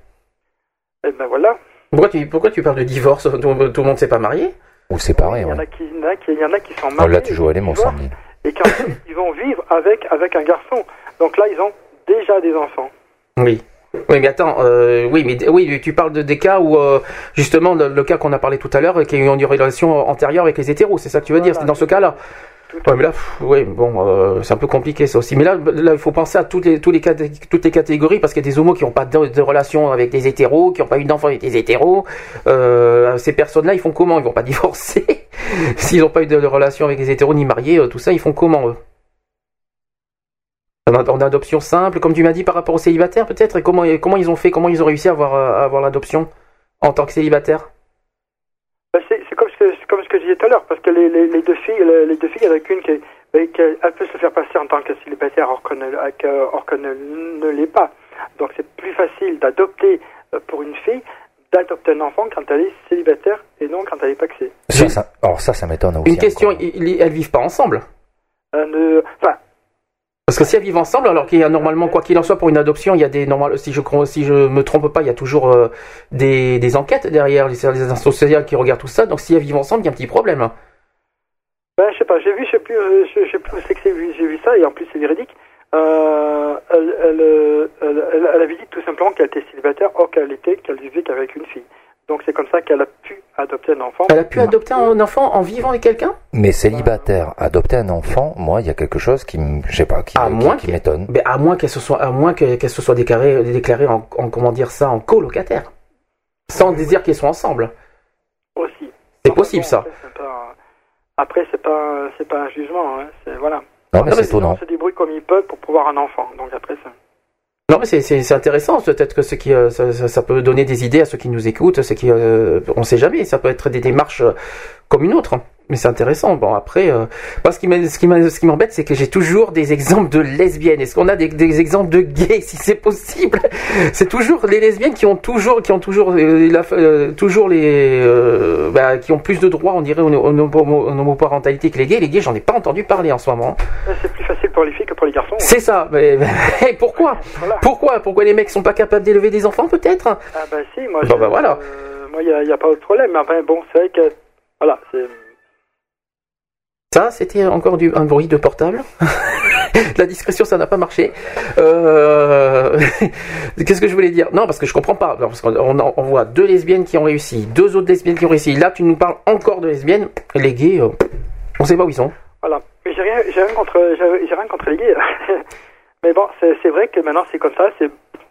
Et ben voilà. Pourquoi tu, pourquoi tu parles de divorce? Tout, tout le monde s'est pas marié? Ou séparés, Il y en ouais. a qui, il y en a qui, il y en a qui sont Oh, mariés. là tu joues à Sandrine. et qu'ensuite ils vont vivre avec, avec un garçon. Donc là, ils ont déjà des enfants. Oui. Oui, mais attends, euh, oui, mais oui, tu parles de des cas où euh, justement le, le cas qu'on a parlé tout à l'heure, qui a eu une relation antérieure avec les hétéros, c'est ça que tu veux dire. C'est dans ce cas-là. Ouais, mais là, pff, ouais, bon, euh, c'est un peu compliqué ça aussi. Mais là, là, il faut penser à toutes les, tous les, caté- toutes les catégories parce qu'il y a des homos qui n'ont pas de, de relation avec des hétéros, qui n'ont pas eu d'enfants avec des hétéros. Euh, ces personnes-là, ils font comment? Ils vont pas divorcer s'ils n'ont pas eu de, de relation avec des hétéros ni mariés. euh, tout ça, ils font comment eux? En, ad- en adoption simple, comme tu m'as dit par rapport aux célibataires peut-être. Et comment, comment ils ont fait Comment ils ont réussi à avoir, euh, à avoir l'adoption en tant que célibataire? Ben, C'est c'est comme, ce que- c'est comme ce que je disais tout à l'heure, parce que les, les, les deux filles, les, les deux filles, il y en a qu'une qui, est- qui elle peut se faire passer en tant que célibataire, or qu'elle ne, que- or qu'elle ne, ne l'est pas. Donc c'est plus facile d'adopter euh, pour une fille, d'adopter un enfant quand elle est célibataire et non quand elle est paxée. Ça, ça, alors ça, ça m'étonne aussi. Une question, ils- ils- elles vivent pas ensemble? Euh, ne- Enfin, Parce que si elles vivent ensemble, alors qu'il y a normalement, quoi qu'il en soit, pour une adoption, il y a des normal, si je si je me trompe pas, il y a toujours euh, des, des enquêtes derrière les, instances sociales qui regardent tout ça. Donc si elles vivent ensemble, il y a un petit problème. Ben, je sais pas, j'ai vu, je sais plus, euh, je, sais plus où c'est que j'ai vu ça, et en plus c'est véridique. Euh, elle, elle, elle, elle, avait dit tout simplement qu'elle était célibataire, or qu'elle était, qu'elle vivait qu'avec une fille. Donc c'est comme ça qu'elle a pu adopter un enfant. Elle a pu adopter un enfant en vivant avec quelqu'un Mais célibataire, adopter un enfant, moi, il y a quelque chose qui, me- je sais pas, qui, À qui- moins qui m'étonne. Ben, à moins qu'elle se soit, à moins que- qu'elle se soit déclarée, déclarée en, en- comment dire ça, en colocataire, sans désir qu'ils soient ensemble. Aussi. C'est possible ça. Après, c'est pas, c'est pas, un jugement, hein, c'est voilà. Non, mais c'est étonnant. On se débrouille comme ils peuvent pour pouvoir un enfant. Donc après, ça. Non mais c'est- intéressant. Peut-être que ce qui, euh, ça, ça- peut donner des idées à ceux qui nous écoutent. Ceux qui, euh, on sait jamais. Ça peut être des démarches euh, comme une autre. Hein. Mais c'est intéressant. Bon après, euh, moi, ce qui ce m'embête, c'est que j'ai toujours des exemples de lesbiennes. Est-ce qu'on a des, des exemples de gays, si c'est possible? C'est toujours les lesbiennes qui ont toujours, qui ont toujours, euh, la- euh, toujours les, euh, bah, qui ont plus de droits, on dirait, en en- en homoparentalité que les gays. Les gays, j'en ai pas entendu parler en ce moment. Euh, C'est plus facile pour les filles que pour les garçons. C'est ça. Mais, mais pourquoi? Voilà. Pourquoi? Pourquoi les mecs sont pas capables d'élever des enfants, peut-être? Ah bah si, moi, Bon, bah, voilà. euh, moi, il n'y a pas de problème. Mais enfin, bon, c'est vrai que, voilà, c'est... Ça, c'était encore du, un bruit de portable. La discrétion, ça n'a pas marché. Euh, Qu'est-ce que je voulais dire? Non, parce que je comprends pas. Parce qu'on on, voit deux lesbiennes qui ont réussi, deux autres lesbiennes qui ont réussi. Là, tu nous parles encore de lesbiennes. Les gays, euh, on sait pas où ils sont. Voilà. Mais j'ai rien, rien contre, j'ai rien contre les gays. mais bon, c'est vrai que maintenant c'est comme ça.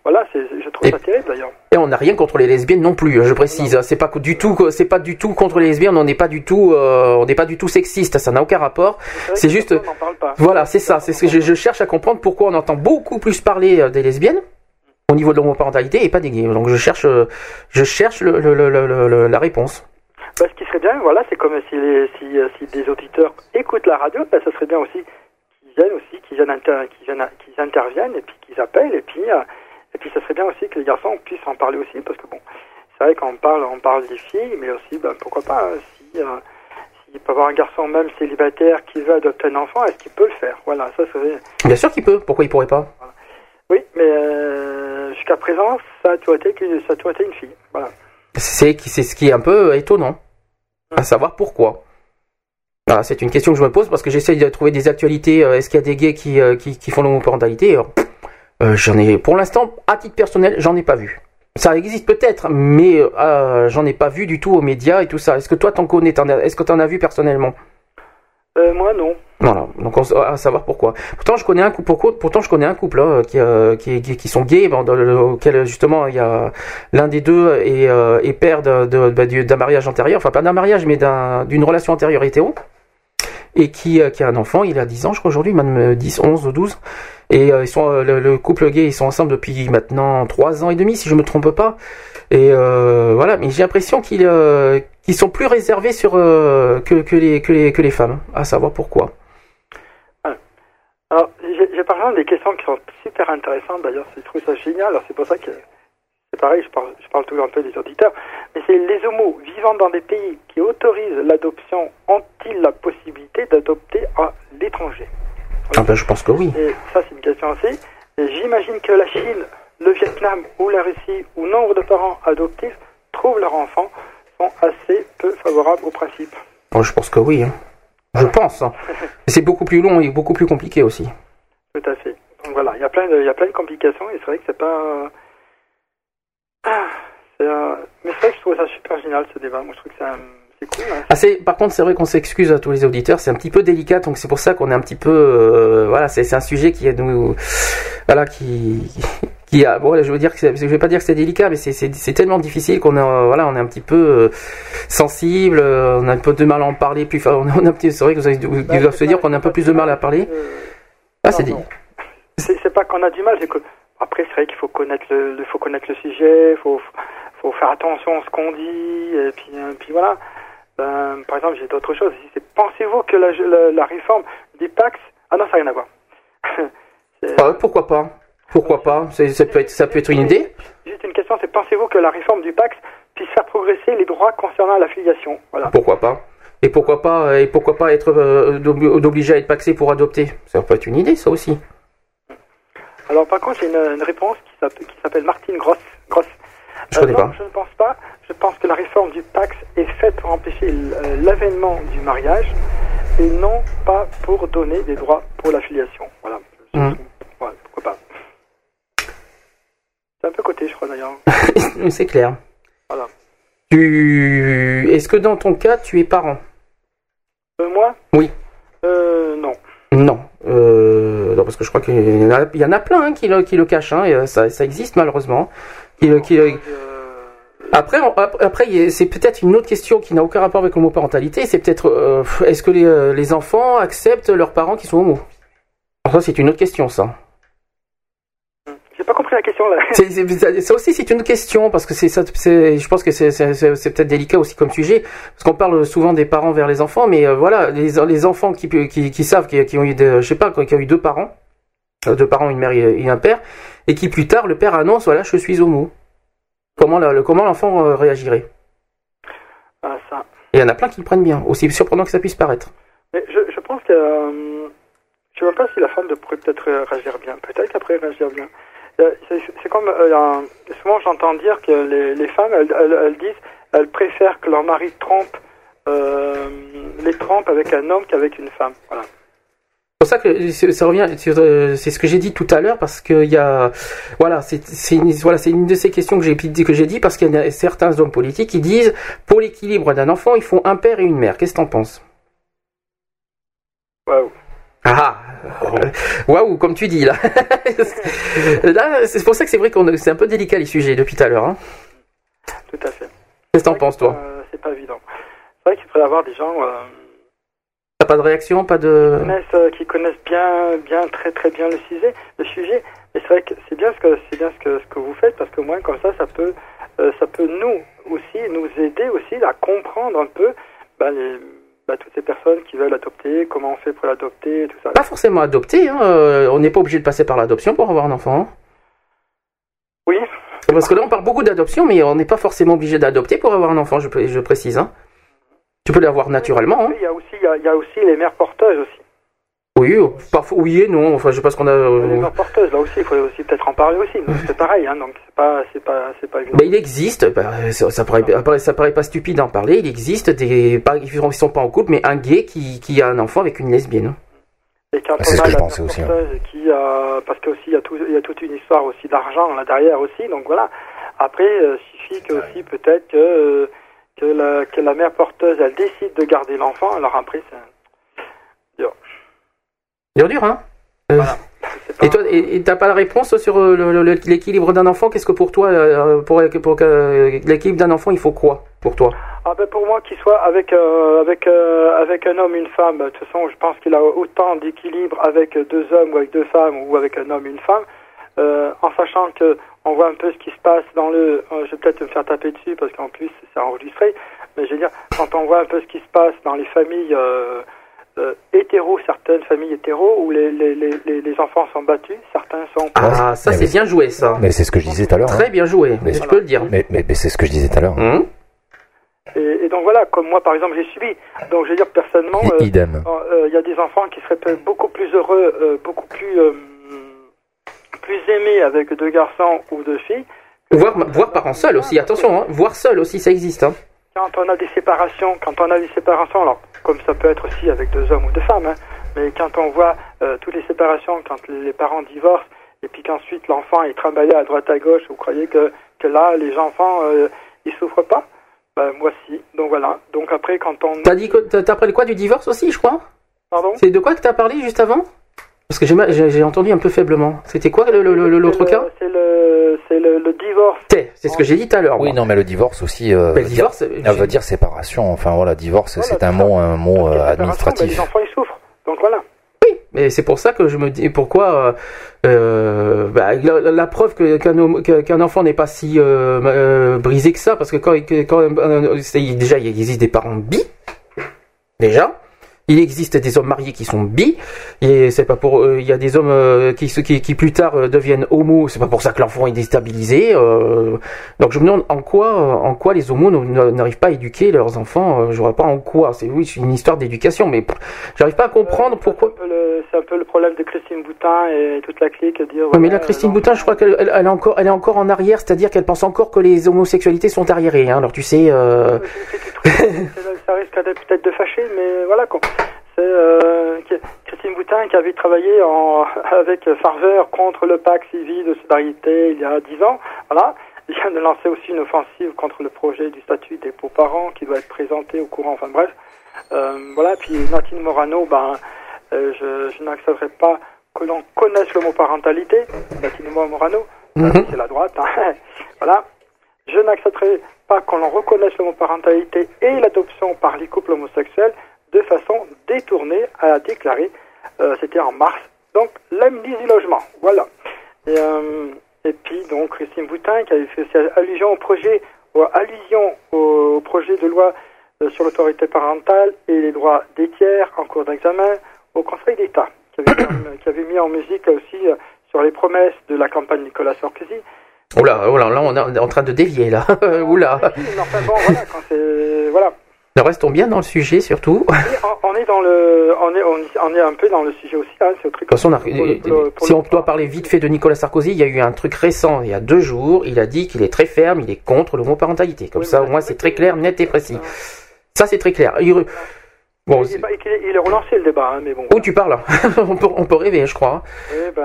Voilà, je trouve Et- ça terrible d'ailleurs. Et on n'a rien contre les lesbiennes non plus. hein, Je précise. C'est pas du tout, c'est pas du tout contre les lesbiennes. On n'est pas du tout, euh, on n'est pas du tout sexiste. Ça n'a aucun rapport. C'est juste- on parle pas. Voilà, c'est ça. C'est ce que je, je cherche à comprendre pourquoi on entend beaucoup plus parler euh, des lesbiennes au niveau de l'homoparentalité et pas des gays. Donc je cherche, euh, je cherche le, le- le- le- le- la réponse. Bah, ce qui serait bien, voilà, c'est comme si, les, si, si des auditeurs écoutent la radio, bah, ça serait bien aussi qu'ils viennent aussi, qu'ils inter- viennent, qu'ils interviennent et puis qu'ils appellent et puis euh, et puis ça serait bien aussi que les garçons puissent en parler aussi parce que bon, c'est vrai qu'on parle, on parle des filles, mais aussi, bah, pourquoi pas, hein, si euh, s'il peut avoir un garçon même célibataire qui veut adopter un enfant, est-ce qu'il peut le faire? Voilà, ça serait. Bien sûr qu'il peut. Pourquoi il pourrait pas? Oui, mais euh, jusqu'à présent, ça a toujours été, que- ça a toujours été une fille. Voilà. C'est c'est ce qui est un peu étonnant, à savoir pourquoi. Voilà, c'est une question que je me pose parce que j'essaie de trouver des actualités. euh, Est-ce qu'il y a des gays qui, euh, qui, qui font l'homoparentalité Alors, euh, J'en ai, pour l'instant, à titre personnel, j'en ai pas vu. Ça existe peut-être, mais euh, j'en ai pas vu du tout aux médias et tout ça. Est-ce que toi t'en connais t'en as- Est-ce que t'en as vu personnellement? Euh, moi, non. Voilà, donc on, à savoir pourquoi. Pourtant, je connais un couple, pourtant je connais un couple hein, qui, euh, qui, qui, qui sont gays, bon, dans le- auquel justement il y a l'un des deux est, euh, est père de- de- bah, du- d'un mariage antérieur, enfin pas d'un mariage, mais d'un- d'une relation antérieure hétéro, et qui, euh, qui a un enfant. Il a 10 ans, je crois aujourd'hui, même euh, 10, 11 ou 12. Et euh, ils sont euh, le, le couple gay, ils sont ensemble depuis maintenant 3 ans et demi, si je me trompe pas. Et euh, voilà, mais j'ai l'impression qu'ils sont plus réservés sur que, que les que les que les femmes, à savoir pourquoi. Alors, j'ai j'ai par exemple des questions qui sont super intéressantes. D'ailleurs, je trouve ça génial, alors c'est pour ça que c'est pareil, je parle, je parle toujours un peu des auditeurs, mais c'est les homos vivant dans des pays qui autorisent l'adoption ont-ils la possibilité d'adopter à l'étranger? Ah ben, je pense que oui. Et ça c'est une question aussi. J'imagine que la Chine, le Vietnam ou la Russie, où nombre de parents adoptifs trouvent leurs enfants, sont assez peu favorables au principe. Moi, je pense que oui. hein. Je pense. hein. C'est beaucoup plus long et beaucoup plus compliqué aussi. Tout à fait. Donc voilà, il y a plein de, il y a plein de complications et c'est vrai que c'est pas. Ah, euh, Mais c'est vrai que je trouve ça super génial ce débat. Moi je trouve que c'est, un- cool. hein. Ah, par contre, c'est vrai qu'on s'excuse à tous les auditeurs. C'est un petit peu délicat, donc c'est pour ça qu'on est un petit peu. euh, voilà, c'est un sujet qui est nous. Voilà, qui. Qui a, bon, je veux dire que je vais pas dire que c'est délicat, mais c'est- tellement difficile qu'on a, voilà, on est un petit peu euh, sensible, euh, on a un peu de mal à en parler. Puis, enfin, on a, c'est vrai que vous, avez- vous Bah, doivent se dire qu'on a un peu plus de mal à parler. Euh, Ah, c'est dit. C'est, pas qu'on a du mal, c'est que après c'est vrai qu'il faut connaître le, faut connaître le sujet, faut faut faire attention à ce qu'on dit et puis euh, puis voilà. Ben, par exemple, j'ai d'autres choses. Pensez-vous que la, la, la réforme des Pax ah non, ça n'a rien à voir. Ah, pourquoi pas? Pourquoi pas? Ça peut être, ça peut être une idée. Juste une question, c'est pensez-vous que la réforme du Pax puisse faire progresser les droits concernant la filiation Voilà. Pourquoi pas? Et pourquoi pas Et pourquoi pas être euh, d'obligé à être paxé pour adopter? Ça peut être une idée, ça aussi. Alors par contre, j'ai une, une réponse qui s'appelle- qui s'appelle Martine Gross. Gross. Je connais non, pas. je ne pense pas. Je pense que la réforme du Pax est faite pour empêcher euh, l'avènement du mariage et non pas pour donner des droits pour la filiation. Voilà. Mhm. Voilà, pourquoi pas. C'est un peu côté, je crois d'ailleurs. C'est clair. Voilà. Tu... Est-ce que dans ton cas, tu es parent? Euh, moi? Oui. Euh, non. Non. Euh, non, parce que je crois qu'il y en a, il y en a plein hein, qui, le, qui le cachent. hein, et, ça, ça existe malheureusement. Qui, le- Après, après, c'est peut-être une autre question qui n'a aucun rapport avec l'homoparentalité. C'est peut-être, euh, est-ce que les, euh, les enfants acceptent leurs parents qui sont Alors ça, c'est une autre question, ça. J'ai pas compris la question là. Ça aussi, c'est une question parce que c'est ça. Je pense que c'est, peut-être délicat aussi comme sujet parce qu'on parle souvent des parents vers les enfants, mais euh, voilà, les, les enfants qui, qui, qui savent qui, qui ont eu, des, je sais pas, qui ont eu deux parents, euh, deux parents, une mère et, un père, et qui plus tard le père annonce voilà, je suis homo. Comment la- le, comment l'enfant euh, réagirait? Ah, ça. Et il y en a plein qui le prennent bien, aussi surprenant que ça puisse paraître. Mais je, je pense que. euh, je ne sais pas si la femme pourrait peut-être réagir bien. Peut-être qu'après réagir bien. Euh, C'est comme. euh, souvent, j'entends dire que les, les femmes, elles, elles- elles disent elles préfèrent que leur mari trompe, euh, les trompe avec un homme qu'avec une femme. Voilà. C'est pour ça que ça revient, euh, c'est ce que j'ai dit tout à l'heure parce qu'il y a, voilà, c'est une, voilà, c'est une de ces questions que j'ai que j'ai dit parce qu'il y a certains hommes politiques qui disent pour l'équilibre d'un enfant il faut un père et une mère. Qu'est-ce que t'en penses? Waouh. Ah, euh, waouh, comme tu dis là. là, c'est pour ça que c'est vrai qu'on c'est un peu délicat les sujets depuis tout à l'heure. Hein. Tout à fait. Qu'est-ce que t'en penses toi? Euh, c'est pas évident. C'est vrai qu'il faudrait avoir des gens euh, T'as pas de réaction, pas de. connaissent, euh, qui connaissent bien, bien, très très bien le sujet. Le sujet. Mais c'est vrai que c'est bien ce que c'est bien ce que ce que vous faites parce que moins comme ça, ça peut euh, ça peut nous aussi nous aider aussi à comprendre un peu bah, les, bah, toutes ces personnes qui veulent adopter, comment on fait pour l'adopter, et tout ça. Pas forcément adopter. Hein. euh, on n'est pas obligé de passer par l'adoption pour avoir un enfant. hein. Oui. Parce que là, on parle beaucoup d'adoption, mais on n'est pas forcément obligé d'adopter pour avoir un enfant, je précise. Hein. Tu peux l'avoir naturellement. Hein. Il y a aussi il y a, il y a aussi les mères porteuses aussi. Oui, euh, parfois, oui et non. Enfin, je sais pas ce qu'on a. euh, Les mères porteuses là aussi, il faut aussi peut-être en parler aussi. C'est pareil, hein, donc c'est pas c'est pas c'est pas évident. Bah, il existe, bah, ça, ça paraît, ça paraît pas stupide d'en parler, il existe des, pas, ils sont- ils sont pas en couple, mais un gay qui, qui a un enfant avec une lesbienne. Et quand Ah, c'est ce a que je pensais aussi, hein. qui, euh, parce que aussi il y a tout, il y a toute une histoire aussi d'argent là derrière aussi, donc voilà. Après, euh, suffit que aussi peut-être que euh, que la que la mère porteuse elle décide de garder l'enfant, alors après c'est Dur, dur, hein. Euh, Et toi, et t'as pas la réponse sur euh, l'équilibre d'un enfant? Qu'est-ce que pour toi, euh, pour, pour que l'équilibre d'un enfant, il faut quoi pour toi? Ah ben pour moi qu'il soit avec euh, avec euh, avec un homme une femme, de toute façon je pense qu'il a autant d'équilibre avec deux hommes ou avec deux femmes ou avec un homme une femme, en sachant que on voit un peu ce qui se passe dans le, euh, je vais peut-être me faire taper dessus parce qu'en plus c'est enregistré, mais je veux dire quand on voit un peu ce qui se passe dans les familles euh, euh, hétéros, certaines familles hétéros où les les, les, les, enfants sont battus, certains sont Ah, ça c'est bien joué, ça. Mais c'est ce que je disais tout à l'heure. Très hein. bien joué, Mais- je peux le dire. Mais, mais, mais c'est ce que je disais tout à l'heure. Hum Et, et donc voilà, comme moi par exemple j'ai subi. Donc je veux dire personnellement, I- euh, idem. euh, il y a des enfants qui seraient peut-être beaucoup plus heureux, euh, beaucoup plus euh, plus aimés avec deux garçons ou deux filles. Voir, voir parent seul aussi, attention, hein, voir seul aussi, ça existe. Hein. Quand on a des séparations, quand on a des séparations, alors comme ça peut être aussi avec deux hommes ou deux femmes, hein, mais quand on voit euh, toutes les séparations, quand les parents divorcent, et puis qu'ensuite l'enfant est trimballé à droite à gauche, vous croyez que, que là les enfants euh, ils souffrent pas? Ben, Moi si. Donc voilà. Donc après quand on T'as dit que t'as parlé quoi du divorce aussi, je crois? Pardon? C'est de quoi que t'as parlé juste avant? Parce que j'ai entendu un peu faiblement. C'était quoi le- le- le- l'autre cas C'est le, divorce. C'est ce que j'ai dit tout à l'heure. Oui, non, mais le divorce aussi. Euh, Mais le veut divorce, dire, j'ai- elle veut dire séparation. Enfin voilà, divorce, Voilà, c'est un ça. mot, un mot euh, ben, administratif. les enfants ils souffrent. Donc voilà. Oui, mais c'est pour ça que je me dis pourquoi euh, euh, bah, la, la- la preuve qu'un homme- que- qu'un enfant n'est pas si euh, euh, brisé que ça, parce que quand, quand euh, déjà il existe des parents bi, déjà, Il existe des hommes mariés qui sont bi, et c'est pas pour. euh, Il y a des hommes euh, qui, qui, qui plus tard euh, deviennent homos. C'est pas pour ça que l'enfant est déstabilisé. euh. donc je me demande en quoi, en quoi les homos n'arrivent pas à éduquer leurs enfants. je vois pas en quoi. C'est oui, c'est une histoire d'éducation, mais j'arrive pas à comprendre pourquoi. C'est un peu le- C'est un peu le problème de Christine Boutin et toute la clique. Dire, Ouais, mais là, Christine Boutin, je crois qu'elle elle, elle est encore, elle est encore en arrière, c'est-à-dire qu'elle pense encore que les homosexualités sont arriérées. Hein. Alors tu sais. Euh... ça risque peut-être de fâcher, mais voilà quoi. C'est euh, Christine Boutin qui avait travaillé en, avec Farver contre le pacte civil de solidarité il y a dix ans. Voilà. Il vient de lancer aussi une offensive contre le projet du statut des beaux-parents qui doit être présenté au courant. Enfin bref. Euh, voilà. Puis Nathalie Morano, ben, euh, je, je n'accepterai pas que l'on connaisse l'homoparentalité. Nathalie Morano, Mhm. c'est la droite. hein. voilà. Je n'accepterai pas qu'on en reconnaisse l'homoparentalité et l'adoption par les couples homosexuels de façon détournée, a déclaré, euh, c'était en mars, donc l'amnistie logement. Voilà. Et, euh, et puis donc Christine Boutin qui avait fait allusion au projet, ou allusion au, projet de loi euh, sur l'autorité parentale et les droits des tiers en cours d'examen au Conseil d'État, qui avait, mis en- qui avait mis en musique aussi euh, sur les promesses de la campagne Nicolas Sarkozy. Oula, oula, là, on est en train de dévier là. oula. Mais enfin bon, voilà, quand c'est voilà. Nous restons bien dans le sujet surtout. On, on est dans le, on est, on, on est un peu dans le sujet aussi. Hein, au truc. De toute façon, on a- pour le- pour le- pour si on doit parler vite fait de Nicolas Sarkozy, il y a eu un truc récent, il y a deux jours, il a dit qu'il est très ferme, il est contre l'homoparentalité. Comme Oui, ça, au moins, c'est très clair, net et précis. Ça, c'est très clair. Il- Bon, il, il relancé le débat, hein, mais bon. où tu parles on, peut, on peut rêver, je crois. Eh ben,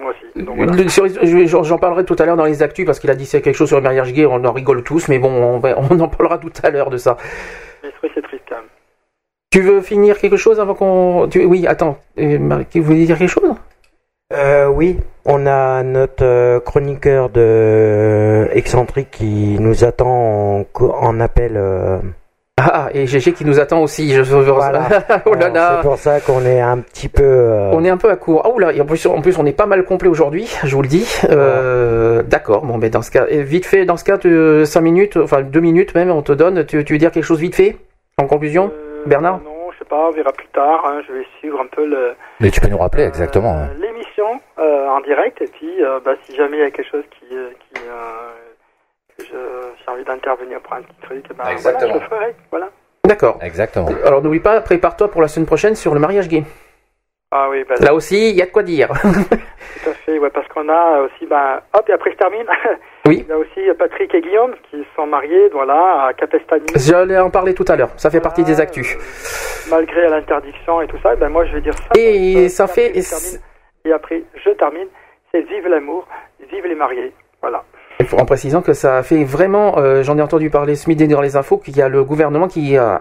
moi aussi. Voilà. J'en parlerai tout à l'heure dans les actus parce qu'il a dit quelque chose sur le mariage gay, on en rigole tous, mais bon, on, va- on en parlera tout à l'heure de ça. C'est même. Tu veux finir quelque chose avant qu'on... tu- Oui, attends, euh, vous voulez dire quelque chose? Euh, oui, on a notre euh, chroniqueur de excentrique qui nous attend en, co- en appel. Ah, et GG qui nous attend aussi. Je... Voilà. oh là là. C'est pour ça qu'on est un petit peu. euh, On est un peu à court. Ah oula, et en plus, en plus on est pas mal complet aujourd'hui, je vous le dis. Euh, D'accord, bon, ben dans ce cas, et vite fait, dans ce cas, 5 minutes, enfin 2 minutes même, on te donne. Tu, tu veux dire quelque chose vite fait En conclusion Euh, Bernard? Non, je sais pas, on verra plus tard. hein, je vais suivre un peu le, Mais tu peux nous rappeler exactement. euh, l'émission euh, en direct. Et puis, euh, bah, si jamais il y a quelque chose qui, euh, euh, j'ai envie d'intervenir pour un petit truc, ben, Exactement. Voilà, je le ferai. Voilà. D'accord. Exactement. Alors n'oublie pas, prépare-toi pour la semaine prochaine sur le mariage gay. Ah oui, bah, Là aussi, il y a de quoi dire. tout à fait. Ouais, parce qu'on a aussi, bah, hop, et après je termine. Oui. Il y a aussi Patrick et Guillaume qui sont mariés, voilà, à Capestany. J'allais en parler tout à l'heure. Ça fait partie des actus. malgré l'interdiction et tout ça, ben moi je vais dire ça. Et Euh, ça après, fait- je termine. Et après, je termine. C'est vive l'amour, vive les mariés. Voilà. En précisant que ça fait vraiment, euh, j'en ai entendu parler ce midi dans les infos, qu'il y a le gouvernement qui, euh,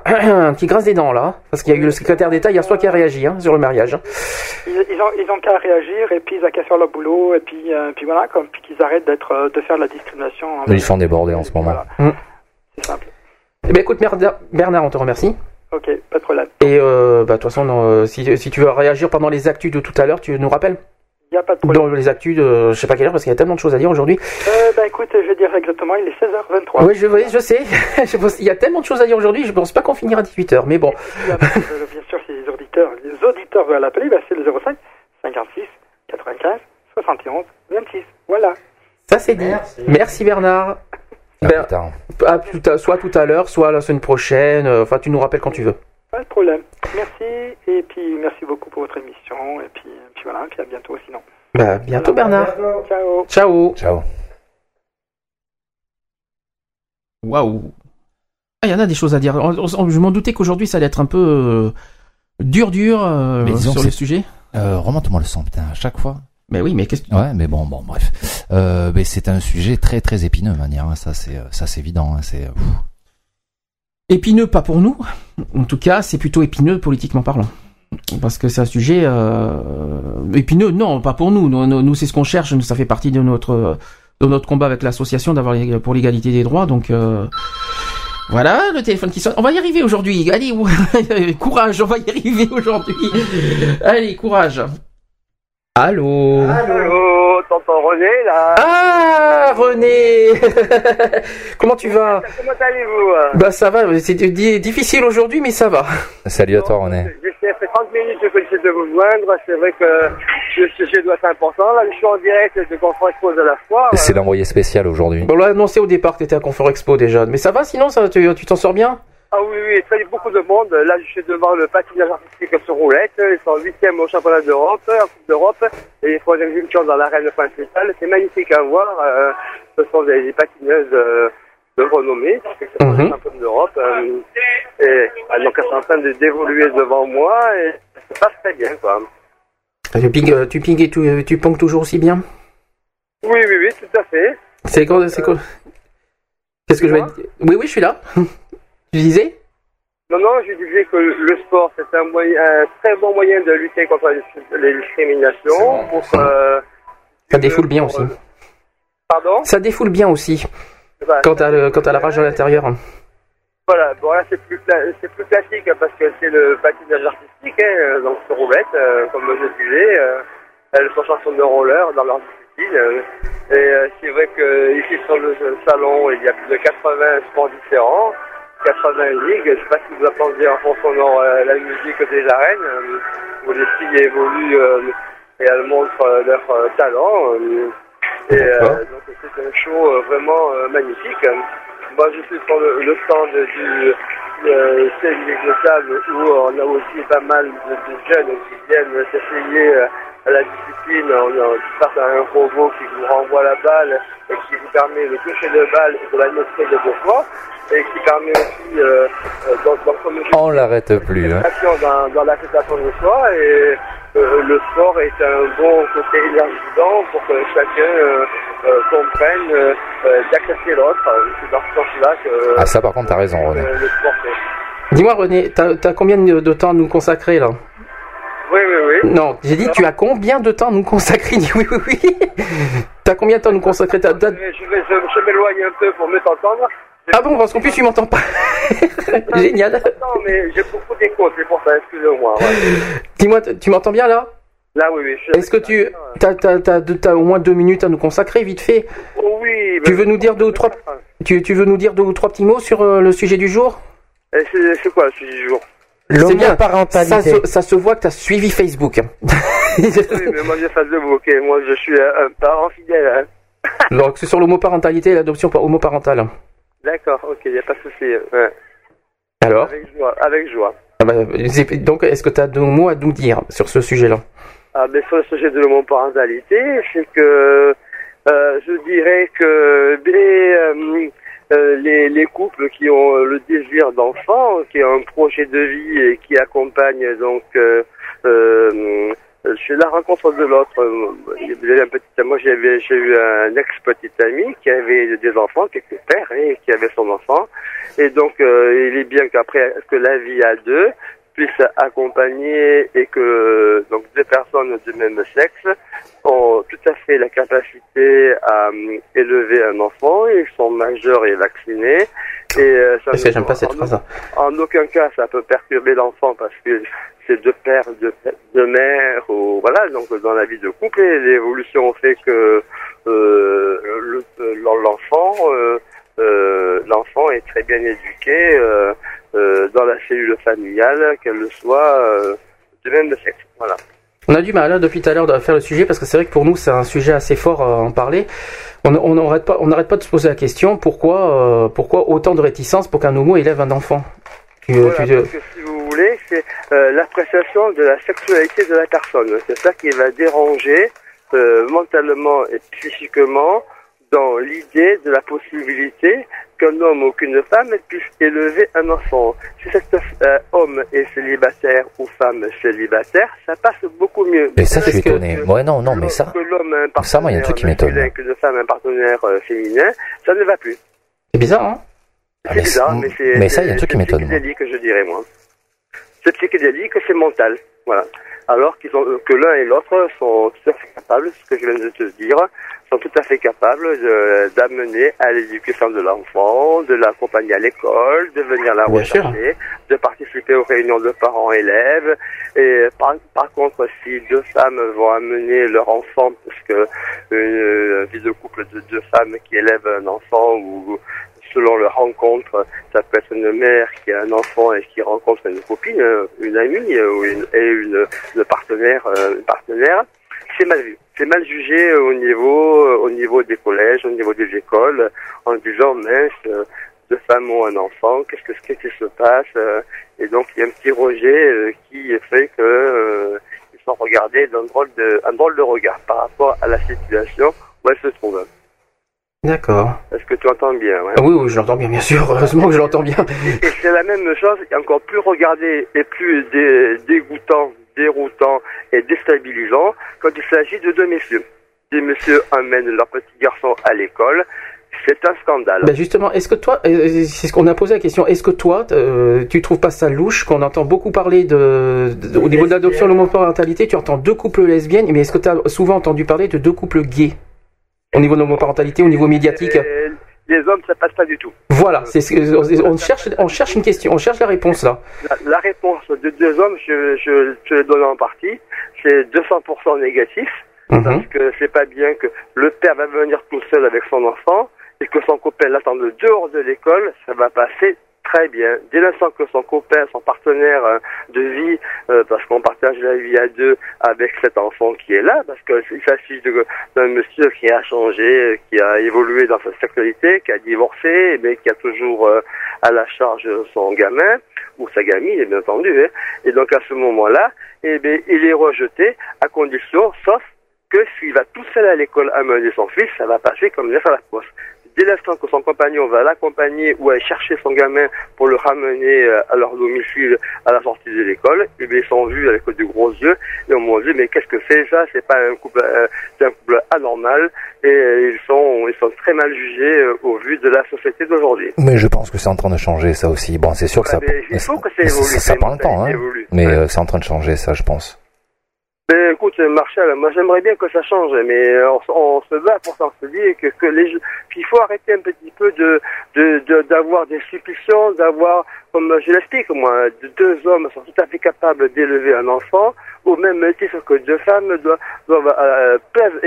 qui grince des dents là, parce qu'il y a eu le secrétaire d'État hier soir qui a réagi hein, sur le mariage. hein. Ils, ils ont, ils ont qu'à réagir et puis ils ont qu'à faire leur boulot et puis, euh, puis voilà, comme, puis qu'ils arrêtent d'être, euh, de faire de la discrimination. Mais ils sont débordés en ce moment. Voilà. Mm. C'est simple. Eh ben écoute Bernard, on te remercie. Ok, pas de problème. Et euh, bah, de toute façon, non, si, si tu veux réagir pendant les actus de tout à l'heure, tu nous rappelles Il n'y a pas de problème. Dans les actus de je sais pas quelle heure, parce qu'il y a tellement de choses à dire aujourd'hui. Euh, ben écoute, je vais dire exactement, il est 16h23. Oui, je, oui, je sais. Je pense- il y a tellement de choses à dire aujourd'hui, je pense pas qu'on finira à 18h. Mais bon, Bien sûr, si les auditeurs, les auditeurs veulent l'appeler, ben c'est le 05 56 95 71 26. Voilà. ça c'est dit. Merci Bernard. Ah, Ben, putain. à tout à- soit tout à l'heure, soit la semaine prochaine. euh, Enfin, tu nous rappelles quand tu veux. Pas de problème. Merci et puis merci beaucoup pour votre émission et puis, et puis voilà, et puis à bientôt sinon. Bah, bientôt Bernard. Ciao. Ciao. Ciao. Waouh. Ah, il y en a des choses à dire. On- on- Je m'en doutais qu'aujourd'hui ça allait être un peu euh, dur, dur euh, Mais sur c'est- sujets. Euh, Remonte-moi le son, putain, à chaque fois. Mais oui, mais qu'est-ce que Ouais, mais bon, bon, bref. Euh, mais c'est un sujet très, très épineux, manière. hein, Ça, c'est, ça, c'est évident. hein, C'est. Épineux, pas pour nous. En tout cas, c'est plutôt épineux politiquement parlant. Parce que c'est un sujet euh, épineux. Non, pas pour nous. Nous, nous, nous, c'est ce qu'on cherche. Nous, ça fait partie de notre de notre combat avec l'association d'avoir pour l'égalité des droits. Donc euh, voilà, le téléphone qui sonne. On va y arriver aujourd'hui. Allez, ou- courage. On va y arriver aujourd'hui. Allez, courage. Allô? Allô, tonton René là Ah, René. Comment tu vas? Comment allez-vous? Bah ça va. C'est di- difficile aujourd'hui, mais ça va. Salut à toi, René. J'essaie 30 minutes que j'essaie de vous joindre. C'est vrai que le sujet doit être important. Là, je suis en direct de Confort Expo de la foire. C'est l'envoyé spécial aujourd'hui. On l'a annoncé au départ que tu étais à Confort Expo déjà. Mais ça va sinon ça, Tu tu t'en sors bien? Ah oui, oui, il y beaucoup de monde. Là, je suis devant le patinage artistique sur roulette. Ils sont huitième au championnat d'Europe, en Coupe d'Europe. Et ils font une évolution dans l'arène principale. C'est magnifique à voir. Euh, ce sont des, des patineuses euh, de renommée, parce que c'est Mhm. les champions d'Europe. euh, et euh, donc, elles sont en train de d'évoluer devant moi. Et ça se passe très bien, quoi. Tu pingues, euh, tu pingues et tu, euh, tu pongues toujours aussi bien? Oui, oui, oui, tout à fait. C'est quoi c'est quoi Qu'est-ce que je vais dire? Oui, oui, je suis là. tu disais Non, non, je disais que le sport, c'est un, moyen, un très bon moyen de lutter contre les, discriminations. Pour, euh, Ça défoule bien aussi. pardon Ça défoule bien aussi. Voilà. Quand t'as le- quand t'as la rage à l'intérieur. Voilà, bon là c'est plus, c'est plus classique parce que c'est le patinage artistique, hein, euh, donc sur roulette, euh, comme je disais. Euh, elles sont chansons de roller dans leur discipline. euh, et euh, c'est vrai que ici sur le salon, il y a plus de 80 sports différents, 80 ligues. Je sais pas si vous entendez en sonore euh, la musique des arènes, euh, où les filles évoluent euh, et elles montrent leur talent. et donc c'est un show euh, vraiment euh, magnifique. Moi je suis sur le, le stand du euh, tennis de table où on a aussi pas mal de, de jeunes qui viennent s'essayer à la discipline en face à un robot qui vous renvoie la balle et qui vous permet de toucher le balle et de la noter de deux fois et qui permet aussi euh, euh, dans, dans je On l'arrête plus. Hein. dans, dans l'acceptation de soi et euh, le sport est un bon côté énergisant pour que chacun euh, euh, comprenne d'accepter l'autre. C'est dans ce sens-là que Ah ça par contre t'as raison René. le sport fait. Dis-moi René, t'as as combien de de temps à nous consacrer là? Oui, oui, oui. Non, j'ai dit tu as combien de temps à nous consacrer? Dis oui, oui, oui. T'as combien de temps à nous consacrer? Je vais, je m'éloigne un peu pour mieux t'entendre. Ah bon, parce qu'en plus tu m'entends pas. Génial. Non, mais j'ai beaucoup d'écho, c'est pour ça, excusez-moi. ouais. Dis-moi, tu m'entends bien là? Là, oui, oui. Est-ce que tu t'as, t'as, t'as, au moins deux minutes à nous consacrer vite fait? Oh, oui. Tu veux nous dire deux ou trois tu, tu veux nous dire deux ou trois petits mots sur euh, le sujet du jour? C'est quoi le sujet du jour? L'homoparentalité. Ça se, ça se voit que t'as suivi Facebook. Oui, mais moi, je suis un, un parent fidèle. Hein. Donc c'est sur l'homoparentalité et l'adoption par homoparentale. D'accord, ok, il n'y a pas de souci. Ouais. Alors Avec joie, avec joie. Ah bah, Donc est-ce que tu as deux mots à nous dire sur ce sujet-là? Ah, mais sur le sujet de l'homoparentalité, c'est que euh, je dirais que euh, euh, les, les couples qui ont le désir d'enfant, qui ont un projet de vie et qui accompagnent donc euh, euh, chez la rencontre de l'autre, moi j'avais j'ai eu un ex petit ami qui avait des enfants, qui était père et qui avait son enfant, et donc euh, il est bien qu'après que la vie à deux puisse accompagner et que donc deux personnes du même sexe ont tout à fait la capacité à euh, élever un enfant, ils sont majeurs et vaccinés. Et euh, ça Parce que ne- j'aime pas cette en- phrase. En aucun cas, ça peut perturber l'enfant parce que c'est deux pères, deux, deux mères, ou voilà. Donc dans la vie de couple, l'évolution fait que euh, le- l'enfant, euh, euh, l'enfant est très bien éduqué euh, euh, dans la cellule familiale, qu'elle soit euh, du même sexe. Voilà. On a du mal hein, depuis tout à l'heure de faire le sujet parce que c'est vrai que pour nous c'est un sujet assez fort à en parler. On n'arrête pas, on n'arrête pas de se poser la question pourquoi, pourquoi autant de réticence pour qu'un homo élève un enfant? Tu- Voilà, tu- parce que si vous voulez, c'est l'appréciation de la sexualité de la personne. C'est ça qui va déranger mentalement et psychiquement dans l'idée de la possibilité qu'un homme ou qu'une femme puisse élever un enfant. Si cet euh, homme est célibataire ou femme célibataire, ça passe beaucoup mieux. Mais ça je suis Est-ce que- étonné. Ouais non non mais ça. Que l'homme a un partenaire Ça, moi, il y a un truc qui m'étonne. masculin, qu'une femme un partenaire euh, féminin, ça ne va plus. C'est bizarre, hein? Ah, C'est mais bizarre, c'est- mais c'est. mais ça, il y a un c'est- truc qui c'est m'étonne, moi. psychédélique, je dirais, moi. C'est psychédélique, c'est mental. Voilà. Alors qu'ils ont, que l'un et l'autre sont tout à fait capables, ce que je viens de te dire, sont tout à fait capables d'amener à l'éducation de l'enfant, de l'accompagner à l'école, de venir la Bien sûr. rechercher, de participer aux réunions de parents-élèves. Et par, par contre, si deux femmes vont amener leur enfant, parce que une, vie de couple de deux femmes qui élèvent un enfant ou selon leur rencontre, ça peut être une mère qui a un enfant et qui rencontre une copine, euh, une amie euh, ou une, et une, une partenaire, euh, une partenaire, c'est mal vu. C'est mal jugé au niveau, euh, au niveau des collèges, au niveau des écoles, en disant mince, euh, deux femmes ont un enfant, qu'est-ce que qu'est-ce qui se passe euh, Et donc il y a un petit rejet euh, qui fait que euh, ils sont regardés d'un drôle de, un drôle de regard par rapport à la situation où elles se trouvent. D'accord. Est-ce que tu entends bien ouais? Ah oui, oui, je l'entends bien, bien sûr. Heureusement que je l'entends bien. Et c'est la même chose, encore plus regardé et plus dé- dégoûtant, déroutant et déstabilisant quand il s'agit de deux messieurs. Des messieurs emmènent leur petit garçon à l'école, c'est un scandale. Ben justement, est-ce que toi, euh, c'est ce qu'on a posé la question, est-ce que toi, euh, tu trouves pas ça louche qu'on entend beaucoup parler de, de- au niveau de l'adoption, l'homoparentalité, tu entends deux couples lesbiennes, mais est-ce que tu as souvent entendu parler de deux couples gays? Au niveau de l'homoparentalité, au niveau médiatique? Et les hommes, ça passe pas du tout. Voilà, c'est on cherche, on cherche une question, on cherche la réponse là. La, la réponse de deux hommes, je, je, je le donne en partie, c'est 200% négatif, Mhm. parce que c'est pas bien que le père va venir tout seul avec son enfant et que son copain l'attend dehors de l'école, ça va passer très bien. Dès l'instant que son copain, son partenaire euh, de vie, euh, parce qu'on partage la vie à deux avec cet enfant qui est là, parce qu'il s'agit d'un monsieur qui a changé, qui a évolué dans sa sexualité, qui a divorcé, mais qui a toujours euh, à la charge son gamin ou sa gamine, bien entendu. hein. Et donc à ce moment-là, eh bien, il est rejeté à condition, sauf que s'il va tout seul à l'école amener son fils, ça va passer comme lettre à la poste. Dès l'instant que son compagnon va l'accompagner ou aller chercher son gamin pour le ramener euh, à leur domicile à la sortie de l'école, eh bien, ils sont vus avec de gros yeux et on m'a dit mais qu'est-ce que c'est ça? C'est pas un couple, euh, c'est un couple anormal et euh, ils sont ils sont très mal jugés euh, au vu de la société d'aujourd'hui. Mais je pense que c'est en train de changer ça aussi. Bon, c'est sûr que ça, que ça ça, prend le temps, hein. Mais euh, c'est en train de changer ça, je pense. Ben, écoute, Marshall, moi j'aimerais bien que ça change, mais euh, on, on se bat pour ça, on se dit que, que les, qu'il faut arrêter un petit peu de, de, de- d'avoir des supplitions, d'avoir, comme je l'explique, moi, de- deux hommes sont tout à fait capables d'élever un enfant, au même titre que deux femmes doivent, doivent euh, peuvent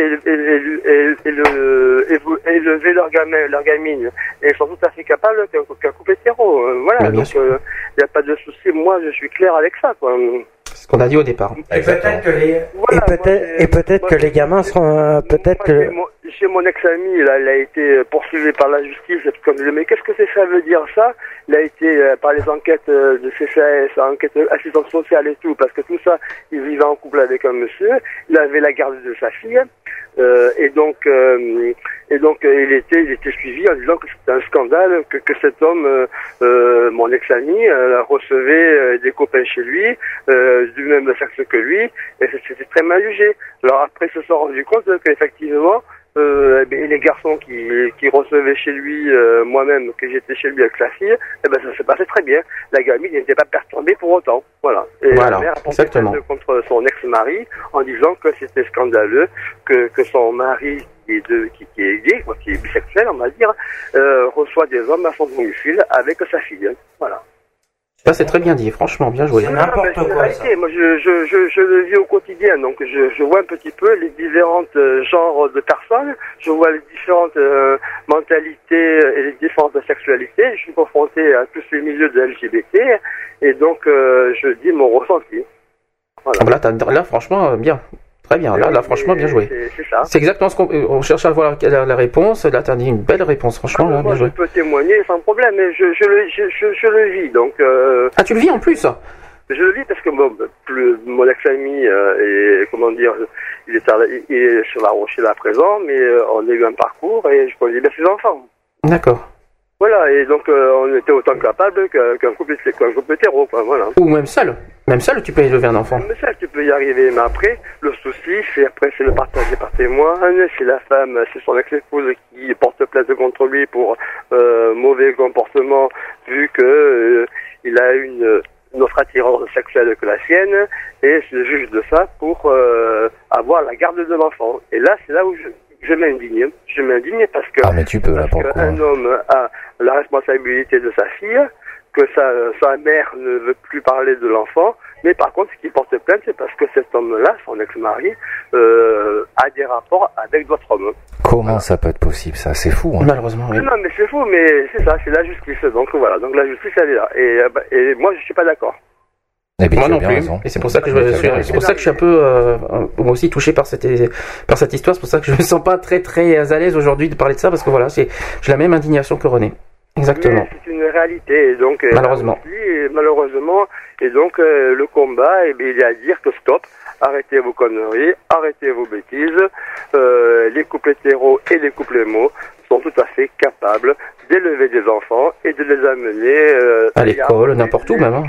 élever leur gamin, leur gamine, et sont tout à fait capables qu'un, qu'un couple hétéro. euh, Voilà, donc il n'y a pas de souci. Moi, je suis clair avec ça, quoi. C'est ce qu'on a dit au départ. Et peut-être que les, Voilà, et moi, peut-être, c'est- et peut-être moi, que les gamins seront, euh, peut-être j'ai que, mon- Chez mon ex-ami, là, il a été poursuivi par la justice. Et puis, comme je dis, mais qu'est-ce que c'est ça veut dire ça? Il a été euh, par les enquêtes euh, de CCAS, enquête assistance sociale et tout, parce que tout ça, il vivait en couple avec un monsieur. Il avait la garde de sa fille. Euh, et donc, euh, et donc, euh, il était, il était suivi en disant que c'était un scandale, que, que cet homme, euh, euh, mon ex-ami, euh, recevait des copains chez lui, du même sexe que lui, et c'était très mal jugé. Alors après, ils se sont rendus compte qu'effectivement, euh, eh bien, les garçons qui, qui recevaient chez lui, euh, moi-même, que j'étais chez lui avec sa fille, eh ben, ça s'est passé très bien. La gamine n'était pas perturbée pour autant. Voilà. Et Voilà, la mère a porté contre son ex-mari en disant que c'était scandaleux, que, que son mari, qui est, de, qui, qui est gay, quoi, qui est bisexuel, on va dire, euh, reçoit des hommes à son domicile avec sa fille. Voilà. Ça, c'est très bien dit, franchement, bien joué. C'est n'importe quoi, réalité. Moi, je, je, je, je le vis au quotidien, donc je, je vois un petit peu les différents euh, genres de personnes, je vois les différentes euh, mentalités et les différentes sexualités. Je suis confronté à tous les milieux de LGBT, et donc euh, je dis mon ressenti. Voilà. Ah, bah Là, franchement, bien. Très bien. Là, là, franchement, bien joué. C'est- ça. C'est exactement ce qu'on euh, on cherche à voir la, la réponse. Là, t'as dit une belle réponse, franchement, là, Ah, moi, bien je joué. peux témoigner sans problème, mais je, je, le, je, je, je le vis, donc... Euh, Ah, tu le vis en plus Je le vis parce que bon, plus, mon ex-ami euh, est, comment dire, il est, à il est sur la Rochelle à présent, mais euh, on a eu un parcours et je connais bien ses enfants. D'accord. Voilà, et donc euh, on était autant capable qu'un couple, hétéro, quoi, voilà. Ou même seul. Même seul, tu peux élever un enfant. Mais ça, tu peux y arriver, mais après, le souci, c'est après, c'est le partagé par témoin, c'est la femme, c'est son ex-épouse qui porte plainte contre lui pour euh, mauvais comportement, vu que euh, il a une, une autre attirance sexuelle que la sienne, et se juge de ça pour euh, avoir la garde de l'enfant. Et là, c'est là où je, je m'indigne. Je m'indigne parce que Ah, mais tu peux là parce le qu'un homme a la responsabilité de sa fille, que sa, sa mère ne veut plus parler de l'enfant, mais par contre, ce qui porte plainte, c'est parce que cet homme-là, son ex-mari, euh, a des rapports avec d'autres hommes. Comment ça peut être possible ça? C'est fou. Hein. Malheureusement, oui. Non, mais c'est fou, mais c'est ça, c'est la justice. Donc voilà, donc la justice, elle est là. Et, euh, bah, et moi, je suis pas d'accord. Eh bien, Moi tu as non bien plus. raison. Et c'est pour ça que je suis, c'est pour ça que je suis un peu, euh, moi aussi touché par cette, par cette histoire. C'est pour ça que je me sens pas très très à l'aise aujourd'hui de parler de ça parce que voilà, c'est, j'ai la même indignation que René. Exactement. C'est une réalité. Et donc, euh, Malheureusement. aussi, malheureusement. Et donc, euh, le combat, eh bien, il est à dire que stop. Arrêtez vos conneries, arrêtez vos bêtises. Euh, les couples hétéros et les couples hémos sont tout à fait capables d'élever des enfants et de les amener euh, À l'école, n'importe où même, hein.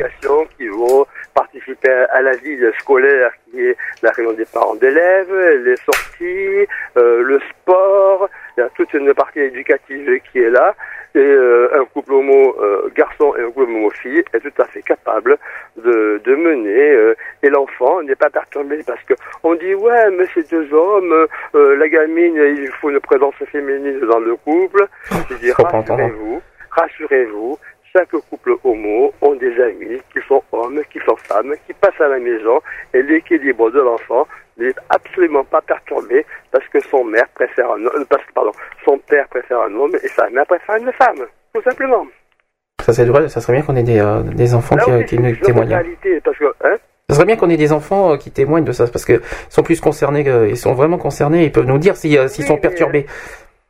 qui vont participer à la vie scolaire qui est la réunion des parents d'élèves, les sorties, euh, le sport, il y a toute une partie éducative qui est là. Et euh, un couple homo euh, garçon et un couple homo fille est tout à fait capable de, de mener. euh, et l'enfant n'est pas perturbé parce que on dit ouais mais c'est deux hommes, euh, la gamine il faut une présence féminine dans le couple. Je dis rassurez-vous, rassurez-vous, chaque couple homo ont des amis qui sont hommes, qui sont femmes, qui passent à la maison et l'équilibre de l'enfant n'est absolument pas perturbé parce que son mère préfère un homme, parce pardon, son père préfère un homme et sa mère préfère une femme, tout simplement. Ça, vrai, ça serait bien qu'on ait des, euh, des enfants Là qui, aussi, qui c'est nous une autre témoignent. réalité parce que hein, Ça serait bien qu'on ait des enfants euh, qui témoignent de ça, parce que ils sont plus concernés, ils sont vraiment concernés, ils peuvent nous dire si, euh, s'ils Oui, sont perturbés.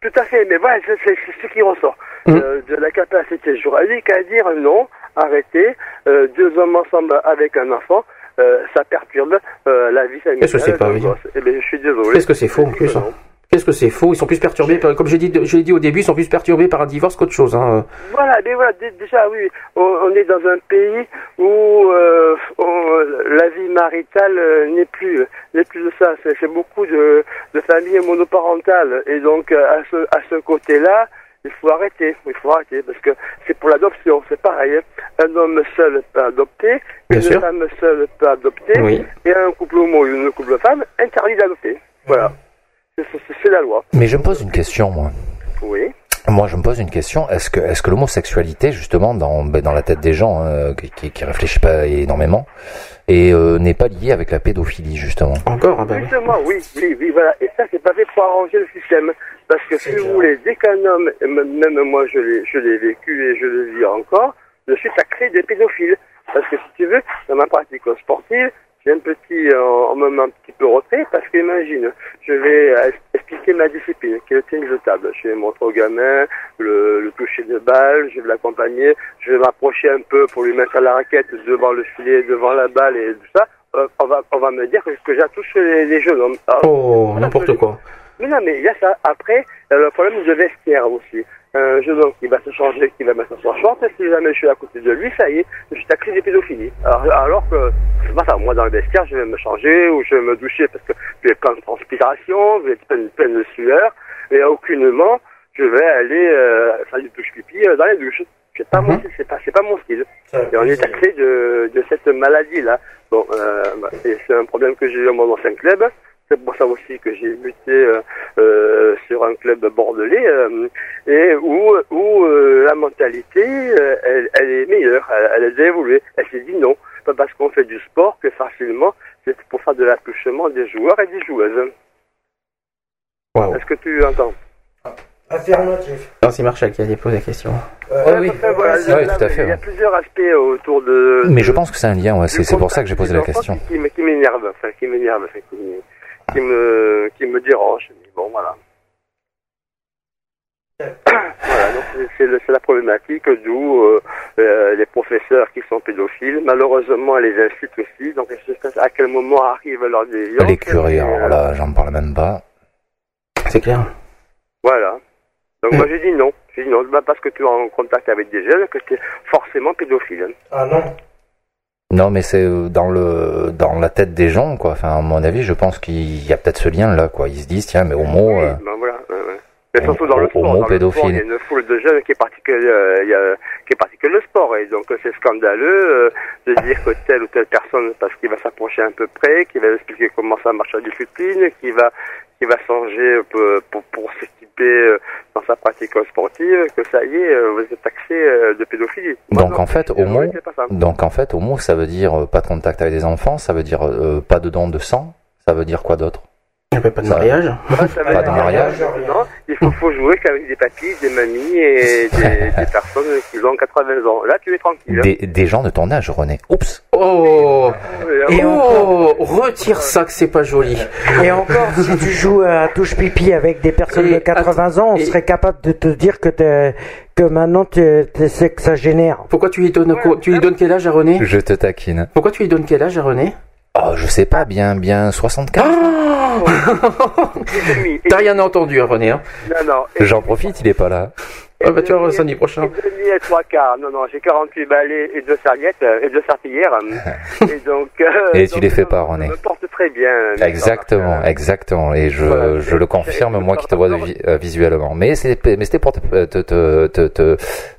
Tout à fait, mais voilà, c'est ce qui ressort euh, de la capacité juridique à dire non, arrêtez, euh, deux hommes ensemble avec un enfant, euh, ça perturbe euh, la vie familiale. Qu'est-ce que c'est pas. Eh je suis désolé. Qu'est-ce que c'est faux en plus hein Qu'est-ce que c'est faux Ils sont plus perturbés, par- comme j'ai dit, je l'ai dit au début, ils sont plus perturbés par un divorce qu'autre chose. Hein. Voilà, déjà oui, on, est dans un pays où euh, on- la vie maritale euh, n'est plus n'est plus de ça. C'est beaucoup de, de familles monoparentales et donc euh, à ce à ce côté-là, il faut arrêter, il faut arrêter parce que c'est pour l'adoption, c'est pareil. hein. Un homme seul peut adopter, Bien une sûr. femme seule peut adopter, Oui. et un couple homo ou une couple femme interdit d'adopter. Voilà, C'est- la loi. Mais je me pose une question, moi. Oui. Moi, je me pose une question. Est-ce que, est-ce que l'homosexualité, justement, dans, ben, dans la tête des gens euh, qui, qui, réfléchissent pas énormément, et euh, n'est pas liée avec la pédophilie, justement? Encore ah oui. Justement, oui, oui, oui, voilà. Et ça, c'est pas fait pour arranger le système. Parce que si vous voulez, dès qu'un homme, même moi je l'ai, je l'ai vécu et je le vis encore, je suis sacré des pédophiles. Parce que si tu veux, dans ma pratique sportive, j'ai un petit, euh, en même un petit peu retrait, parce qu'imagine, je vais euh, expliquer ma discipline, qui est le tennis de table. Je vais montrer au gamin le, le toucher de balle, je vais l'accompagner, je vais m'approcher un peu pour lui mettre la raquette devant le filet, devant la balle et tout ça. Euh, on va, on va me dire que, que j'attouche les, les jeunes hommes. Alors, Oh, n'importe quoi. Mais non, mais il y a ça. Après, il y a le problème de vestiaire aussi. Un jeune homme qui va se changer, qui va mettre son short, si jamais je suis à côté de lui, ça y est, je suis accusé de pédophilie. Alors, alors que, c'est pas ça, moi dans le vestiaire, je vais me changer ou je vais me doucher parce que j'ai plein de transpiration, j'ai plein, plein de sueur, et aucunement, je vais aller euh, faire du touche-pipi euh, dans les douches. C'est pas mon, c'est pas, c'est pas mon style. Et on est taxé de, de cette maladie-là. Bon, euh, bah, c'est un problème que j'ai eu à mon ancien club. C'est pour ça aussi que j'ai muté euh, euh, sur un club bordelais euh, et où, où euh, la mentalité, euh, elle, elle est meilleure, elle, elle a déjà évolué. Elle s'est dit non, pas parce qu'on fait du sport que facilement c'est pour faire de l'attouchement des joueurs et des joueuses. Waouh. Est-ce que tu entends? Affirmatif. Non, c'est Marshall qui a posé la question. Euh, oui. Voilà, Ouais, là, tout à fait, Il y a ouais. plusieurs aspects autour de. Mais je pense que c'est un lien, ouais. C'est, pour ça que j'ai posé la question. Qui, m'énerve, enfin, qui m'énerve, enfin, qui, qui me, qui me dérange. Mais Bon, voilà. voilà, donc c'est- c'est, le- c'est la problématique d'où euh, euh, les professeurs qui sont pédophiles, malheureusement, elles les incitent aussi. Donc, je sais pas à quel moment arrive leur déviance. Les curés, alors euh, là, j'en parle même pas. C'est clair? Voilà. Donc, moi, j'ai dit non. J'ai dit non, pas parce que tu es en contact avec des jeunes que tu es forcément pédophile. Ah non. Non, mais c'est euh, dans le dans la tête des gens, quoi. Enfin, à mon avis, je pense qu'il y a peut-être ce lien là, quoi. Ils se disent, tiens, mais homo. Oui, euh, ben voilà. Mais surtout dans le Homo sport. Dans le sport, pédophile. il y a une foule de jeunes qui est particulier, euh, qui le sport. Et donc, c'est scandaleux euh, de dire que telle ou telle personne, parce qu'il va s'approcher un peu près, qui va expliquer comment ça marche la discipline, qui va, qui va changer pour, pour, pour s'équiper euh, dans sa pratique sportive, que ça y est, euh, vous êtes taxé euh, de pédophilie. Moi, Donc non, en fait, pas ça. donc en fait, homo, ça veut dire euh, pas de contact avec des enfants, ça veut dire euh, pas de don de sang, ça veut dire quoi d'autre? Il n'y avait pas de Ça- mariage. Ça Pas être de mariage. Non, il faut, faut jouer qu'avec des papis, des mamies et des, des personnes qui ont 80 ans. Là, tu es tranquille. Des, des gens de ton âge, René. Oups. Oh Et Oh Retire ça que c'est pas joli. Et encore, si tu joues à touche pipi avec des personnes Et de 80 ans, on et- serait capable de te dire que, t'es- que maintenant tu tu sais que ça génère. Pourquoi tu lui donnes, quoi- tu lui donnes quel âge à René? Je te taquine. Pourquoi tu lui donnes quel âge à René? Oh, je sais pas, bien, bien 64. et demi. Et- T'as rien entendu, hein, René. Hein Non, non. J'en profite, il est pas là. Ah bah tu vois, samedi prochain. Et demi et trois quarts. Non, non, j'ai 48 balais et deux serviettes euh, et deux serpillères. et donc. euh, Et tu donc, les fais je- pas, je René. me porte très bien. Exactement, euh, exactement. Et je, Voilà. je le confirme, moi qui te vois vi- euh, visuellement. Mais c'est, mais c'était pour te, te, te, te, te,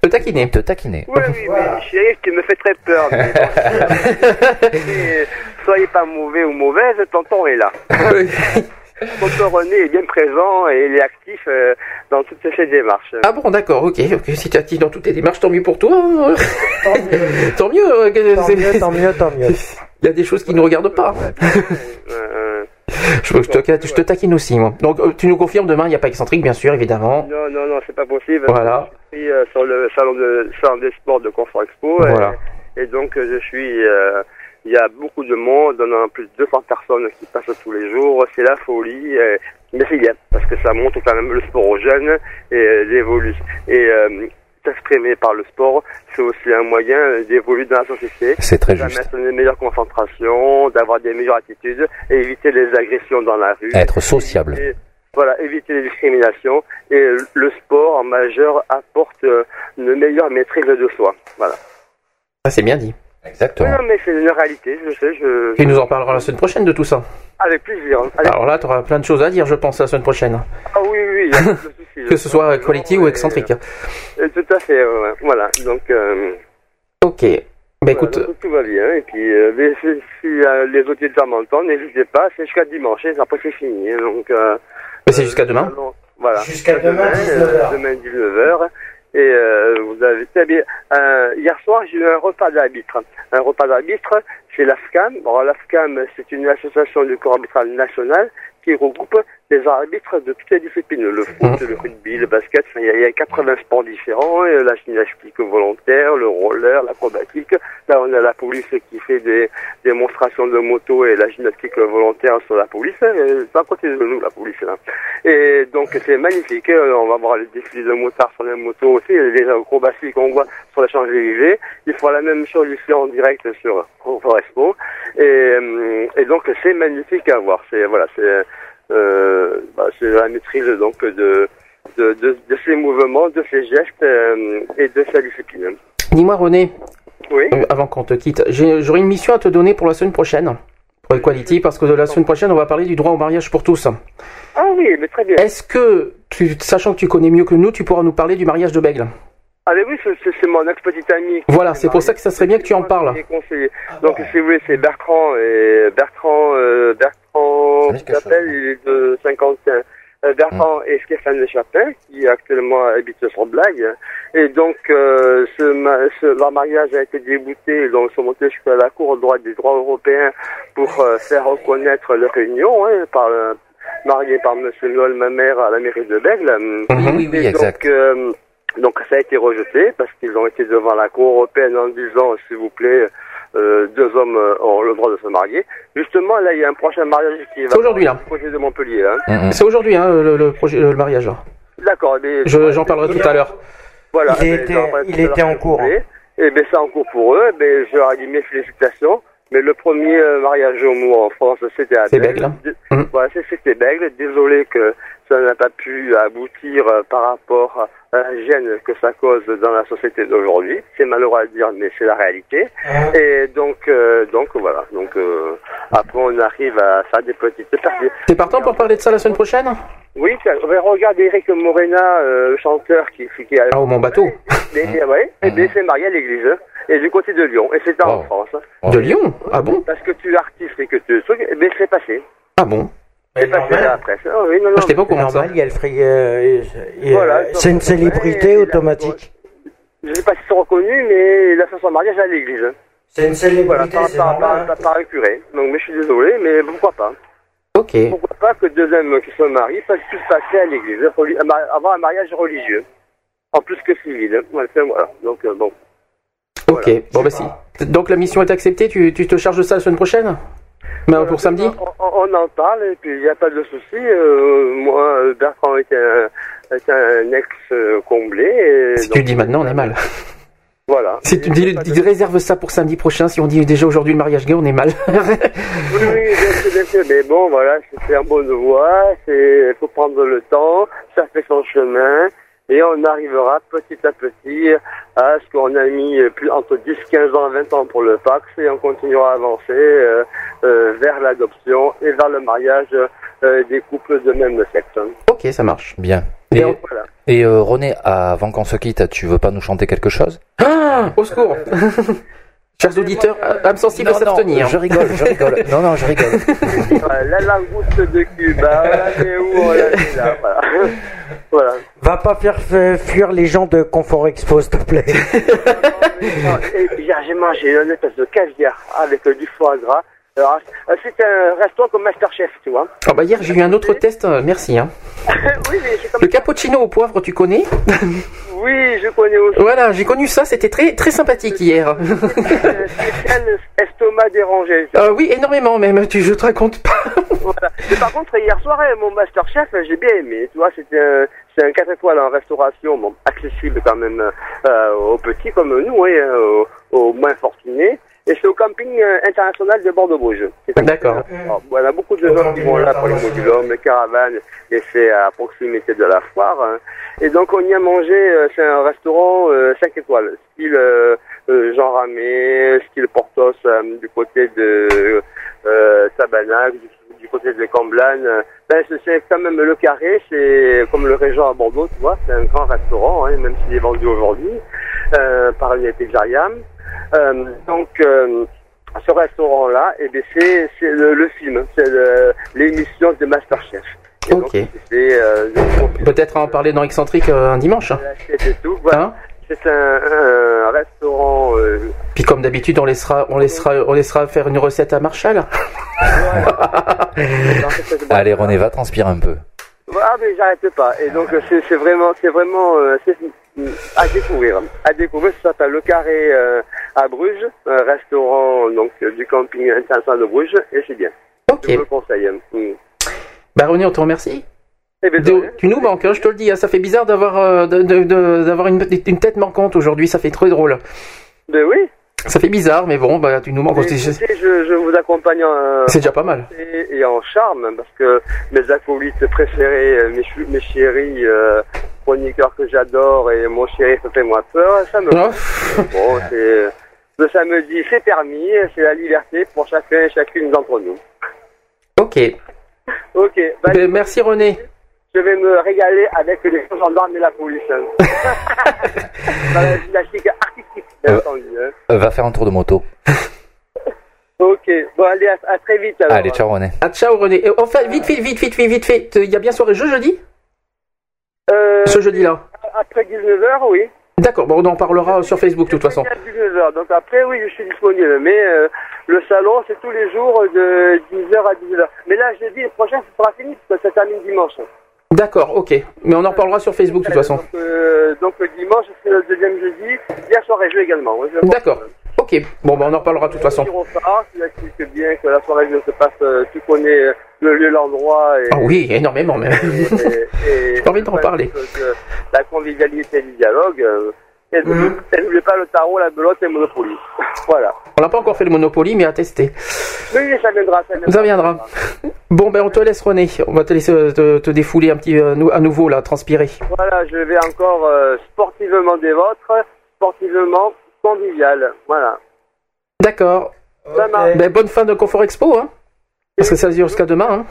taquiner. te taquiner. Oui, oui, mais chérie, tu me fais très peur. mais bon, et soyez pas mauvais ou mauvaise, tonton est là. Tonton René est bien présent et il est actif euh, dans toutes ces démarches. Ah bon, d'accord, ok, ok. Si t'es actif dans toutes tes démarches, tant mieux pour toi. hein. tant mieux. euh, que- Tant mieux, tant mieux, tant mieux. Il y a des choses qui ne nous regardent pas. Euh, Je, je te, je te taquine aussi, moi. Donc, euh, tu nous confirmes demain, il n'y a pas excentrique, bien sûr, évidemment. non, non, non, c'est pas possible. Voilà. Je suis euh, sur le salon, de, salon des sports de Confort Expo. et- Voilà. Et, donc, je suis. euh, Il y a beaucoup de monde, on a plus de 200 personnes qui passent tous les jours. C'est la folie. euh, mais c'est bien, parce que ça montre quand même le sport aux jeunes et euh, l'évolue. Et euh, s'exprimer par le sport, c'est aussi un moyen d'évoluer dans la société. C'est très juste. mettre une meilleure concentration, d'avoir des meilleures attitudes, et éviter les agressions dans la rue. Être sociable. Et, voilà, éviter les discriminations. Et le sport en majeur apporte euh, une meilleure maîtrise de soi. Voilà. Ça, c'est bien dit. Oui, Exactement. non, mais c'est une réalité, je sais, je... Tu nous en parleras la semaine prochaine de tout ça. Avec plaisir. Avec- Alors là, tu auras plein de choses à dire, je pense, la semaine prochaine. Ah oui, oui, y a souci. Que ce soit quality ou excentrique. Euh, tout à fait, ouais, voilà. Donc, euh, Ok. Bah écoute, donc, tout va bien. Et puis, euh, mais si, si, euh, les auditeurs m'entendent, n'hésitez pas, c'est jusqu'à dimanche, et après c'est fini. hein. Donc, euh, bah, c'est jusqu'à demain. voilà. Jusqu'à demain, 19h. euh, demain 19h. Et euh, vous avez. Euh, hier soir, j'ai eu un repas d'arbitre. Un repas d'arbitre, c'est l'AFCAM. Bon, l'AFCAM, c'est une association du corps arbitral national qui regroupe des arbitres de toutes les disciplines. Le foot, le rugby, le basket. Il y, a, il y a 80 sports différents. Et la gymnastique volontaire, le roller, l'acrobatique. Là, on a la police qui fait des démonstrations de moto et la gymnastique volontaire sur la police. Euh, C'est à côté de nous, la police, là. Et donc c'est magnifique. Euh, On va voir les défilés de motards sur les motos aussi, les acrobaties qu'on voit sur la Champs-Élysées. Il faut la même chose ici en direct sur Confort Expo. Et, euh, et donc c'est magnifique à voir. C'est voilà, c'est bah, c'est la maîtrise donc de de, de, de ces mouvements, de ces gestes euh, et de sa discipline. dis-moi René, Oui. euh, avant qu'on te quitte, j'aurais une mission à te donner pour la semaine prochaine. Pour Equality, parce que de la semaine prochaine, on va parler du droit au mariage pour tous. Ah oui, mais très bien. Est-ce que, tu, sachant que tu connais mieux que nous, tu pourras nous parler du mariage de Bègle? Ah mais oui, c'est- mon ex-petite amie. qui Voilà, c'est pour ça que ça serait bien que tu en parles. Conseiller. Donc si vous voulez, c'est Bertrand et Bertrand, euh, Bertrand, Quelque s'appelle, il est de 51. Euh, Bertrand et Stéphane Chapin, qui actuellement habitent sur Blague. Et donc, euh, ce, ma- ce- leur mariage a été débouté, donc ils sont montés jusqu'à la Cour droit des droits européens pour euh, faire reconnaître leur union, hein, par, euh, marié par Monsieur Noël, ma mère, à la mairie de Bègle. Oui, oui, oui, exact. Donc, euh, donc ça a été rejeté parce qu'ils ont été devant la Cour européenne en disant, s'il vous plaît, euh, deux hommes euh, ont le droit de se marier. Justement, là, il y a un prochain mariage qui va C'est aujourd'hui, là. côté de Montpellier. Hein. Mm, mm. C'est aujourd'hui, hein, le, le projet, le mariage. là. D'accord. mais- Je- J'en parlerai tout à l'heure. Voilà. Il était- il était en cours. plaît. Eh bien, c'est en cours pour eux. Ben, je leur ai dit mes félicitations. Mais le premier euh, mariage homo en France, c'était à Bègle. Voilà, c'est- c'était Bègle. Désolé que ça n'a pas pu aboutir euh, par rapport à la gêne que ça cause dans la société d'aujourd'hui. C'est malheureux à dire, mais c'est la réalité. Et donc, euh, donc voilà. Donc euh, après, on arrive à faire des petites parties. T'es partant pour parler de ça la semaine prochaine? Oui, tiens, regarde Eric Morena, euh, le chanteur qui, qui a... Ah, au mon bateau. Mais, ouais, et bien, c'est marié à l'église. Hein, Et du côté de Lyon. Et c'était en Oh. France. hein. Oh. De Lyon Ah bon Parce que tu es artiste et que tu truc, et bien c'est passé. Ah bon C'est passé à la presse. Ah oui, non, non. Moi, j'étais pas au de. Normal, il y a le euh, Voilà, c'est une célébrité automatique. Je sais pas si c'est reconnu, mais il a fait son mariage à l'église. hein. C'est une Voilà, célébrité, par, c'est normal. par, par un curé. Donc, mais je suis désolé, mais pourquoi pas Ok. Pourquoi pas que deux hommes qui sont mariés fassent tout se passer à l'église, avoir un mariage religieux, en plus que civil. Voilà, c'est- voilà. Donc euh, bon. Ok. Bon bah si. Donc la mission est acceptée. Tu, tu te charges de ça la semaine prochaine Bah, Pour samedi On, on en parle et puis il n'y a pas de souci. Euh, moi, euh, Bertrand est un, est un ex euh, comblé. et Si donc, tu dis maintenant, on est mal. Voilà. Si tu dis, réserve ça pour samedi prochain, si on dit déjà aujourd'hui le mariage gay, on est mal. Oui, oui, bien sûr, bien sûr. Mais bon, voilà, c'est en bonne voie. C'est, faut prendre le temps. Ça fait son chemin. Et on arrivera petit à petit à ce qu'on a mis plus entre 10, 15 ans, 20 ans pour le Pax et on continuera à avancer euh, euh, vers l'adoption et vers le mariage euh, des couples de même sexe. ok, ça marche. Bien. Et Et, donc, voilà. et, euh, René, avant qu'on se quitte, tu veux pas nous chanter quelque chose? Ah, au secours Chers auditeurs, âmes sensibles à s'abstenir. je rigole, je rigole. Non, non, je rigole. Voilà, la langouste de Cuba, on met où, on met là, voilà. voilà. Va pas faire fuir les gens de Confort Expo, s'il te plaît. Et hier, j'ai mangé une espèce de caviar avec euh, du foie gras. Alors, euh, c'est un restaurant comme Masterchef, tu vois. Ah bah hier j'ai eu un autre test, euh, merci. Hein. oui, mais j'ai comme... Le cappuccino au poivre, tu connais? Oui, je connais aussi. Voilà, j'ai connu ça, c'était très très sympathique hier. Spécial estomac dérangé. Euh, oui, énormément même, tu, je te raconte pas. Voilà. Mais par contre, hier soir, euh, mon Masterchef, j'ai bien aimé. Tu vois, c'était un, c'est un 4 étoiles en restauration, bon, accessible quand même euh, aux petits comme nous, euh, aux, aux moins fortunés. Et c'est au camping euh, international de un- D'accord. Voilà, beaucoup de gens qui vont là pour les modulums, les caravanes, et c'est à proximité de la foire. hein. Et donc on y a mangé, euh, c'est un restaurant euh, 5 étoiles, style euh, euh, Jean Ramé, style Portos euh, du côté de euh, Tabanac, du, du côté de Camblan. Ben, c'est- quand même le carré, c'est comme le Régent à Bordeaux, tu vois, c'est un grand restaurant, hein, même s'il est vendu aujourd'hui euh, par une Pizariam. Euh, donc euh, ce restaurant-là, eh bien, c'est c'est le, le film, c'est le- l'émission de Masterchef. Et donc, Ok. c'est euh, Peut-être en parler dans Excentrique euh, un dimanche. hein. c'est tout. Voilà. Hein c'est un, un restaurant. euh, Puis comme d'habitude, on laissera, on laissera, on laissera faire une recette à Marshall. Allez, René, va transpirer un peu. Ah mais j'arrête pas. Et donc c'est c'est vraiment, c'est vraiment c'est, à découvrir. À découvrir, ça s'appelle le Carré euh, à Bruges, un restaurant donc euh, du camping international de Bruges, et c'est bien. Ok. Je vous le conseille. Mm. Bah René, on te remercie. Eh ben, de tu nous manques, hein, je te le dis. hein, ça fait bizarre d'avoir euh, d'avoir une, une tête manquante aujourd'hui. Ça fait très drôle. Ben oui. Ça fait bizarre, mais bon, bah tu nous manques. Écoutez, je, je vous accompagne en, C'est déjà pas mal. et, en charme parce que mes acolytes préférés, euh, mes, mes chéris euh, chroniqueurs que j'adore et mon chéri ça fait moi peur, ça me Ah. bon c'est le samedi c'est permis, c'est la liberté pour chacun et chacune d'entre nous. Ok. Ok, bah, Ben, merci René. je vais me régaler avec les gendarmes et la police. hein. La gymnastique artistique, bien Euh. entendu. hein. Euh, va faire un tour de moto. Ok, bon allez, à, à très vite alors. Allez, ciao, René. Ah, ciao René. Euh, Enfin, vite fait, vite, vite, vite, vite fait. Il y a bien soirée jeu jeudi? Euh, Ce jeudi-là. après 19h, oui. D'accord, bon, on en parlera sur Facebook de toute façon. À 19h. Donc après, oui, je suis disponible. Mais euh, le salon, c'est tous les jours de 10h à 19h. Mais là, jeudi le prochain, ce sera fini parce que ça termine dimanche. D'accord, ok. Mais on en parlera sur Facebook de toute façon. Donc, euh, donc le dimanche, c'est le deuxième jeudi. Hier soirée également. Je vais D'accord. Ok, bon, bah on en reparlera de toute façon. Au phare, qui explique bien que la soirée se passe, euh, tu connais euh, le lieu, l'endroit. Et, Ah oui, énormément même. J'ai envie d'en parler. la convivialité du dialogue. euh, et Mhm. n'oublie n'oublie pas le tarot, la belote et le Monopoly. voilà. On n'a pas encore fait le Monopoly, mais à tester. Oui, ça viendra. Ça viendra. Ça viendra. Bon, ben on te laisse René. On va te laisser te, te défouler un petit euh, à nouveau là, transpirer. Voilà, je vais encore euh, sportivement des vôtres, sportivement convivial. Voilà. D'accord. Marche. Ben, bonne fin de Confort Expo, hein. Parce que ça dure jusqu'à demain, hein.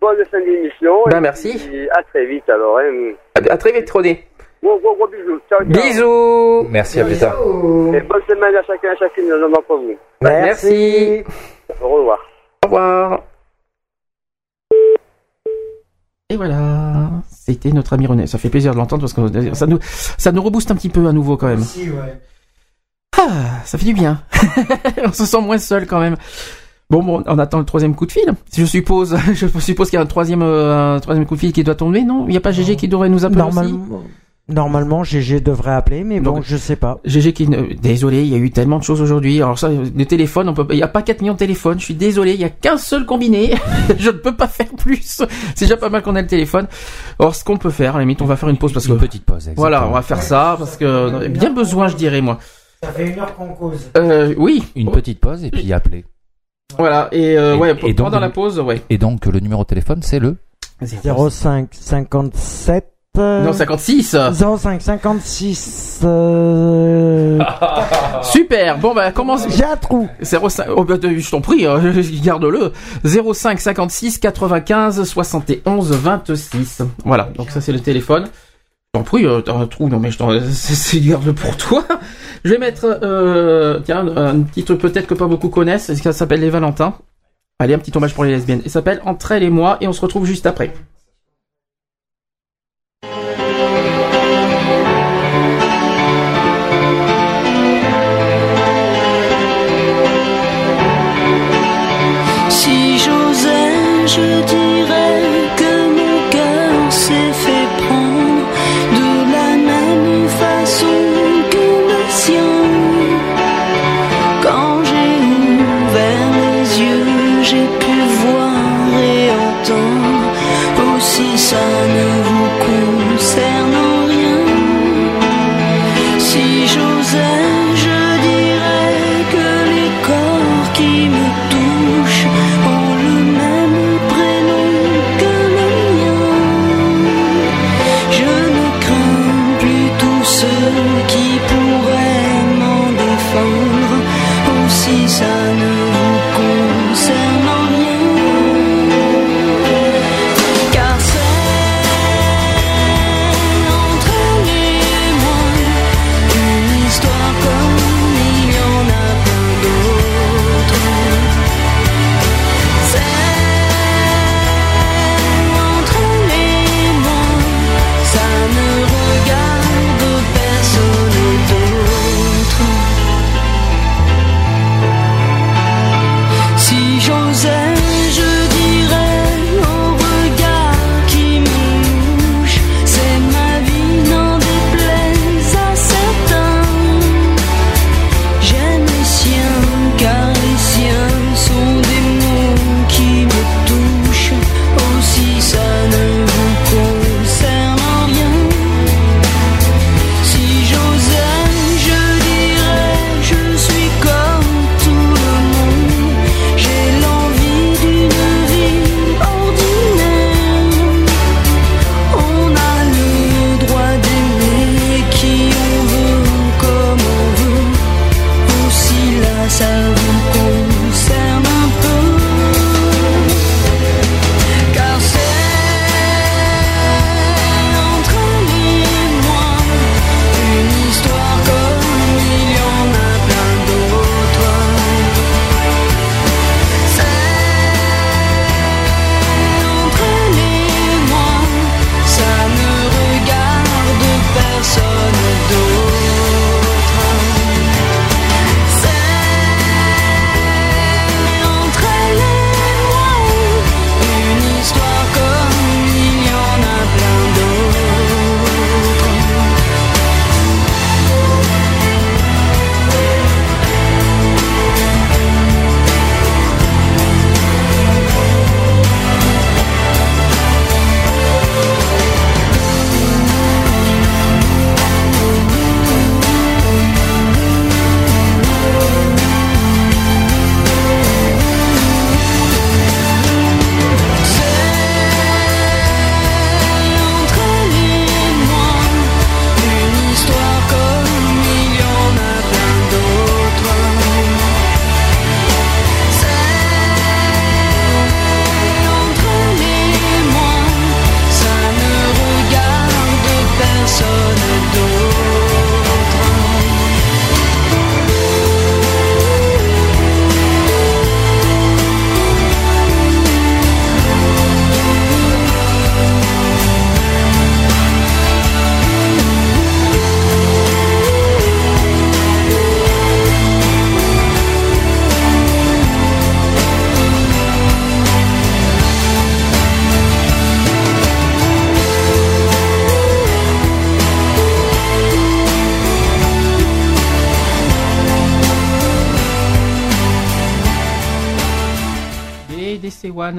Bonne fin d'émission. Ben, merci. À très vite alors. Hein. À, à très vite René. Gros, gros, gros bisous. Ciao, ciao. Bisous. Merci, à plus tard. Et bonne semaine à chacun et chacune d'entre vous. Merci. Au revoir. Au revoir. Et voilà, c'était notre ami René. Ça fait plaisir de l'entendre parce que ça nous, ça nous rebooste un petit peu à nouveau quand même. Si, ouais. Ah, ça fait du bien. On se sent moins seul quand même. Bon, bon, on attend le troisième coup de fil. Je suppose, je suppose qu'il y a un troisième, euh, un troisième coup de fil qui doit tomber, non? Il n'y a pas GG qui devrait nous appeler aussi? Normalement, normalement, GG devrait appeler, mais bon, Donc- je sais pas. GG qui, ne- désolé, il y a eu tellement de choses aujourd'hui. Alors ça, les téléphones, on peut, il n'y a pas 4 millions de téléphones. Je suis désolé, il y a qu'un seul combiné. je ne peux pas faire plus. C'est déjà pas mal qu'on ait le téléphone. Alors ce qu'on peut faire, à la limite, on va faire une pause parce que Une petite pause, exactement. voilà, on va faire ça parce que on a bien besoin, je dirais moi. Ça fait une heure qu'on cause. Euh, oui, Une petite pause et puis appeler. voilà. Et, euh, Et- ouais, et donc, pendant la pause, ouais. Et donc le numéro de téléphone c'est le 05 57. euh, Non, 56. 05 56. euh, Super. Bon bah commence. J'ai un trou. 05, oh, bah, je t'en prie, hein, garde-le. 05 56 95 71 26. Voilà, donc ça c'est le téléphone. T'en prie, euh, t'as un trou, non mais je c'est, garde pour toi. Je vais mettre, euh, tiens, un petit truc peut-être que pas beaucoup connaissent, ça s'appelle les Valentins. Allez, un petit hommage pour les lesbiennes. Il s'appelle Entre elle et moi et on se retrouve juste après. Si j'osais, je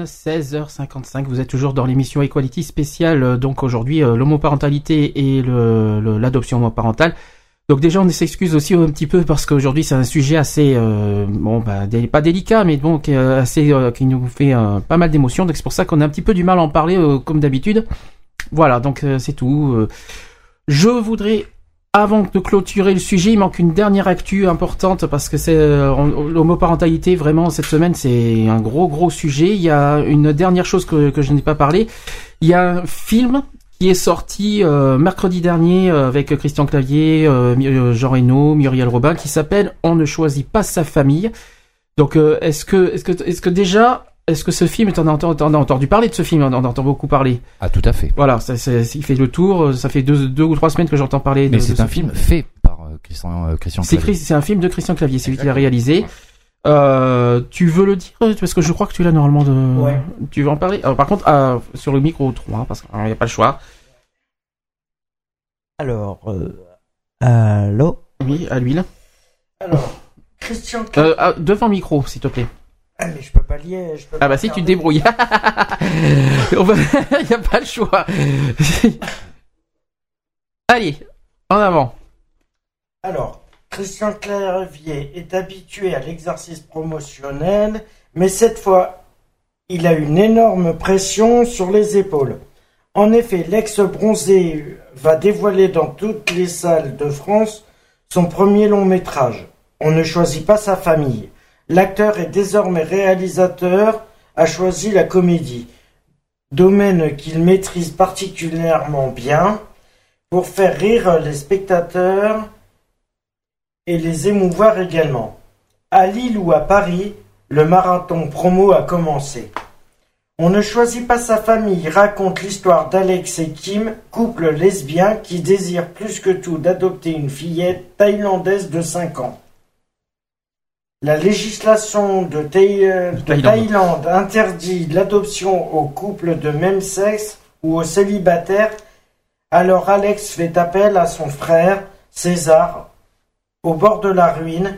BBC One, 16h55. Vous êtes toujours dans l'émission Equality spéciale. euh, Donc aujourd'hui, euh, l'homoparentalité et l'adoption homoparentale. Donc déjà, on s'excuse aussi un petit peu parce qu'aujourd'hui, c'est un sujet assez, euh, bon, bah, pas délicat, mais bon, qui, assez, qui nous fait pas mal d'émotions. Donc c'est pour ça qu'on a un petit peu du mal à en parler comme d'habitude. Voilà, donc c'est tout. Je voudrais avant de clôturer le sujet, il manque une dernière actu importante parce que c'est euh, l'homoparentalité vraiment cette semaine c'est un gros gros sujet. Il y a une dernière chose que, que je n'ai pas parlé. Il y a un film qui est sorti euh, mercredi dernier euh, avec Christian Clavier, euh, euh, Jean Reno, Muriel Robin qui s'appelle On ne choisit pas sa famille. Donc euh, est-ce que est-ce que est-ce que déjà est-ce que ce film, t'en as, as entendu parler de ce film, on en entend beaucoup parler. Ah, tout à fait. Voilà, ça, c'est- il fait le tour. Ça fait deux, deux ou trois semaines que j'entends parler. de- Mais de c'est ce un film fait par euh, Christian, euh, Christian c'est Clavier. Chris- c'est un film de Christian Clavier, c'est lui qui l'a réalisé. Euh, tu veux le dire parce que je crois que tu l'as normalement de. Ouais. Tu veux en parler? Alors, Par contre, euh, sur le micro 3, parce qu'il n'y a pas le choix. Alors, euh, allô? Oui, à l'huile. Alors, Christian Euh, ah, devant le micro, s'il te plaît. Ah, mais je peux pas lier. Je peux Ah bah si tu te débrouilles. Il n'y a pas le choix. Allez, en avant. Alors, Christian Clavier est habitué à l'exercice promotionnel, mais cette fois, il a une énorme pression sur les épaules. En effet, l'ex-bronzé va dévoiler dans toutes les salles de France son premier long métrage. On ne choisit pas sa famille. L'acteur est désormais réalisateur, a choisi la comédie, domaine qu'il maîtrise particulièrement bien, pour faire rire les spectateurs et les émouvoir également. À Lille ou à Paris, le marathon promo a commencé. On ne choisit pas sa famille raconte l'histoire d'Alex et Kim, couple lesbien qui désire plus que tout d'adopter une fillette thaïlandaise de 5 ans. La législation de, Thaï- de Thaïlande. Interdit l'adoption aux couples de même sexe ou aux célibataires. Alors Alex fait appel à son frère, César, au bord de la ruine,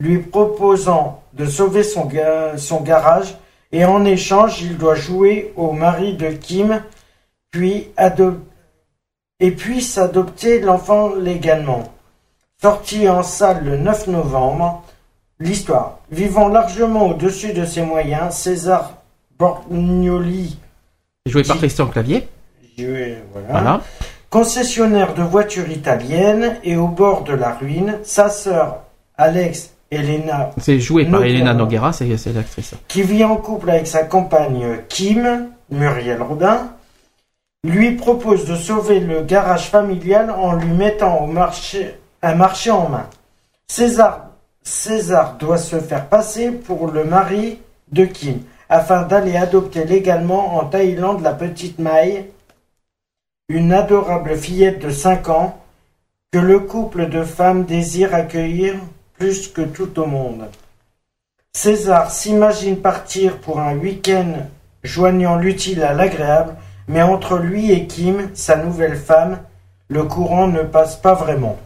lui proposant de sauver son, ga- son garage et en échange il doit jouer au mari de Kim puis et puisse adopter l'enfant légalement. Sorti en salle le 9 novembre, l'histoire. Vivant largement au-dessus de ses moyens, César Borgnoli, Joué par Christian Clavier. joué- voilà, Voilà. concessionnaire de voitures italiennes et au bord de la ruine, sa sœur Alex Elena, C'est joué par Noguera. Elena Noguera, c'est l'actrice. qui vit en couple avec sa compagne Kim, Muriel Robin, lui propose de sauver le garage familial en lui mettant au marché, un marché en main. César, César doit se faire passer pour le mari de Kim afin d'aller adopter légalement en Thaïlande la petite Mai, une adorable fillette de 5 ans que le couple de femmes désire accueillir plus que tout au monde. César s'imagine partir pour un week-end joignant l'utile à l'agréable, mais entre lui et Kim, sa nouvelle femme, le courant ne passe pas vraiment.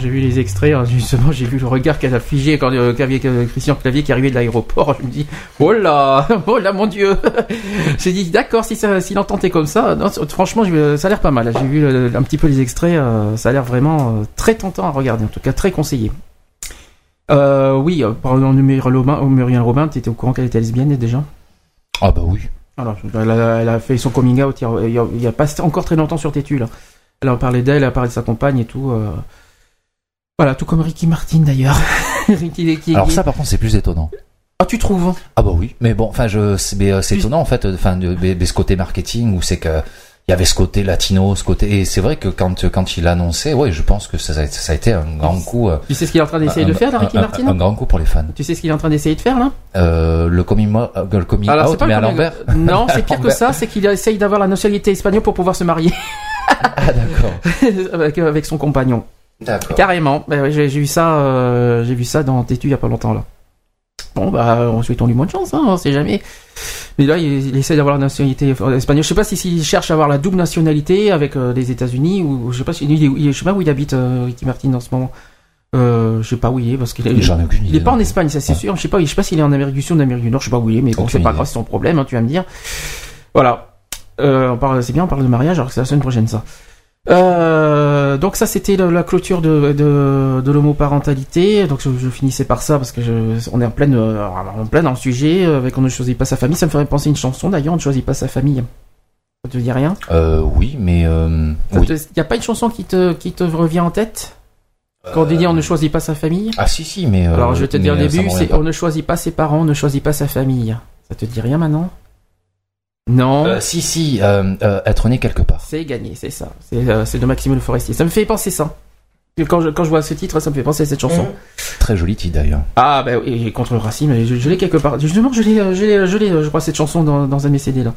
J'ai vu les extraits, hein, justement, j'ai vu le regard qu'elle a figé quand euh, Clavier- Christian Clavier qui arrivait de l'aéroport. Je me dis, oh là, oh là, mon Dieu. j'ai dit, d'accord, si ça, s'il entendait comme ça, non, franchement, ça a l'air pas mal. J'ai vu un petit peu les extraits, euh, ça a l'air vraiment euh, très tentant à regarder, en tout cas très conseillé. Euh, oui, euh, par exemple, Muriel Robin, Robin, t'étais au courant qu'elle était lesbienne déjà? Ah bah oui. Alors, elle a, elle a fait son coming out il y a, il y a- il y a pas encore très longtemps sur Tétu, là. Elle a parlé d'elle, elle a parlé de sa compagne et tout. Voilà, tout comme Ricky Martin d'ailleurs. Ricky, qui, Alors ça, par contre, c'est plus étonnant. Ah, tu trouves Ah bah oui, mais bon, enfin, je, c'est, euh, c'est étonnant en fait, enfin, de, de- de ce côté marketing où c'est que il y avait ce côté latino, ce côté, et c'est vrai que quand quand il annonçait, ouais, je pense que ça, a- ça a été un grand coup. euh, Tu sais ce qu'il est en train d'essayer de faire, là, Ricky un- Martin? un, grand coup pour les fans. Tu sais ce qu'il est en train d'essayer de faire, là? Euh, le coming, euh, le coming Alors, c'est out, pas mais à l'envers. Non, c'est pire que ça, c'est qu'il essaye d'avoir la nationalité espagnole pour pouvoir se marier Ah d'accord, avec, avec son compagnon. D'accord. Carrément. Bah j'ai j'ai vu ça, euh, j'ai vu ça dans Tétu il y a pas longtemps là. Bon bah, on souhaite lui bonne chance, hein, on sait jamais. Mais là, il, il essaie d'avoir la nationalité espagnole. Je sais pas si s'il cherche à avoir la double nationalité avec euh, les États-Unis ou je sais pas si il, il- je sais pas où il habite euh, Ricky Martin en ce moment. Euh, je sais pas où il est parce qu'il est. J'en ai aucune Il idée est pas en. Espagne, ça c'est sûr. Je sais pas, je sais pas s'il est en Amérique du Sud ou en Amérique du Nord. Je sais pas où il est, mais bon, Aucune c'est pas idée. grave, c'est ton problème, hein, tu vas me dire. Voilà. Euh, on parle, c'est bien, on parle de mariage, alors que c'est la semaine prochaine ça. Euh, donc ça c'était la clôture de, de, de l'homoparentalité. Donc je, je finissais par ça parce que je, on est en pleine euh, en plein dans le sujet euh, avec on ne choisit pas sa famille. Ça me ferait penser à une chanson d'ailleurs. On ne choisit pas sa famille. Ça te dit rien? Euh, oui, mais euh, Il oui. y a pas une chanson qui te qui te revient en tête? Quand on dit on ne choisit pas sa famille? Ah si si, mais euh, Alors je vais te dire au début, c'est on ne choisit pas ses parents, on ne choisit pas sa famille. Ça te dit rien maintenant Non. Euh, si si, euh, euh, être né quelque part. C'est gagné, c'est ça. C'est euh, de Maxime Le Forestier. Ça me fait penser ça. Quand je, quand je vois ce titre, ça me fait penser à cette chanson. Très joli titre d'ailleurs. Ah, bah oui, et contre le racisme, je, je l'ai quelque part. Justement, je l'ai, je l'ai, je l'ai, je crois, cette chanson dans, dans un de mes CD là.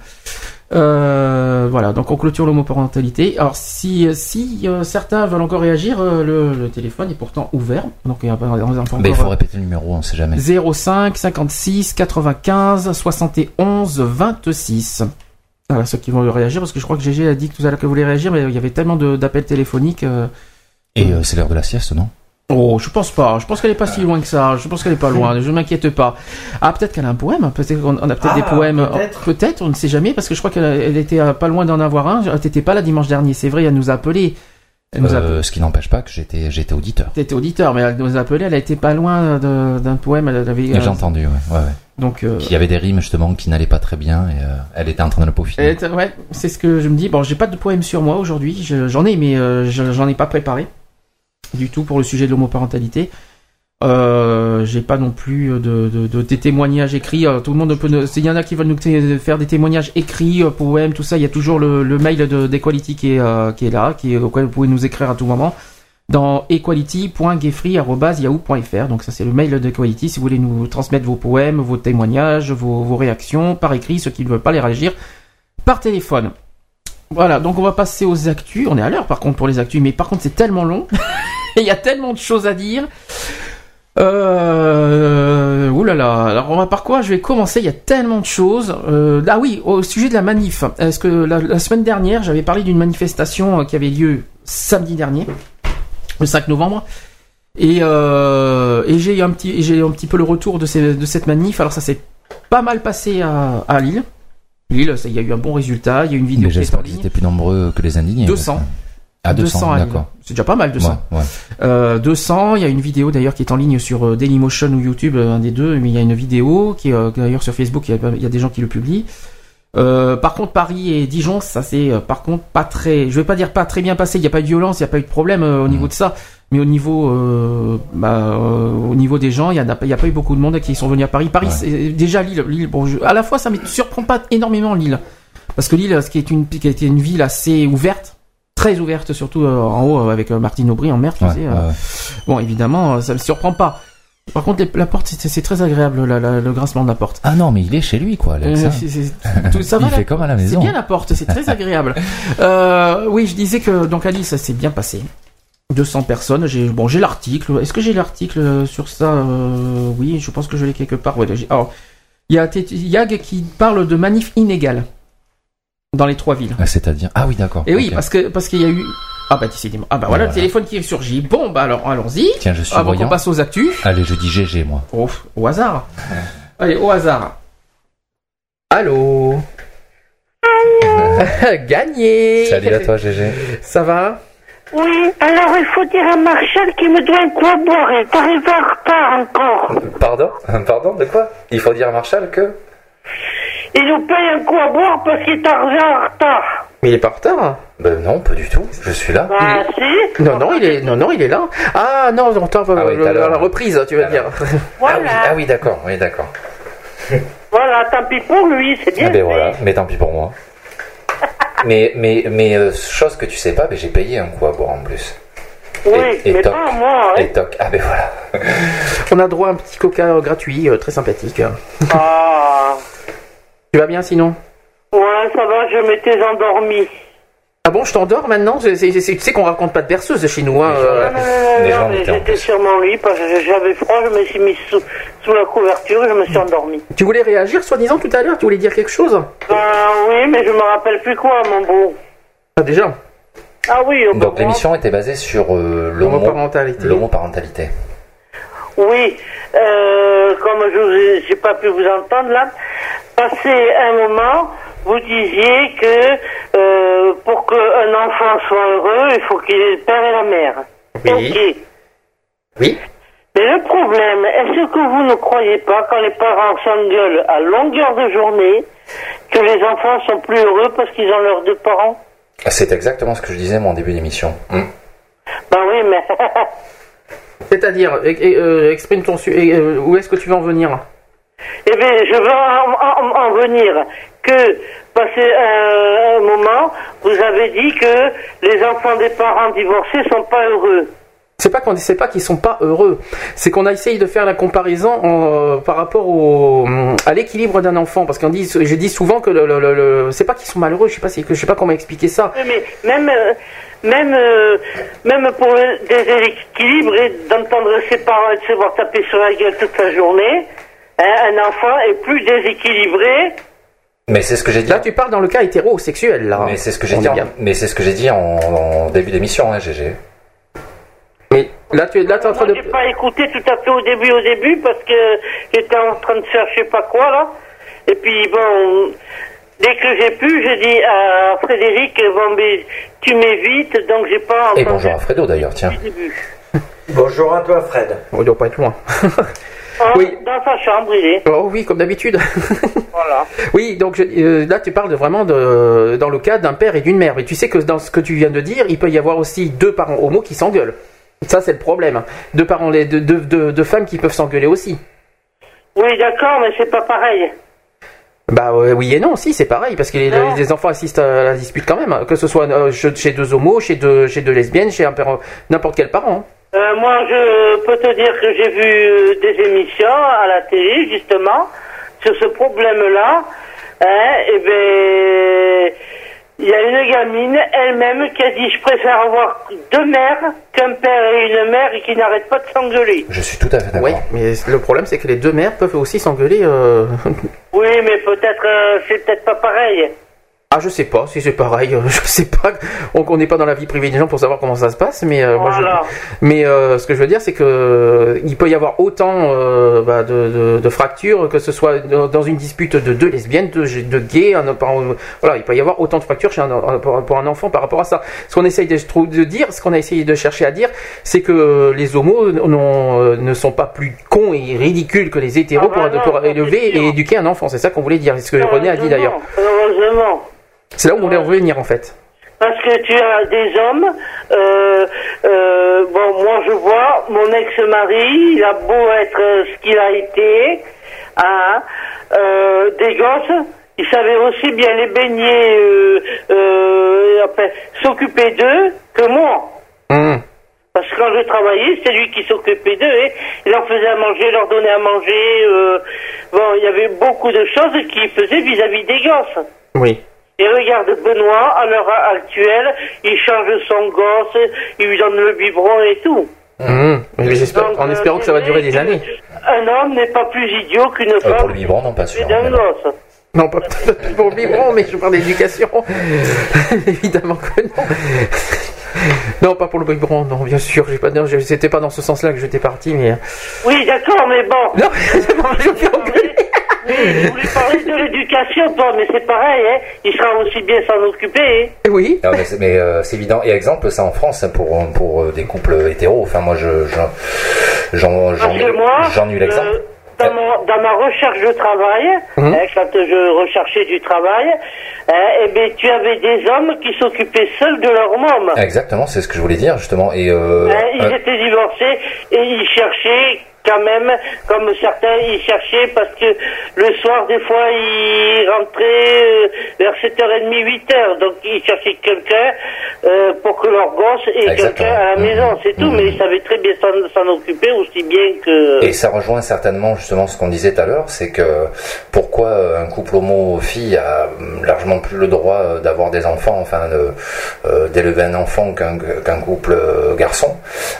Euh, voilà, donc on clôture l'homoparentalité. Alors, si, si euh, certains veulent encore réagir, euh, le, le téléphone est pourtant ouvert. Donc, il y a pas Mais encore, il faut répéter le numéro, on sait jamais. 05 56 95 71 26. Voilà, ceux qui vont réagir, parce que je crois que GG a dit tout à l'heure que vous voulez réagir, mais il y avait tellement d'appels téléphoniques. euh, Et euh, c'est l'heure de la sieste, non? Oh, je pense pas. Je pense qu'elle est pas si loin que ça. Je pense qu'elle est pas loin. Je m'inquiète pas. Ah, peut-être qu'elle a un poème. Peut-être qu'on on a peut-être Ah, des poèmes. peut-être. Peut-être, on ne sait jamais, parce que je crois qu'elle elle était pas loin d'en avoir un. T'étais pas là dimanche dernier, c'est vrai. Elle nous a appelé. Elle nous a Euh, Ce qui n'empêche pas que j'étais j'étais auditeur. T'étais auditeur, mais elle nous a appelé. Elle a été pas loin de- d'un poème. Elle avait. Euh, J'ai entendu, ouais, ouais, ouais. Donc. euh, Qu'il y avait des rimes justement qui n'allaient pas très bien et euh, elle était en train de le peaufiner. Et, ouais, c'est ce que je me dis. Bon, j'ai pas de poème sur moi aujourd'hui. Je- J'en ai, mais euh, je- j'en ai pas préparé du tout pour le sujet de l'homoparentalité. Euh, j'ai pas non plus de, de, de- des témoignages écrits. Euh, tout le monde peut. S'il y en a qui veulent nous faire des témoignages écrits, euh, poèmes, tout ça, il y a toujours le, mail de d'Equality qui est euh, qui est là, qui auquel vous pouvez nous écrire à tout moment dans equality.gayfree@yahoo.fr. Donc ça c'est le mail d'Equality si vous voulez nous transmettre vos poèmes, vos témoignages, vos, vos réactions par écrit, ceux qui ne veulent pas les réagir par téléphone. Voilà, donc on va passer aux actus. On est à l'heure par contre pour les actus, mais par contre c'est tellement long. Il y a tellement de choses à dire. Euh... Ouh là là. Alors on va par quoi? Je vais commencer. Il y a tellement de choses. Euh, Ah oui, au sujet de la manif. Est-ce que la, la semaine dernière j'avais parlé d'une manifestation euh, qui avait lieu samedi dernier, le 5 novembre. Et, euh, et j'ai eu un petit, j'ai un petit peu le retour de, ces- de cette manif. Alors ça s'est pas mal passé à, à Lille. Lille, il y a eu un bon résultat. Il y a une vidéo Mais qui est en ligne. plus nombreux que les indignés. 200. Ah, 200, à Lille. d'accord. C'est déjà pas mal, 200. Ouais, ouais. Euh, 200, il y a une vidéo d'ailleurs qui est en ligne sur euh, Dailymotion ou YouTube, euh, un des deux, mais il y a une vidéo qui est euh, d'ailleurs sur Facebook, il y, a, il y a des gens qui le publient. Euh, par contre, Paris et Dijon, ça c'est par contre pas très, je vais pas dire pas très bien passé, il n'y a pas eu de violence, il n'y a pas eu de problème au niveau de ça, mais au niveau, euh, bah, euh, au niveau des gens, il y, en a, pas- a eu beaucoup de monde qui sont venus à Paris. Paris, déjà Lille, Lille bon, je- à la fois ça me surprend pas énormément Lille, parce que Lille, ce qui est une, qui a été une ville assez ouverte, très ouverte, surtout euh, en haut euh, avec euh, Martine Aubry en mer, tu Ouais, sais. ouais, ouais. Bon, évidemment, ça me surprend pas. Par contre, les- la porte, c'est c'est très agréable, la- la- le grincement de la porte. Ah non, mais il est chez lui, quoi. Alex, c'est- c'est- tout- ça va, il la- fait comme à la C'est maison. bien la porte, c'est très agréable. Euh, oui, je disais que donc Alice, ça s'est bien passé. 200 personnes. J'ai bon, j'ai l'article. Est-ce que j'ai l'article sur ça Euh, Oui, je pense que je l'ai quelque part. Ouais, alors, il y a Yag qui parle de manif inégale dans les trois villes. Ah, C'est-à-dire. Ah oui, d'accord. Et oui, parce que parce qu'il y a eu. Ah bah décidément. Ah bah voilà, Voilà. le téléphone qui est surgi. Bon bah alors allons-y. Tiens, je suis Avant qu'on passe aux actus. Allez, je dis GG, moi. Oh, au hasard. Allez, au hasard. Allô Gagné Salut à toi, GG. Ça va? Oui, alors il faut dire à Marshall qu'il me doit un à boire. Arrivé en retard encore. Pardon? Pardon, de quoi? Il faut dire à Marshall que. Il nous paye un coup à boire parce qu'il est arrivé en retard. Mais il est pas en retard Ben non, pas du tout. Je suis là. Bah si. Non, non, il est, non, non, il est là. Ah non, on t'en Ah oui, le- tout à l'heure. la reprise, tu veux dire. Voilà. Ah oui, d'accord, oui, d'accord. Voilà, tant pis pour lui, c'est bien. Ah ben voilà, mais tant pis pour moi. mais mais mais euh, chose que tu sais pas, ben j'ai payé un coup à boire en plus. Oui, et mais toc. pas moi. Hein. Et toc. Ah ben voilà. On a droit à un petit coca gratuit, euh, très sympathique. Ah. Tu vas bien sinon Ouais, ça va, je m'étais endormi. Ah bon, je t'endors maintenant Tu sais qu'on raconte pas de berceuse chez nous. Hein, euh. Non, non, non, non, j'étais sur mon lit parce que j'avais froid, je me suis mis sous, sous la couverture et je me suis endormi. Tu voulais réagir, soi-disant, tout à l'heure? Tu voulais dire quelque chose? Ah oui, mais je me rappelle plus quoi, mon beau. Ah déjà? Ah oui, on Donc l'émission était basée sur euh, l'homo- L'homoparentalité. l'homoparentalité. Oui, euh, comme je vous ai, j'ai pas pu vous entendre là, passé un moment, vous disiez que euh, pour qu'un enfant soit heureux, il faut qu'il ait le père et la mère. Oui. Ok. Oui. Mais le problème, est-ce que vous ne croyez pas quand les parents s'engueulent à longueur de journée que les enfants sont plus heureux parce qu'ils ont leurs deux parents? C'est exactement ce que je disais moi en début d'émission. Ben oui, mais C'est-à-dire, e- e- euh, exprime ton su- et, euh, où est-ce que tu veux en venir Eh bien, je veux en, en- en venir que, passé un, un moment, vous avez dit que les enfants des parents divorcés sont pas heureux. C'est pas qu'on ne sait pas qu'ils sont pas heureux. C'est qu'on a essayé de faire la comparaison en, euh, par rapport au, à l'équilibre d'un enfant. Parce qu'on dit, je dis souvent que le, le- le- le- c'est pas qu'ils sont malheureux. Je sais pas si, je sais pas comment expliquer ça. Mais même, euh, même, euh, même pour le déséquilibre et d'entendre ses parents et de se voir taper sur la gueule toute la journée, hein, un enfant est plus déséquilibré. Mais c'est ce que j'ai dit. Là, tu parles dans le cas hétérosexuel, là. Mais c'est ce que j'ai dit. en-. Mais c'est ce que j'ai dit en, en début d'émission, hein, GG. Mais là, tu là, es en train Moi, de. j'ai pas écouté tout à fait au début, au début, parce que j'étais en train de faire je sais pas quoi, là. Et puis, bon, dès que j'ai pu, j'ai dit à Frédéric, bon, mais tu m'évites, donc j'ai pas Et bonjour à Fredo d'ailleurs, tiens. Bonjour à toi, Fred. On doit pas être loin. Oh, Oui. Dans sa chambre, il est. Oh oui, comme d'habitude. Voilà. Oui, donc je- euh, là tu parles de, vraiment de, dans le cas d'un père et d'une mère. Mais tu sais que dans ce que tu viens de dire, il peut y avoir aussi deux parents homo qui s'engueulent. Ça c'est le problème. Deux parents, deux, deux, deux- deux femmes qui peuvent s'engueuler aussi. Oui, d'accord, mais c'est pas pareil. Bah euh, oui et non, si c'est pareil parce que les, enfants assistent à la dispute quand même, hein, que ce soit euh, chez deux homos, chez deux, chez deux lesbiennes, chez un père, n'importe quel parent. Euh, moi, je peux te dire que j'ai vu euh, des émissions à la télé, justement, sur ce problème-là. Hein, et ben, il y a une gamine elle-même qui a dit je préfère avoir deux mères qu'un père et une mère et qui n'arrêtent pas de s'engueuler. Je suis tout à fait d'accord. Oui, mais le problème c'est que les deux mères peuvent aussi s'engueuler. euh, Oui, mais peut-être euh, c'est peut-être pas pareil. Ah, je sais pas si c'est pareil. euh, Je sais pas. On n'est pas dans la vie privée des gens pour savoir comment ça se passe, mais euh, moi, je- Voilà. mais euh, ce que je veux dire, c'est que il peut y avoir autant euh, bah, de, de- de fractures que ce soit dans une dispute de deux lesbiennes, de, de gays. un- par- voilà, il peut y avoir autant de fractures chez un, pour pour un enfant par rapport à ça. Ce qu'on essaye de, dire, ce qu'on a essayé de chercher à dire, c'est que les homos ne sont pas plus cons et ridicules que les hétéros Ah bah pour, non, pour élever et éduquer un enfant. C'est ça qu'on voulait dire. C'est ce que René a dit d'ailleurs. C'est là où on voulait revenir en fait. Parce que tu as des hommes, euh, euh, bon, moi je vois, mon ex-mari, il a beau être ce qu'il a été, hein, euh, des gosses, il savait aussi bien les baigner, s'occuper d'eux que moi. Hum. Parce que quand je travaillais, c'est lui qui s'occupait d'eux. Et il leur faisait à manger, leur donnait à manger. euh, bon, il y avait beaucoup de choses qu'il faisait vis-à-vis des gosses. Oui. Et regarde Benoît, à l'heure actuelle, il change son gosse, il lui donne le biberon et tout. Hum. Mais Donc, en euh, espérant que ça va durer des années. Un homme n'est pas plus idiot qu'une Euh, femme pour le biberon, non, pas sûr. et d'un gosse. Non, pas pour le biberon, mais je parle d'éducation. Évidemment que non. Non, pas pour le biberon, non, bien sûr. J'ai pas, c'était pas dans ce sens-là que j'étais parti, mais. euh, Oui, d'accord, mais bon. Non, je me fais engueuler. Oui, je voulais parler de l'éducation, toi, mais c'est pareil, hein. Il sera aussi bien s'en occuper, hein. Oui. Non, mais c'est mais, euh, c'est évident. Et exemple, ça en France, hein, pour, pour euh, des couples hétéros, enfin, moi, je, je- j'en, j'en, Parce que moi, j'en ai eu l'exemple. euh, dans, mon- dans ma recherche de travail, Mhm. hein, quand je recherchais du travail, hein, eh bien, tu avais des hommes qui s'occupaient seuls de leur môme. Exactement, c'est ce que je voulais dire, justement. Et, euh, Hein, ils euh, étaient divorcés et ils cherchaient quand même, comme certains, ils cherchaient parce que le soir, des fois, ils rentraient euh, vers 7h30, 8h. Donc, ils cherchaient quelqu'un euh, pour que leur gosse ait quelqu'un à la maison, c'est tout. Mais ils savaient très bien s'en s'en occuper aussi bien que... Et ça rejoint certainement justement ce qu'on disait tout à l'heure, c'est que pourquoi euh, un couple homo-fille a hum, largement plus le droit d'avoir des enfants, enfin de, euh, d'élever un enfant qu'un qu'un couple garçon.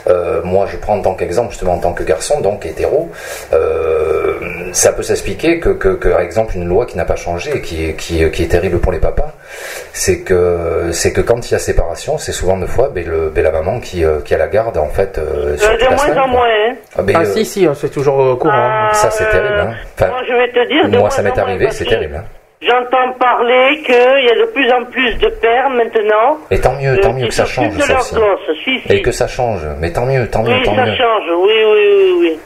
Euh, moi, je prends en tant qu'exemple justement en tant que garçon, donc hétéro, euh, ça peut s'expliquer que, que, que, par exemple, une loi qui n'a pas changé et qui est, qui, qui est terrible pour les papas, c'est que c'est que quand il y a séparation, c'est souvent deux fois ben, le, ben, la maman qui, euh, qui a la garde en fait euh, sur de la moins semaine, en moins. hein. Ah, ben, Ah euh, si, si, c'est toujours euh, courant. Ah, ça c'est terrible. Hein. Enfin, Moi, je vais te dire, de moi moins ça m'est arrivé, c'est terrible. hein. J'entends parler qu'il y a de plus en plus de pères maintenant. Et tant mieux, euh, tant mieux qui que ça change ça. Si, si. Et que ça change, mais tant mieux, tant mieux, oui, tant ça mieux. change. Oui, oui, oui, oui.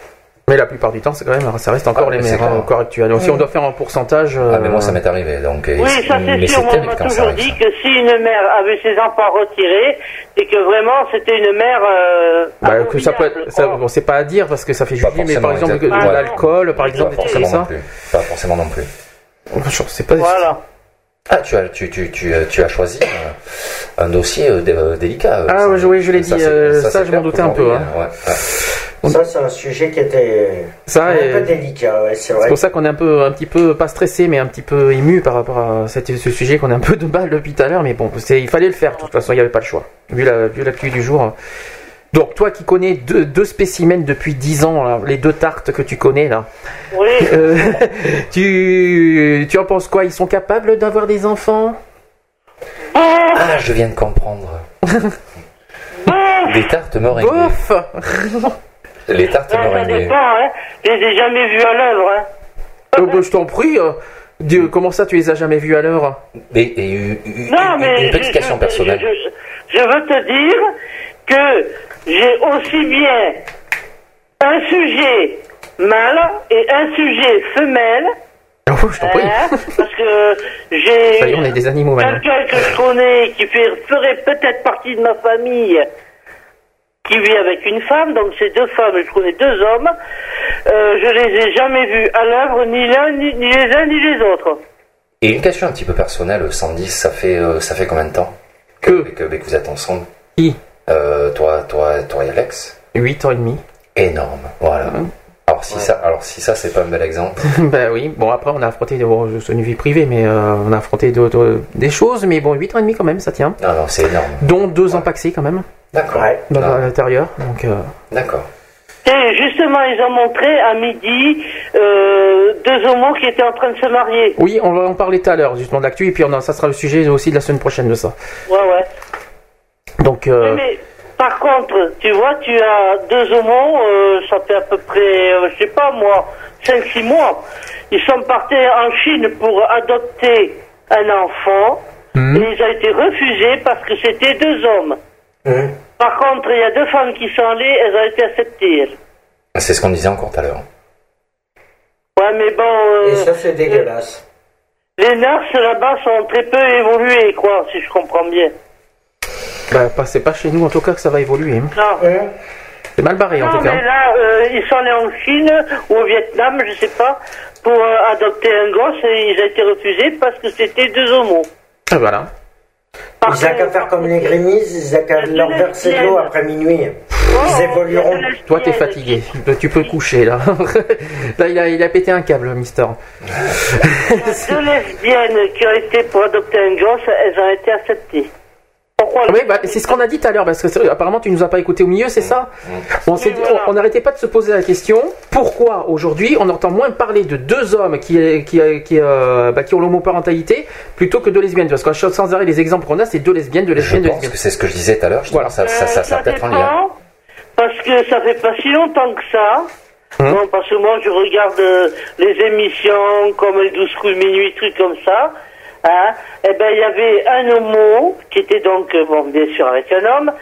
Mais la plupart du temps, c'est quand même, ça reste encore Ah, les clair. encore actuelles. Donc, si on doit faire un pourcentage. Ah mais moi ça euh, m'est arrivé donc. Oui, ça c'est sûr. Moi, on m'a ça toujours dit que si une mère avait ses enfants retirés, c'est que vraiment c'était une mère. Euh, Bah, que ça peut être, ça, bon, c'est pas à dire parce que ça fait juger, mais par exemple, de l'alcool, par exemple, des trucs comme forcément non ça. plus. Pas forcément non plus. Je sais pas. Voilà. Ah, tu as, tu, tu, tu, euh, tu as choisi un dossier euh, dé- euh, délicat. Ah, je- oui, je l'ai dit, euh, ça, je m'en doutais un peu, hein. ouais, ouais. Ça, c'est un sujet qui était Ça, un peu délicat, ouais, c'est pour ça qu'on est un peu, un petit peu, pas stressé, mais un petit peu ému par rapport à cette- ce sujet qu'on a un peu de balle depuis tout à l'heure. Mais bon, c'est- il fallait le faire. De toute façon, il n'y avait pas le choix. Vu la, vu l'actu du jour. Donc, toi qui connais deux, deux spécimens depuis 10 ans, là, les deux tartes que tu connais là, Oui. euh, tu, tu en penses quoi? Ils sont capables d'avoir des enfants? Ah, je viens de comprendre. Des tartes meringuées. Bof Les tartes ça meringuées. dépend, hein. Je les ai jamais vus à l'œuvre, hein. Euh, bah, Je t'en prie. euh, Dieu, comment ça, tu les as jamais vus à l'heure Et, et une, une- Non, mais une petite je, question je- personnelle. Je, je- je veux te dire que j'ai aussi bien un sujet mâle et un sujet femelle. Oh, je t'en prie. hein, parce que j'ai quelqu'un que je connais qui fait, ferait peut-être partie de ma famille qui vit avec une femme, donc c'est deux femmes, je connais deux hommes. Euh, je les ai jamais vus à l'œuvre, ni l'un, ni, ni les uns, ni les autres. Et une question un petit peu personnelle, 110, ça fait, euh, ça fait combien de temps que, que, que vous êtes ensemble? Qui? Euh, toi, toi, toi et Alex 8 ans et demi. Énorme, voilà. Alors si ça, alors si ça c'est pas un bel exemple. ben oui, bon après on a affronté, bon, c'est une vie privée, mais euh, on a affronté d'autres- des choses, mais bon, 8 ans et demi quand même, ça tient. Non, non, c'est énorme. Dont deux ans paxés quand même, D'accord. dans Non, l'intérieur. Donc, euh, D'accord. Et justement, ils ont montré à midi euh, deux homos qui étaient en train de se marier. oui, on va en parler tout à l'heure, justement de l'actu, et puis on a- ça sera le sujet aussi de la semaine prochaine de ça. Ouais, ouais. Donc, euh, Mais par contre, tu vois, tu as deux homos, euh, ça fait à peu près, euh, je sais pas moi, 5-6 mois. Ils sont partis en Chine pour adopter un enfant et ils ont été refusés parce que c'était deux hommes. Par contre, il y a deux femmes qui sont allées, elles ont été acceptées. elles. C'est ce qu'on disait encore tout à l'heure. Ouais, mais bon. euh, Et ça, c'est dégueulasse. Les nurses là-bas sont très peu évoluées, quoi, si je comprends bien. Bah, pas- c'est pas chez nous en tout cas que ça va évoluer. hein. Non. C'est mal barré en Non, tout cas. mais là, euh, ils sont allés en Chine ou au Vietnam, je sais pas, pour euh, adopter un gosse et ils ont été refusés parce que c'était deux homos. Ah, voilà. Ils n'ont qu'à faire comme les grémises, ils n'ont qu'à leur verser de l'eau après minuit. Ils évolueront. Toi, t'es fatigué. Tu peux coucher là. là, il a, il a pété un câble, Mister. Deux lesbiennes qui ont été pour adopter un gosse, elles ont été acceptées. Pourquoi Oui, bah, c'est ce qu'on a dit tout à l'heure, parce que apparemment tu nous as pas écouté au milieu, c'est ça On n'arrêtait pas de se poser la question pourquoi aujourd'hui on entend moins parler de deux hommes qui, qui, qui, euh, bah, qui ont l'homoparentalité plutôt que de lesbiennes? Parce que sans arrêt, les exemples qu'on a, c'est deux lesbiennes, deux Je lesbiennes, deux pense lesbiennes. que c'est ce que je disais tout à l'heure. justement, Ça, ça, ça, ça a peut-être un lien. dépend, Parce que ça fait pas si longtemps que ça. Bon, parce que moi, je regarde euh, les émissions comme les 12 coups de minuit, trucs comme ça. Hein. Eh ben, il y avait un homo qui était donc, euh, bon, bien sûr, avec un homme,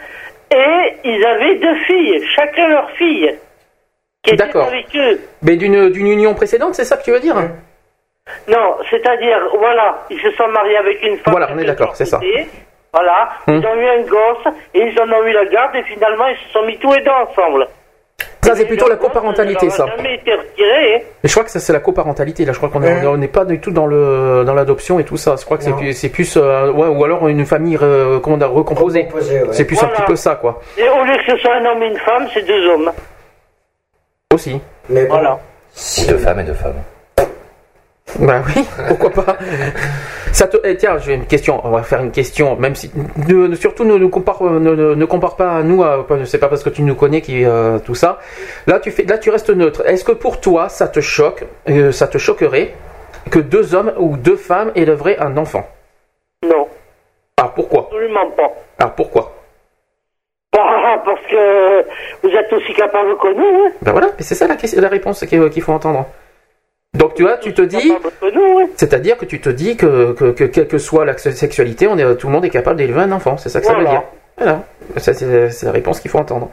et ils avaient deux filles, chacun leur fille, qui étaient D'accord. avec eux. Mais d'une d'une union précédente, c'est ça que tu veux dire Non, c'est-à-dire, voilà, ils se sont mariés avec une femme. Voilà, on est d'accord, c'est ça. Voilà, Hum. ils ont eu un gosse, et ils en ont eu la garde, et finalement, ils se sont mis tous les deux ensemble. Ça, c'est plutôt la coparentalité, ça. jamais été hein. Mais je crois que ça c'est la coparentalité. Là, je crois qu'on est- on n'est pas du tout dans le dans l'adoption et tout ça. Je crois que c'est plus, c'est plus euh, ouais, ou alors une famille euh, comment dire, recomposée. Recomposée, ouais. C'est plus un petit peu ça, quoi. Et au lieu que ce soit un homme et une femme, c'est deux hommes. Aussi. Mais bon, Voilà. Ou deux femmes et deux femmes. Bah oui, pourquoi pas? Ça te, eh, tiens, j'ai une question. On va faire une question, même si ne- surtout ne, ne compare euh, ne, ne- ne compare pas à nous. à- C'est pas parce que tu nous connais qui euh, tout ça. Là, tu fais, là, tu restes neutre. Est-ce que pour toi, ça te choque, euh, ça te choquerait que deux hommes ou deux femmes élèveraient un enfant? Non. Absolument pas. Alors pourquoi? Bah, parce que vous êtes aussi capable que nous, hein. Ben voilà, mais c'est ça la, la réponse qu'il faut entendre. Donc tu vois, tu te dis, c'est-à-dire que tu te dis que, que, que quelle que soit la sexualité, on est, tout le monde est capable d'élever un enfant, c'est ça que ça veut dire. Voilà, ça c'est la réponse qu'il faut entendre.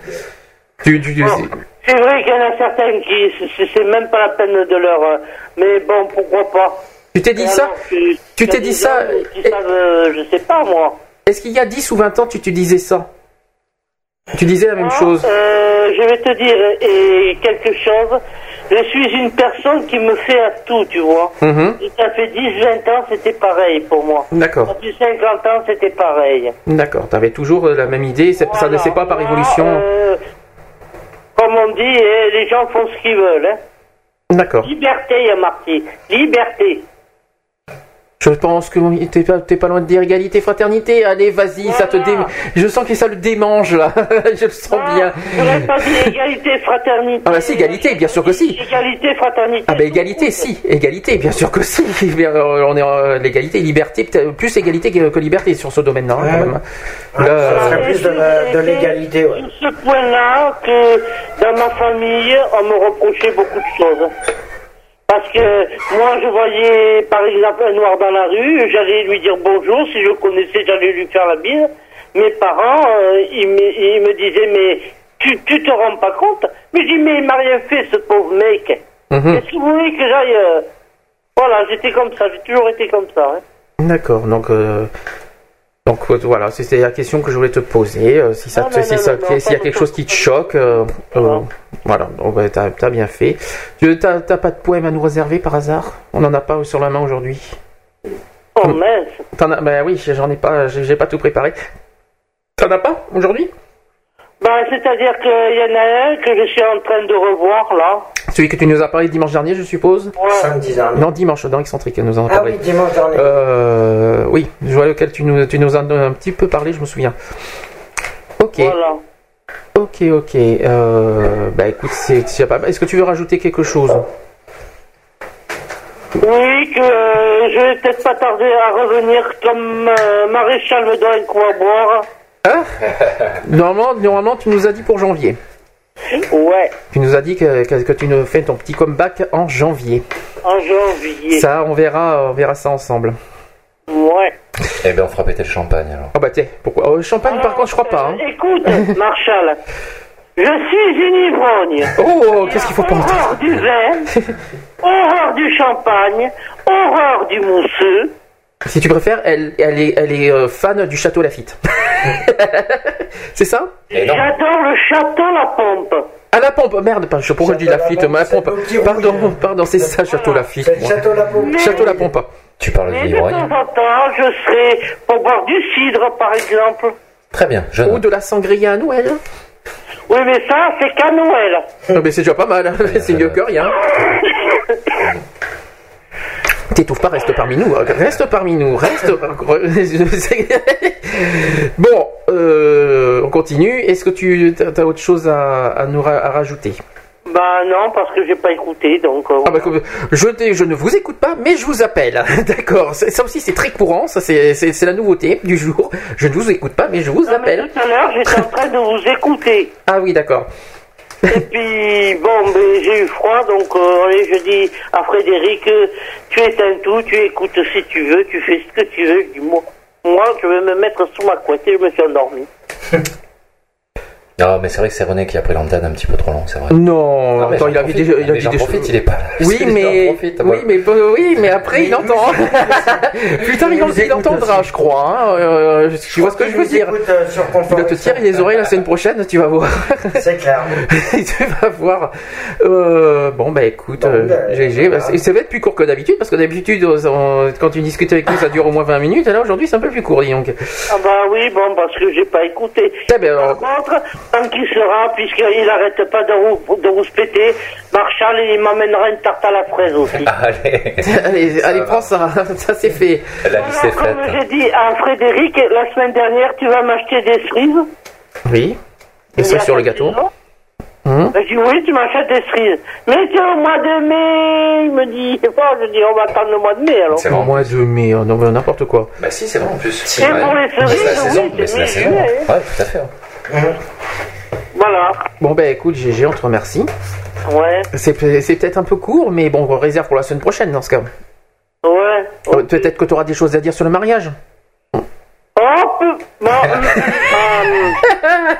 Tu, C'est vrai qu'il y en a certains qui, c'est- même pas la peine de leur, euh, mais bon, pourquoi pas. tu t'es dit ça tu- t'es dit ça savent, euh, je sais pas moi. Est-ce qu'il y a 10 ou 20 ans tu te disais ça? Tu disais la même chose Euh, je vais te dire et quelque chose. Je suis une personne qui me fait à tout, tu vois. Mhm. Ça fait 10-20 ans, c'était pareil pour moi. D'accord. Depuis 50 ans, c'était pareil. D'accord, t'avais toujours euh, la même idée, ça ne c'est pas par évolution. Euh, comme on dit, eh, les gens font ce qu'ils veulent. Hein. D'accord. Liberté, il y a marqué. Liberté. Je pense que t'es pas, t'es pas loin de dire égalité, fraternité. Allez, vas-y, ça te dé... Je sens que ça le démange là. je le sens bien. J'aurais pas dit égalité, fraternité. Ah bah si, égalité, bien sûr que si. Égalité, fraternité. Ah bah égalité, si, égalité, bien sûr que si. Euh, On est en l'égalité, liberté, peut-être plus égalité que, liberté sur ce domaine-là. hein, quand même. Là, Ça serait euh, plus de l'égalité, ouais. ce point-là que dans ma famille, on me reprochait beaucoup de choses. Parce que moi, je voyais par exemple un noir dans la rue, j'allais lui dire bonjour, si je connaissais, j'allais lui faire la bise. Mes parents, euh, ils, me, ils me disaient, mais tu, tu te rends pas compte? Mais je dis, mais il m'a rien fait, ce pauvre mec. Mhm. Qu'est-ce que vous voulez que j'aille... euh, Voilà, j'étais comme ça, j'ai toujours été comme ça. hein. D'accord, donc. euh, Donc euh, voilà, c'était la question que je voulais te poser. euh, si ça, Non, te- non, si non, ça- non, non, s'il y a quelque chose qui te choque, euh, euh, voilà, donc bah, t'as as bien fait. Tu t'as t'as pas de poème à nous réserver par hasard? On en a pas sur la main aujourd'hui? Oh mince T'en as Ben oui, j'en ai pas, j'ai j'ai pas tout préparé. T'en as pas aujourd'hui? Ben, c'est-à-dire qu'il y en a un que je suis en train de revoir, là. Celui que tu nous as parlé dimanche dernier, je suppose Samedi dernier. Non, dimanche, dans Excentrique, nous en a Ah parlé. oui, dimanche dernier. Euh, oui, je vois lequel tu nous, tu nous en as un petit peu parlé, je me souviens. Ok. Voilà. Ok, ok. Euh, bah écoute, c'est. Est-ce que tu veux rajouter quelque chose? Oui, que euh, je vais peut-être pas tarder à revenir comme euh, Maréchal me donne quoi boire. Hein? Normalement, normalement, tu nous as dit pour janvier. Ouais, Tu nous as dit que, que, que tu nous fais ton petit comeback en janvier. en janvier. Ça, on verra, on verra ça ensemble. Ouais. Eh ben on fera péter le champagne alors. Ah bah tiens, pourquoi? Euh, Champagne, par contre, je crois pas. hein. Écoute, Marshall, je suis une ivrogne. Oh, qu'est-ce qu'il faut pas Horreur du vin, horreur du champagne, horreur du mousseux. Si tu préfères, elle, elle est, elle est euh, fan du château Lafitte. c'est ça? J'adore le château La Pompe. Ah la pompe, merde, pas, je, pourquoi je dis Lafitte, ma pompe. Pardon, pardon, c'est ça, château Lafitte. Château La Pompe. Château La Pompe. Tu parles de Mais de l'ivrogne temps en temps, je serai pour boire du cidre, par exemple. Très bien, je Ou de la sangria à Noël. Oui, mais ça, c'est qu'à Noël. Ah, mais c'est déjà pas mal, c'est mieux que rien. T'étouffes pas, reste parmi nous, reste parmi nous, reste. bon, euh, on continue. Est-ce que tu as autre chose à, à nous ra- à rajouter? Bah non, parce que j'ai pas écouté, donc... euh, ah bah, je, je ne vous écoute pas, mais je vous appelle. D'accord, ça aussi c'est très courant, ça c'est la nouveauté du jour. Je ne vous écoute pas, mais je vous non, mais appelle. tout à l'heure, j'étais en train de vous écouter. Ah oui, d'accord. Et puis, bon, j'ai eu froid, donc euh, allez, je dis à Frédéric, euh, tu éteins tout, tu écoutes si tu veux, tu fais ce que tu veux. Je dis, moi, moi, je vais me mettre sous ma couette et je me suis endormi. Non, mais c'est vrai que c'est René qui a pris l'antenne un petit peu trop long, c'est vrai. Non, Ah, mais attends, il avait profite. déjà, il a dit des profite, il est pas là. Oui, mais, profite, oui, mais, oui, mais après il entend. Putain, il, en- il entendra, je crois. Hein. Euh, tu vois ce que je veux dire Écoute, euh, sur Tu vas te tirer les oreilles la semaine prochaine, tu vas voir. C'est clair. tu vas voir. Euh, bon, bah écoute, euh, bah, GG, bah, c'est- ça va être plus court que d'habitude, parce que d'habitude, quand tu discutes avec nous, ça dure au moins 20 minutes, là aujourd'hui, c'est un peu plus court, dis donc. Ah bah oui, bon, parce que j'ai pas écouté. Eh ben, alors, Par contre, tant qu'il sera, puisqu'il arrête pas de vous, de vous péter, Marshall, il m'amènera une tarte à la fraise aussi. Allez, allez, allez, prends ça, ça c'est fait. la comme j'ai dit à Frédéric, la semaine dernière, tu vas m'acheter des cerises. Oui. Et ça a sur le gâteau. Hum. Je dis oui, tu m'achètes des cerises. Mais c'est au mois de mai, il me dit. Bon, je dis, on va attendre le mois de mai alors. C'est au mois de mai, non, mais n'importe quoi. Bah si, c'est vrai en plus. Et pour les cerises, c'est la saison. oui, mais c'est la c'est saison. Ouais, tout à fait. Voilà. Bon, ben écoute, GG, on te remercie. Ouais. C'est c'est peut-être un peu court, mais bon, on réserve pour la semaine prochaine dans ce cas. Ouais. Euh, Peut-être que tu auras des choses à dire sur le mariage. Oh, hum,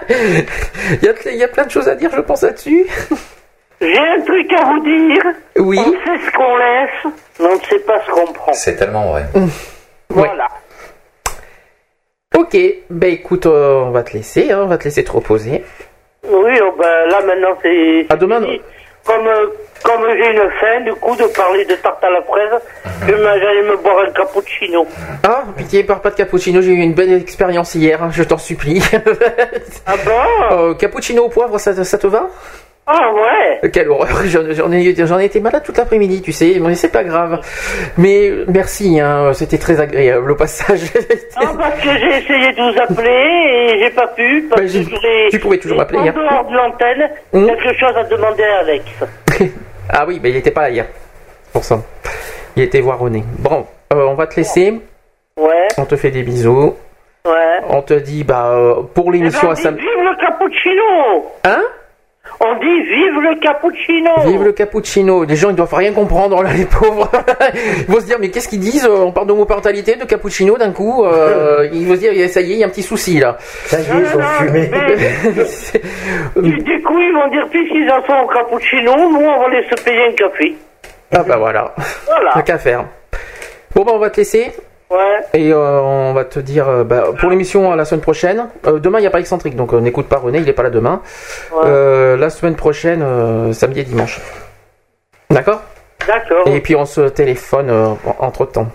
il, y a, il y a plein de choses à dire, je pense, là-dessus. J'ai un truc à vous dire. Oui. On sait ce qu'on laisse, mais on ne sait pas ce qu'on prend. C'est tellement vrai. Voilà. Ok, ben écoute, euh, on va te laisser, hein, on va te laisser te reposer. Oui, oh, ben, là maintenant c'est. À demain. Comme, euh, comme j'ai une faim, du coup, de parler de tarte à la fraise, je me- j'allais me boire un cappuccino. Ah, pitié, parle pas de cappuccino, j'ai eu une belle expérience hier, hein, je t'en supplie. ah bon? Cappuccino au poivre, ça, ça te va? Ah ouais Quelle horreur, j'en j'en ai, j'en ai été malade toute l'après-midi, tu sais, mais c'est pas grave. Mais merci, hein, c'était très agréable au passage. Ah, parce que j'ai essayé de vous appeler et j'ai pas pu. Parce que j'ai- tu pouvais toujours m'appeler, En hein. dehors de l'antenne, Hum. quelque chose à demander à Alex. ah oui, mais il était pas là hier, pour ça. Il était voir René. Bon, euh, on va te laisser. Ouais. On te fait des bisous. Ouais. On te dit, bah, euh, pour Eh ben, l'émission à samedi. vive le cappuccino Hein? On dit vive le cappuccino Vive le cappuccino. Les gens, ils doivent rien comprendre, là, les pauvres. ils vont se dire, mais qu'est-ce qu'ils disent On parle d'homoparentalité, de cappuccino d'un coup. euh, ils vont se dire, ça y est, il y a un petit souci, là. Ça y est, ils ont fumé. Du, du coup, ils vont dire, puisqu'ils en sont au cappuccino, nous, on va les se payer un café. ah bah voilà. Voilà. Tant qu'à faire. Bon, bah, on va te laisser. Ouais. Et euh, on va te dire, euh, bah, pour l'émission à la semaine prochaine, euh, demain il n'y a pas excentrique, donc euh, n'écoute pas René, il n'est pas là demain. Euh, la semaine prochaine, euh, samedi et dimanche. D'accord? D'accord. Et puis on se téléphone entre temps.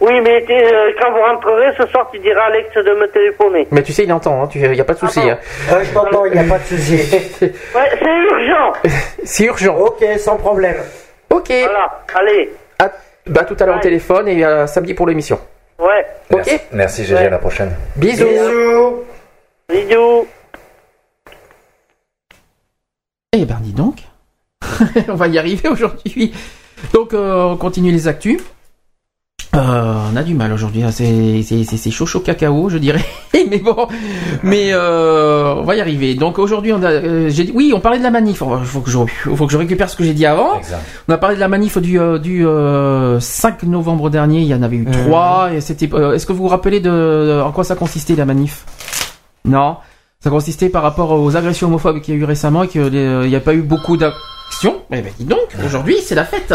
Oui, mais euh, quand vous rentrerez ce soir, tu diras à Alex de me téléphoner. Mais tu sais, il entend, il n'y a pas de souci. hein. Ouais, je t'entends, il n'y a pas de souci. Ouais, c'est urgent. C'est urgent. Ok, sans problème. Ok. Voilà, allez. Bah, tout à l'heure au téléphone et à samedi pour l'émission. Ouais. Merci, merci GG, à la prochaine. Bisous. Bisous. Bisous. Eh ben dis donc, on va y arriver aujourd'hui. Donc euh, on continue les actus. Euh, on a du mal aujourd'hui, hein. c'est c'est- c'est- c'est chaud chaud cacao je dirais, mais bon, mais euh, on va y arriver. Donc aujourd'hui on a, euh, j'ai dit, oui on parlait de la manif, il faut que je, faut que je récupère ce que j'ai dit avant. On a parlé de la manif du, euh, du euh, 5 novembre dernier, il y en avait eu trois, et c'était, euh, est-ce que vous vous rappelez de, de- en quoi ça consistait la manif? Non, ça consistait par rapport aux agressions homophobes qu'il y a eu récemment et qu'il n'y a pas eu beaucoup Eh ben dis donc, aujourd'hui c'est la fête.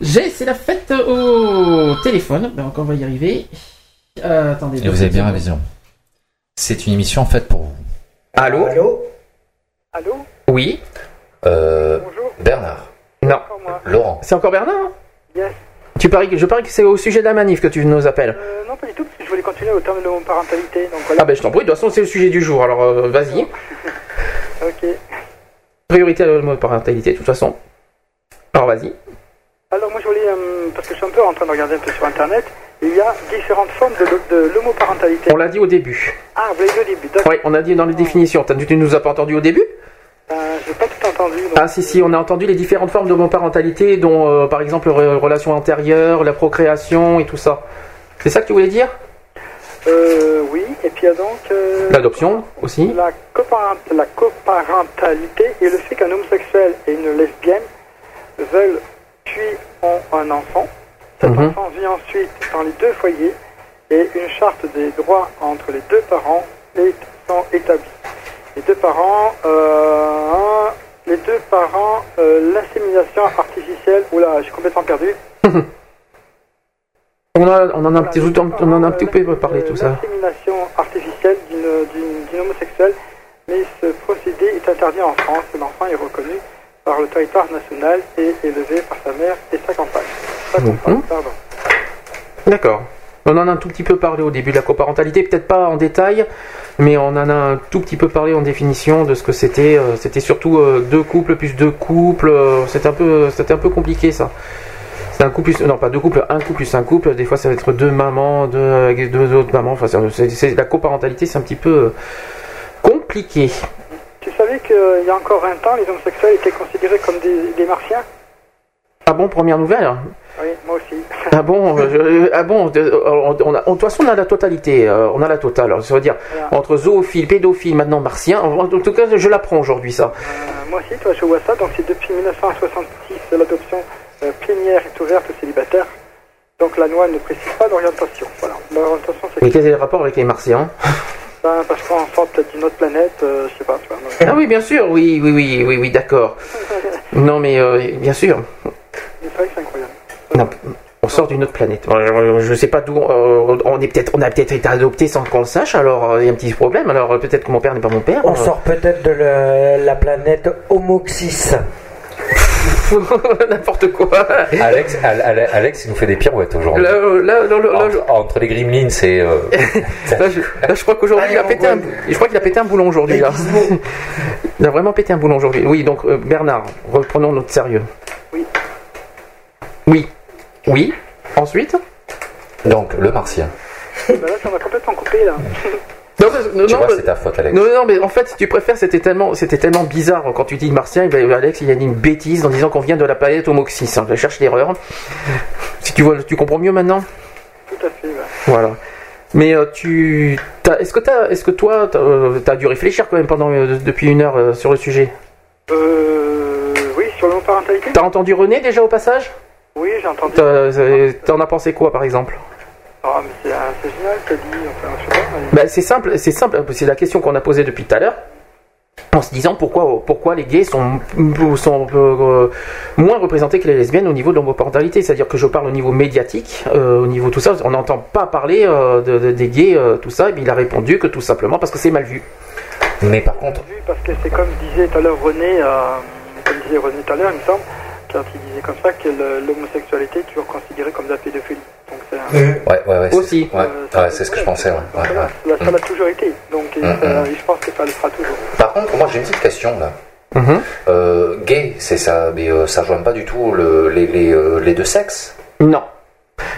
J'ai, c'est la fête au téléphone. Ben encore on va y arriver. Euh, attendez. Et vous avez bien raison. C'est une émission faite pour vous. Allô Allô Allô Oui. Euh, Bernard. Non. Laurent. C'est encore Bernard hein Yes. Tu paries que je parie que c'est au sujet de la manif que tu nous appelles. Euh, non, pas du tout, parce que je voulais continuer au terme de mon parentalité. Donc voilà. Ah ben je t'en prie. De toute façon c'est le sujet du jour. Alors euh, vas-y. Ok. Priorité à l'homoparentalité de toute façon. Alors vas-y. Alors moi je voulais, euh, parce que je suis un peu en train de regarder un peu sur internet, il y a différentes formes de, de l'homoparentalité. On l'a dit au début. Ah, vous l'avez dit au début, d'accord. Oui, on a dit dans les définitions. T'as- Tu nous as pas entendu au début Euh, j'ai pas tout entendu. donc- Ah si si, on a entendu les différentes formes d'homoparentalité, dont euh, par exemple re- relation antérieure, la procréation et tout ça. C'est ça que tu voulais dire? Euh, oui, et puis il y a donc... euh, L'adoption aussi La, coparent- la coparentalité et le fait qu'un homosexuel et une lesbienne veulent puis ont un enfant. Cet Mhm. enfant vit ensuite dans les deux foyers et une charte des droits entre les deux parents est, sont établis. Les deux parents, euh, les deux parents, euh, l'insémination artificielle. Oula, j'ai complètement perdu. on, a, on en a un petit, on en a un petit peu parlé tout ça. L'insémination artificielle d'une- homosexuelle, mais ce procédé est interdit en France l'enfant est reconnu par le territoire national et élevé par sa mère et sa compagne, pardon. D'accord. On en a un tout petit peu parlé au début de la coparentalité, peut-être pas en détail, mais on en a un tout petit peu parlé en définition de ce que c'était. euh, C'était surtout euh, deux couples plus deux couples. euh, C'était un peu, c'était un peu compliqué ça. C'est un couple plus, non pas deux couples, un couple plus un couple. Des fois ça va être deux mamans, deux, deux autres mamans. Enfin, c'est- la coparentalité c'est un petit peu euh, compliqué. Tu savais qu'il y a encore 20 ans, les homosexuels étaient considérés comme des, des martiens? Ah bon, première nouvelle? Oui, moi aussi. Ah bon, euh, je- ah bon, de- on, a, on- de toute façon on a la totalité, euh, on a la totale. Alors, Ça veut dire entre zoophile, pédophile, maintenant martien. En, tout cas, je l'apprends aujourd'hui ça. Euh, moi aussi, toi, je vois ça. Donc, c'est depuis 1966, l'adoption euh, plénière est ouverte aux célibataires. Donc, la loi ne précise pas l'orientation. Voilà. L'orientation, c'est Mais quel est le rapport avec les martiens ça, parce qu'on sort peut-être d'une autre planète, euh, je sais pas. Tu vois, donc, Ah oui, bien sûr, oui, oui, oui, oui, oui, d'accord. Non, mais euh, bien sûr. c'est vrai que c'est incroyable. Non, on sort d'une autre planète. Euh, Je sais pas d'où. euh, on est peut-être, on a peut-être été adopté sans qu'on le sache. Alors euh, il y a un petit problème. Alors euh, peut-être que mon père n'est pas mon père. On Euh, sort peut-être de le- la planète Homoxis. N'importe quoi. Alex, Al- Al- Alex, il nous fait des pirouettes aujourd'hui. Là, euh, là, là, là, là, je- Entre, entre les gremlins et. euh, là, je, là, je crois qu'aujourd'hui il a pété un, je crois qu'il a pété un boulon aujourd'hui là. il a vraiment pété un boulon aujourd'hui. Oui, donc euh, Bernard, reprenons notre sérieux. Oui. Oui. Oui. Ensuite? Donc, le martien. Ben là, ça m'a complètement coupé, là. Non, parce- non, Tu non, vois, parce- c'est ta faute, Alex. Non, non, mais en fait, si tu préfères, c'était tellement, c'était tellement bizarre quand tu dis martien. ben, Alex, il a dit une bêtise en disant qu'on vient de la planète Homoxis. Hein. Je cherche l'erreur. Si tu vois, tu comprends mieux maintenant. Tout à fait, ouais. Voilà. Mais euh, tu, t'as- est-ce que t'as, est-ce que toi, t'as, euh, t'as dû réfléchir quand même pendant euh, depuis une heure euh, sur le sujet? Euh, oui, sur l'homoparentalité T'as entendu René déjà au passage? Oui, j'ai entendu. T'en as pensé quoi, par exemple? Ah, mais c'est génial, t'as dit. Enfin, je sais pas. mais- Ben, c'est simple, c'est simple. C'est la question qu'on a posée depuis tout à l'heure. En se disant pourquoi, pourquoi les gays sont, sont euh, moins représentés que les lesbiennes au niveau de l'homoparentalité. C'est-à-dire que je parle au niveau médiatique, euh, au niveau tout ça, on n'entend pas parler euh, de, de- des gays, tout ça. Et bien, il a répondu que tout simplement parce que c'est mal vu. Mais par contre, vu parce que c'est comme disait tout à l'heure René, comme disait René tout à l'heure, il me semble, quand il disait comme ça que l'homosexualité est toujours considérée comme de la pédophilie. Donc ouais, ouais, ouais. c'est- Aussi. Ouais, ouais, c'est ce que je pensais, ouais. ouais, Voilà, ouais. ça, ça l'a toujours été. Donc et Mm, mm. et je pense que ça le fera toujours. Par contre, moi j'ai une petite question là. Mhm. Euh, gay, c'est ça, mais euh, ça rejoint pas du tout le- les, les, euh, les deux sexes? Non.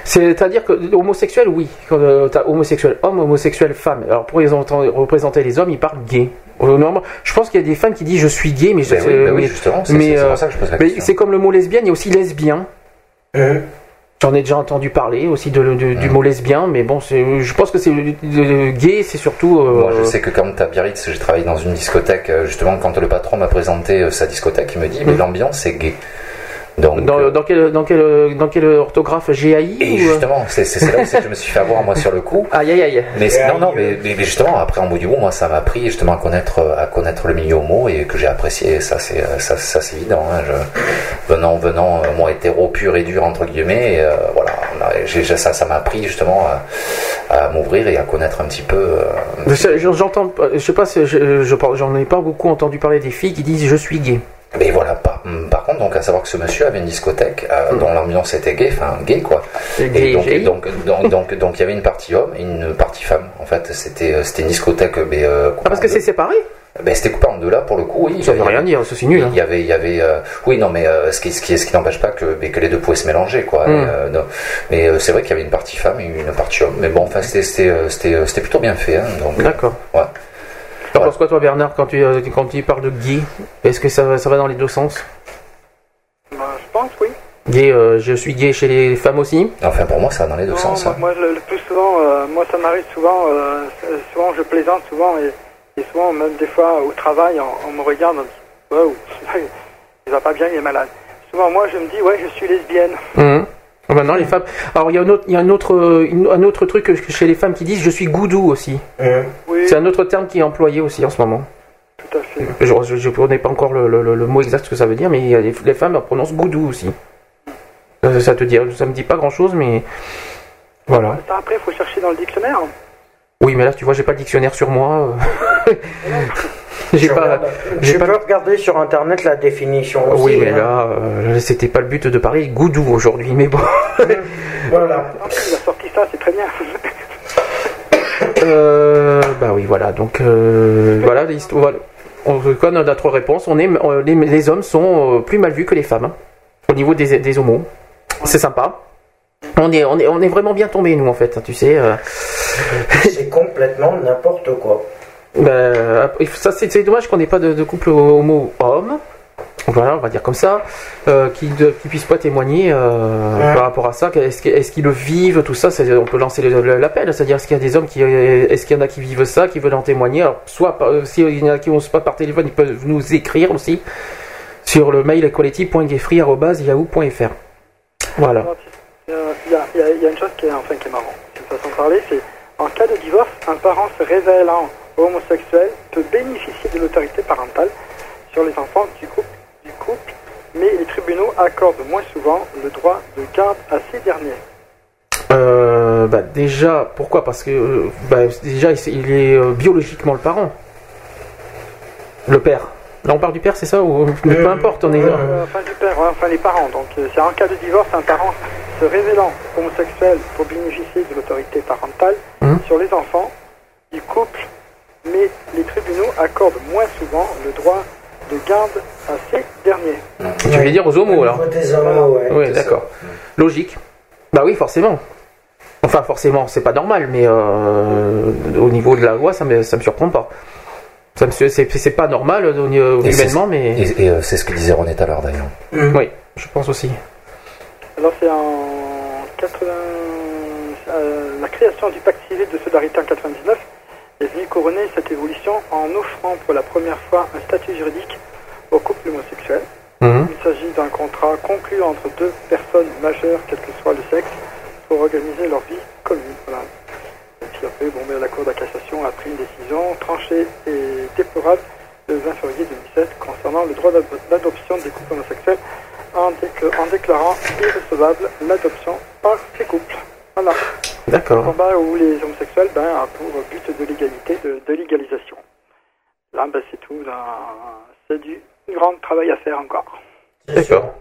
C'est-à-dire que homosexuel, oui. Quand euh, homosexuel homme, homosexuel femme. Alors pour les représenter les hommes, ils parlent gay. Euh, normalement, je pense qu'il y a des femmes qui disent je suis gay, mais je- Ben oui, ben oui, mais- justement, c'est- mais, c'est- c'est euh, pour ça que je pose la mais question. c'est comme le mot lesbienne, il y a aussi lesbien. J'en ai déjà entendu parler aussi de, de- du mot lesbien, mais bon, c'est- je pense que c'est gay, c'est surtout. euh, Moi, je sais que quand à Biarritz, j'ai travaillé dans une discothèque, euh, justement, quand le patron m'a présenté euh, sa discothèque, il me dit, mais Mhm. l'ambiance c'est gay. Donc, dans, euh, dans quel, dans, quel, dans quel orthographe GAI et ou, euh justement, c'est là où je me suis fait avoir moi sur le coup. Aïe aïe aïe. Mais non, non, mais, mais- mais justement, après en bout du bout, moi, ça m'a appris justement à connaître, à connaître le milieu homo et que j'ai apprécié. Ça, c'est, ça, ça, c'est évident. hein. Je- venant, venant, euh, moi, hétéro pur et dur entre guillemets, et, euh, voilà, ça, ça m'a appris justement à, à m'ouvrir et à connaître un petit peu. euh, Je- J'entends, pas- je sais pas, si je, je j'en ai pas beaucoup entendu parler des filles qui disent je suis gay. Mais voilà, par, par contre, donc à savoir que ce monsieur avait une discothèque euh, dont l'ambiance était gay, enfin gay quoi. Et gay, Et donc, donc, donc, donc, donc, il y avait une partie homme et une partie femme. En fait, c'était, euh, c'était une discothèque. Mais, euh, Ah, parce que c'est séparé? Ben, c'était coupé en deux là pour le coup, oui. Ça veut rien dire, c'est nul. hein. Il y avait, il y avait, euh, oui, non, mais euh, ce qui, ce qui, ce qui n'empêche pas que, mais que les deux pouvaient se mélanger, quoi. Mm. Et, euh, non. mais c'est vrai qu'il y avait une partie femme et une partie homme. Mais bon, enfin, c'était, c'était, c'était, c'était plutôt bien fait, hein, donc. D'accord. Ouais. T'en penses quoi toi Bernard quand tu, euh, quand tu parles de gay Est-ce que ça, va- ça va dans les deux sens? Ben, je pense, oui. Gay, euh, je suis gay chez les femmes aussi? Enfin, pour moi, ça va dans les deux Non, sens. moi, hein. moi, le, le plus souvent, euh, moi ça m'arrive souvent, euh, souvent je plaisante souvent et, et souvent même des fois au travail on, on me regarde, on me dit wow, il va pas bien, il est malade. Souvent moi je me dis ouais je suis lesbienne. Mhm. Ah, Maintenant les femmes. Alors il y a un autre, il y a un autre, euh, une- un autre truc chez les femmes qui disent je suis goudou aussi. Oui, C'est un autre terme qui est employé aussi en ce moment. tout à fait. Je, je connais pas encore le, le- le- le mot exact ce que ça veut dire, mais les, les femmes prononcent goudou aussi. Euh, Ça te dit, ça me dit pas grand chose, mais voilà. Après il faut chercher dans le dictionnaire. Oui, mais là tu vois, j'ai pas de dictionnaire sur moi. j'ai pas, j'ai regarder sur internet la définition aussi. Oui, mais hein. là, euh, c'était pas le but de parler goudou aujourd'hui, mais bon. Voilà. Il a sorti ça, c'est très bien. Euh, bah oui, voilà. Donc euh, voilà l'histoire. Voilà. On connaît notre réponse. On est, euh, les, les hommes sont plus mal vus que les femmes hein, au niveau des, des homos. C'est sympa. On est, on est, on est vraiment bien tombé nous en fait. Tu sais. C'est complètement n'importe quoi. Ben, ça c'est c'est dommage qu'on n'ait pas de, de couple homo homme. Voilà, on va dire comme ça, euh, qui ne puisse pas témoigner euh, Ouais. par rapport à ça. Est-ce qu'ils le vivent, tout ça? On peut lancer l'appel, c'est-à-dire est-ce qu'il y a des hommes qui, est-ce qu'il y en a qui vivent ça, qui veulent en témoigner? Alors, soit s'il y en a qui ne pas par téléphone, ils peuvent nous écrire aussi sur le mail equality.geffrey@yahoo.fr. Voilà. Euh, Il y, a, une chose qui est, enfin, qui est marrant, une façon de parler, c'est en cas de divorce, un parent se révélant homosexuel peut bénéficier de l'autorité parentale sur les enfants du couple, du couple, mais les tribunaux accordent moins souvent le droit de garde à ces derniers. Euh, bah, déjà, pourquoi? Parce que euh, bah, déjà, il est euh, biologiquement le parent. Le père. Là, on parle du père, c'est ça? Ou peu importe, on est. Euh, enfin, du père, ouais, enfin les parents. Donc, c'est en cas de divorce, un parent se révélant homosexuel pour bénéficier de l'autorité parentale Mhm. sur les enfants du couple, mais les tribunaux accordent moins souvent le droit de garde à ces derniers. Tu veux dire aux homos alors Des homos, ouais. Oui, d'accord. Logique. Bah oui, forcément. Enfin, forcément, c'est pas normal, mais euh, au niveau de la loi, ça me, ça me surprend pas. Ça me, c'est, pas normal euh, au niveau- Et c'est- humainement, mais. Et, et, euh, c'est ce que disait René tout à l'heure d'ailleurs. Oui, je pense aussi. Alors, c'est en 80... euh, la création du pacte civil de solidarité en 99 est venue couronner cette évolution en offrant pour la première fois un statut juridique aux couples homosexuels. Mhm. Il s'agit d'un contrat conclu entre deux personnes majeures, quel que soit le sexe, pour organiser leur vie commune. Voilà. Et puis après, bon, ben, la Cour de la cassation a pris une décision tranchée et déplorable le 20 février 2007 concernant le droit d'ad- d'adoption des couples homosexuels en déclarant irrecevable l'adoption par ces couples. Voilà. Un D'accord. combat où les homosexuels ben, a pour but de l'égalité, de, de légalisation. Là, ben, c'est tout. là, C'est du grand travail à faire encore. D'accord.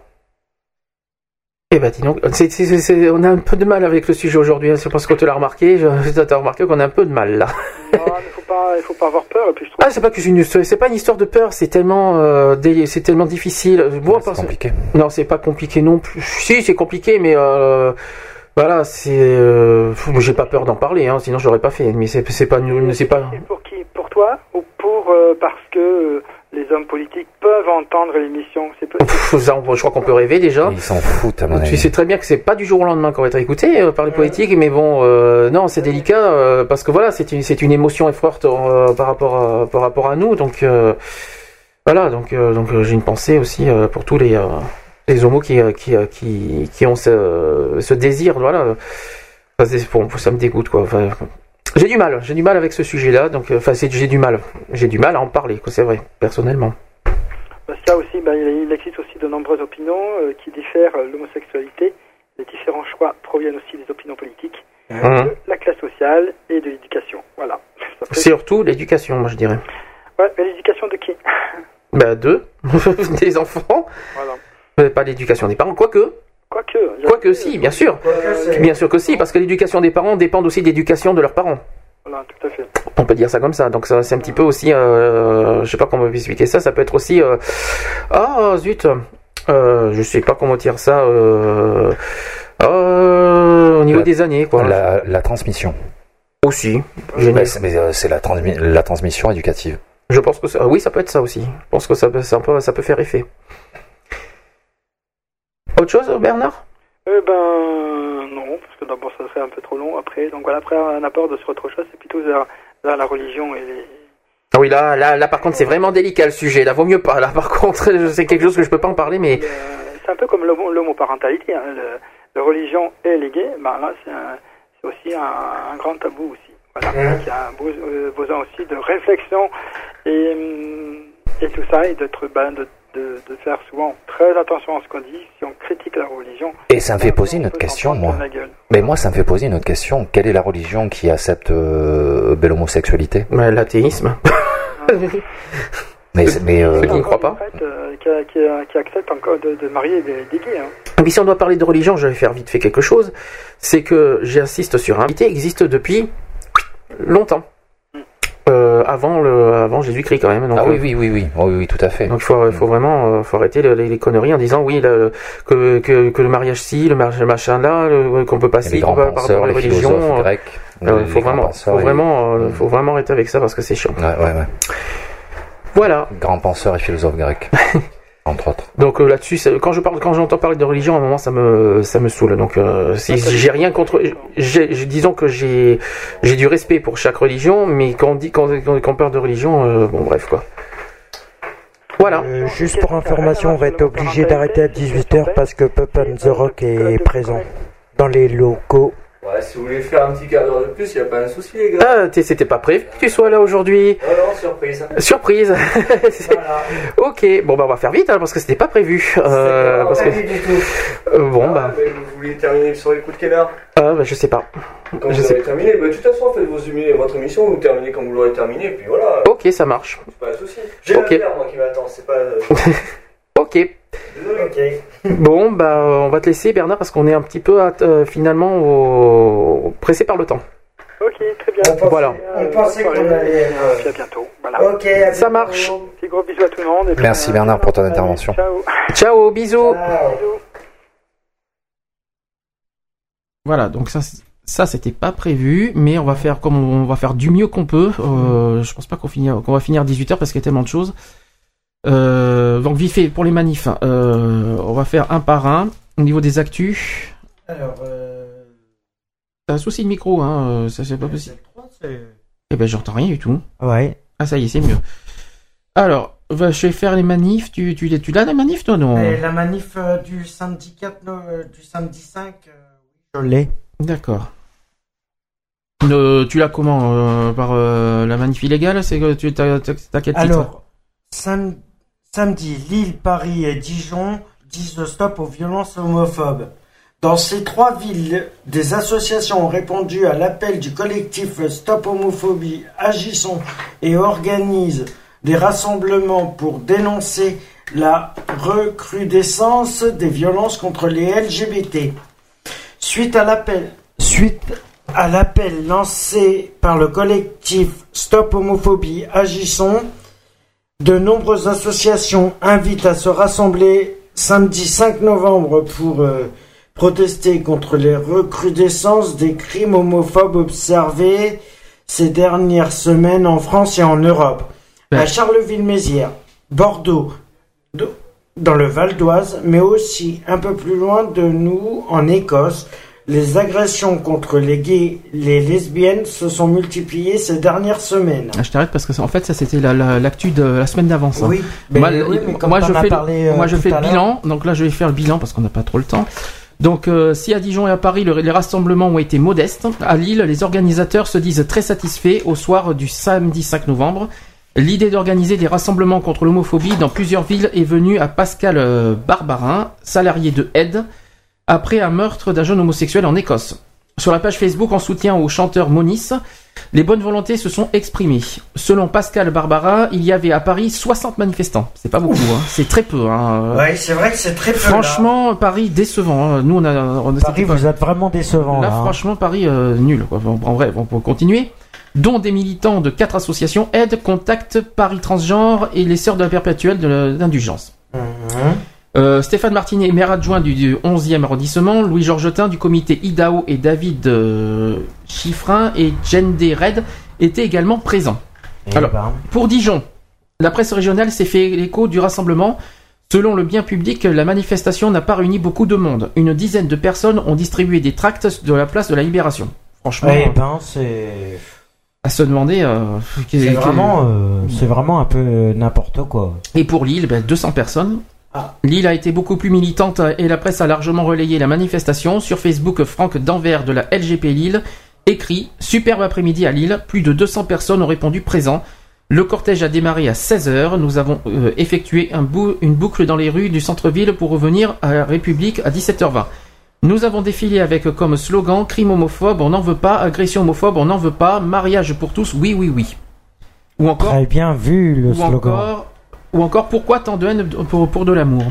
Eh ben dis donc, c'est- c'est- c'est- c'est- on a un peu de mal avec le sujet aujourd'hui, hein, c'est parce qu'on te l'a remarqué, je- t'as remarqué qu'on a un peu de mal là. Non, il faut pas, il faut pas avoir peur. Et puis je trouve Ah, c'est pas que c'est une, c'est pas une histoire de peur, c'est tellement, euh, dé- c'est tellement difficile. Moi, c'est parce- compliqué. Non, c'est pas compliqué non plus. Si, c'est compliqué, mais euh, voilà, c'est, euh, j'ai pas peur d'en parler, hein, sinon j'aurais pas fait. Mais c'est, c'est pas, c'est pas. C'est pour qui? Pour toi ou pour euh, parce que euh, les hommes politiques peuvent entendre l'émission C'est je crois qu'on peut rêver déjà. Ils s'en foutent à mon Tu avis. sais très bien que c'est pas du jour au lendemain qu'on va être écouté euh, par les politiques, mais bon, euh, non, c'est délicat euh, parce que voilà, c'est une, c'est une émotion forte euh, par rapport à, par rapport à nous, donc euh, voilà, donc euh, donc euh, j'ai une pensée aussi euh, pour tous les euh, les homos qui euh, qui euh, qui, qui ont ce, ce désir, voilà. Enfin, bon, ça me dégoûte quoi. Enfin, j'ai du mal, j'ai du mal avec ce sujet-là, donc euh, enfin j'ai du mal, j'ai du mal à en parler, quoi, c'est vrai, personnellement. Parce qu'il y a aussi, ben, il existe aussi de nombreuses opinions euh, qui diffèrent euh, l'homosexualité. Les différents choix proviennent aussi des opinions politiques, Hein. de la classe sociale et de l'éducation. Voilà. Ça Surtout l'éducation, moi je dirais. Ouais, mais l'éducation de qui? Bah deux, des enfants. Voilà. Euh, Pas l'éducation des parents, quoique. Quoique. Quoique si, bien sûr. Bien sûr que si, parce que l'éducation des parents dépend aussi de l'éducation de leurs parents. Voilà, tout à fait. On peut dire ça comme ça. Donc ça, c'est un petit peu aussi, euh, je sais pas comment on peut expliquer ça. Ça peut être aussi, euh, ah zut, euh, je sais pas comment dire ça. Euh, euh, au niveau La- des années, quoi. La, la transmission. Aussi. Mais euh, c'est la, transmi- la transmission éducative. Je pense que ça, oui, ça peut être ça aussi. Je pense que ça peut, ça peut, ça peut faire effet. Autre chose, Bernard? Eh ben non, parce que d'abord ça serait un peu trop long après. Donc voilà, après un apport de sur autre chose, c'est plutôt vers, vers la religion et les... Ah oui, là, là, là, par contre, c'est vraiment délicat le sujet. Là, vaut mieux pas. Là, par contre, c'est quelque chose que je peux pas en parler, mais Euh, c'est un peu comme l'homo- l'homoparentalité. Hein, le, la religion et les gays, ben là c'est aussi un, un grand tabou aussi. Voilà, Donc, il y a un beau- euh, besoin aussi de réflexion et, hum, et tout ça, et d'être ben, de, de, de faire souvent très attention à ce qu'on dit si on critique la religion. Et ça me fait poser une autre question, moi. Mais moi, ça me fait poser une autre question. Quelle est la religion qui accepte euh, l'homosexualité? Ouais, l'athéisme. Mais, c'est- mais euh, qui ne croient pas. Fait, euh, qui, accepte encore de, de marier des, des gays. Hein. Et puis si on doit parler de religion, je vais faire vite fait quelque chose. C'est que j'insiste sur un vérité existe depuis longtemps. Euh, avant le, avant Jésus-Christ quand même. Donc, ah oui, euh, oui, oui, oui, oui, oui, tout à fait. Donc il faut, faut vraiment euh, faut arrêter le- les, les conneries en disant oui le- que, que, que le mariage ci, le mariage machin là, le- qu'on peut pas Et ci, les qu'on grands peut pas par penseurs, rapport à la religion. philosophes euh, grecs, Euh, faut grands vraiment, penseurs faut et- vraiment, euh, faut vraiment arrêter avec ça parce que c'est chiant. Ouais, ouais, ouais. Voilà. Grand penseur et philosophe grec. Entre autres. Donc euh, là-dessus, quand je parle, quand j'entends parler de religion, à un moment, ça me, ça me saoule. Donc, euh, j'ai rien contre, j'ai- j'ai- disons que j'ai, j'ai du respect pour chaque religion, mais quand on dit, quand, quand, quand on parle de religion, euh, bon, bref, quoi. Voilà. Euh, juste pour information, on va être obligé d'arrêter à 18h parce que Pop and the Rock est présent dans les locaux. Ouais, si vous voulez faire un petit quart d'heure de plus, y a pas un souci, les gars. Ah, t'es- c'était pas prévu que tu sois là aujourd'hui. Non, non, surprise. Surprise. Ok, bon bah on va faire vite hein, parce que c'était pas prévu. Euh, parce que Pas du tout. euh, bon Ah, bah, vous voulez terminer sur les coups de canard? Ah, bah je sais pas. Quand Je vous sais terminé, bah, de toute façon, faites vos votre émission, vous terminez quand vous l'aurez terminé, puis voilà, Ok, ça marche. c'est pas un souci. J'ai Ok. la bière, moi, qui m'attend, c'est pas. euh, Ok. Bon bah on va te laisser Bernard parce qu'on est un petit peu euh, finalement au- pressé par le temps. Ok, très bien. Voilà. On pensait qu'on allait. à bientôt. Voilà. Ok, Ça marche. Petit gros bisous à tout le monde. et puis, Merci euh, Bernard pour ton allez, intervention. Ciao. Ciao, bisous. Bisous. Voilà, donc ça, ça c'était pas prévu, mais on va faire comme on va faire du mieux qu'on peut. Euh, je pense pas qu'on va finir à 18h parce qu'il y a tellement de choses. Euh, donc vite fait pour les manifs, hein, euh, on va faire un par un. Au niveau des actus, Alors, euh, t'as un souci de micro, hein, ça c'est pas possible. Eh ben j'entends rien du tout. ouais. Ah ça y est, c'est mieux. Alors, va- je vais faire les manifs. Tu, tu, tu l'as les manifs toi non Et la manif euh, du samedi 4, no- euh, du samedi 5, euh, je l'ai. D'accord. Euh, tu l'as comment euh, Par euh, la manif illégale C'est que tu t'as, quel titre Alors, sam- samedi, Lille, Paris et Dijon disent stop aux violences homophobes. Dans ces trois villes, des associations ont répondu à l'appel du collectif Stop Homophobie, agissons et organisent des rassemblements pour dénoncer la recrudescence des violences contre les LGBT. Suite à l'appel, suite à l'appel lancé par le collectif Stop Homophobie, agissons, de nombreuses associations invitent à se rassembler samedi 5 novembre pour euh, protester contre les recrudescences des crimes homophobes observés ces dernières semaines en France et en Europe. Ouais. À Charleville-Mézières, Bordeaux, de- dans le Val d'Oise, mais aussi un peu plus loin de nous, en Écosse, les agressions contre les gays, les lesbiennes se sont multipliées ces dernières semaines. Ah, je t'arrête parce que en fait ça c'était la- la- l'actu de la semaine d'avant. ça. Oui, moi, mais- oui, mais comme moi, je fais, parlé, euh, moi je fais le bilan. Donc là je vais faire le bilan parce qu'on n'a pas trop le temps. Donc euh, si à Dijon et à Paris le- les rassemblements ont été modestes, à Lille les organisateurs se disent très satisfaits au soir du samedi 5 novembre. L'idée d'organiser des rassemblements contre l'homophobie dans plusieurs villes est venue à Pascal euh, Barbarin, salarié de Aide, après un meurtre d'un jeune homosexuel en Écosse. Sur la page Facebook en soutien au chanteur Monis, les bonnes volontés se sont exprimées. Selon Pascal Barbara, il y avait à Paris 60 manifestants. C'est pas beaucoup, hein. c'est très peu. Hein. Ouais, c'est vrai que c'est très peu. là. Franchement, Paris décevant. hein. Nous, on a, on a- Paris, pas- vous êtes vraiment décevant. Là, Là, hein. franchement, Paris euh, nul. Quoi. En, en vrai, on peut continuer. Dont des militants de quatre associations aident, Contact, Paris Transgenre et les Sœurs de la Perpétuelle de l'Indulgence. Mhm. Euh, Stéphane Martinet, maire adjoint du, du 11e arrondissement, Louis Georgetin du comité IDAO et David euh, Chiffrin et Jende Red étaient également présents. Eh Alors, ben, pour Dijon, la presse régionale s'est fait l'écho du rassemblement. Selon le bien public, la manifestation n'a pas réuni beaucoup de monde. Une dizaine de personnes ont distribué des tracts de la place de la Libération. Franchement, eh ben, c'est. à se demander. euh, C'est vraiment, euh, c'est vraiment un peu n'importe quoi. Et pour Lille, ben, 200 personnes. Lille a été beaucoup plus militante et la presse a largement relayé la manifestation. Sur Facebook, Franck Danvers de la LGP Lille écrit Superbe après-midi à Lille, plus de 200 personnes ont répondu présent. Le cortège a démarré à 16h. Nous avons euh, effectué un bou- une boucle dans les rues du centre-ville pour revenir à la République à 17h20. Nous avons défilé avec comme slogan crime homophobe, on n'en veut pas, agression homophobe, on n'en veut pas, mariage pour tous, oui, oui, oui. Ou encore, Très bien vu le ou slogan. encore, ou encore pourquoi tant de haine pour, pour de l'amour.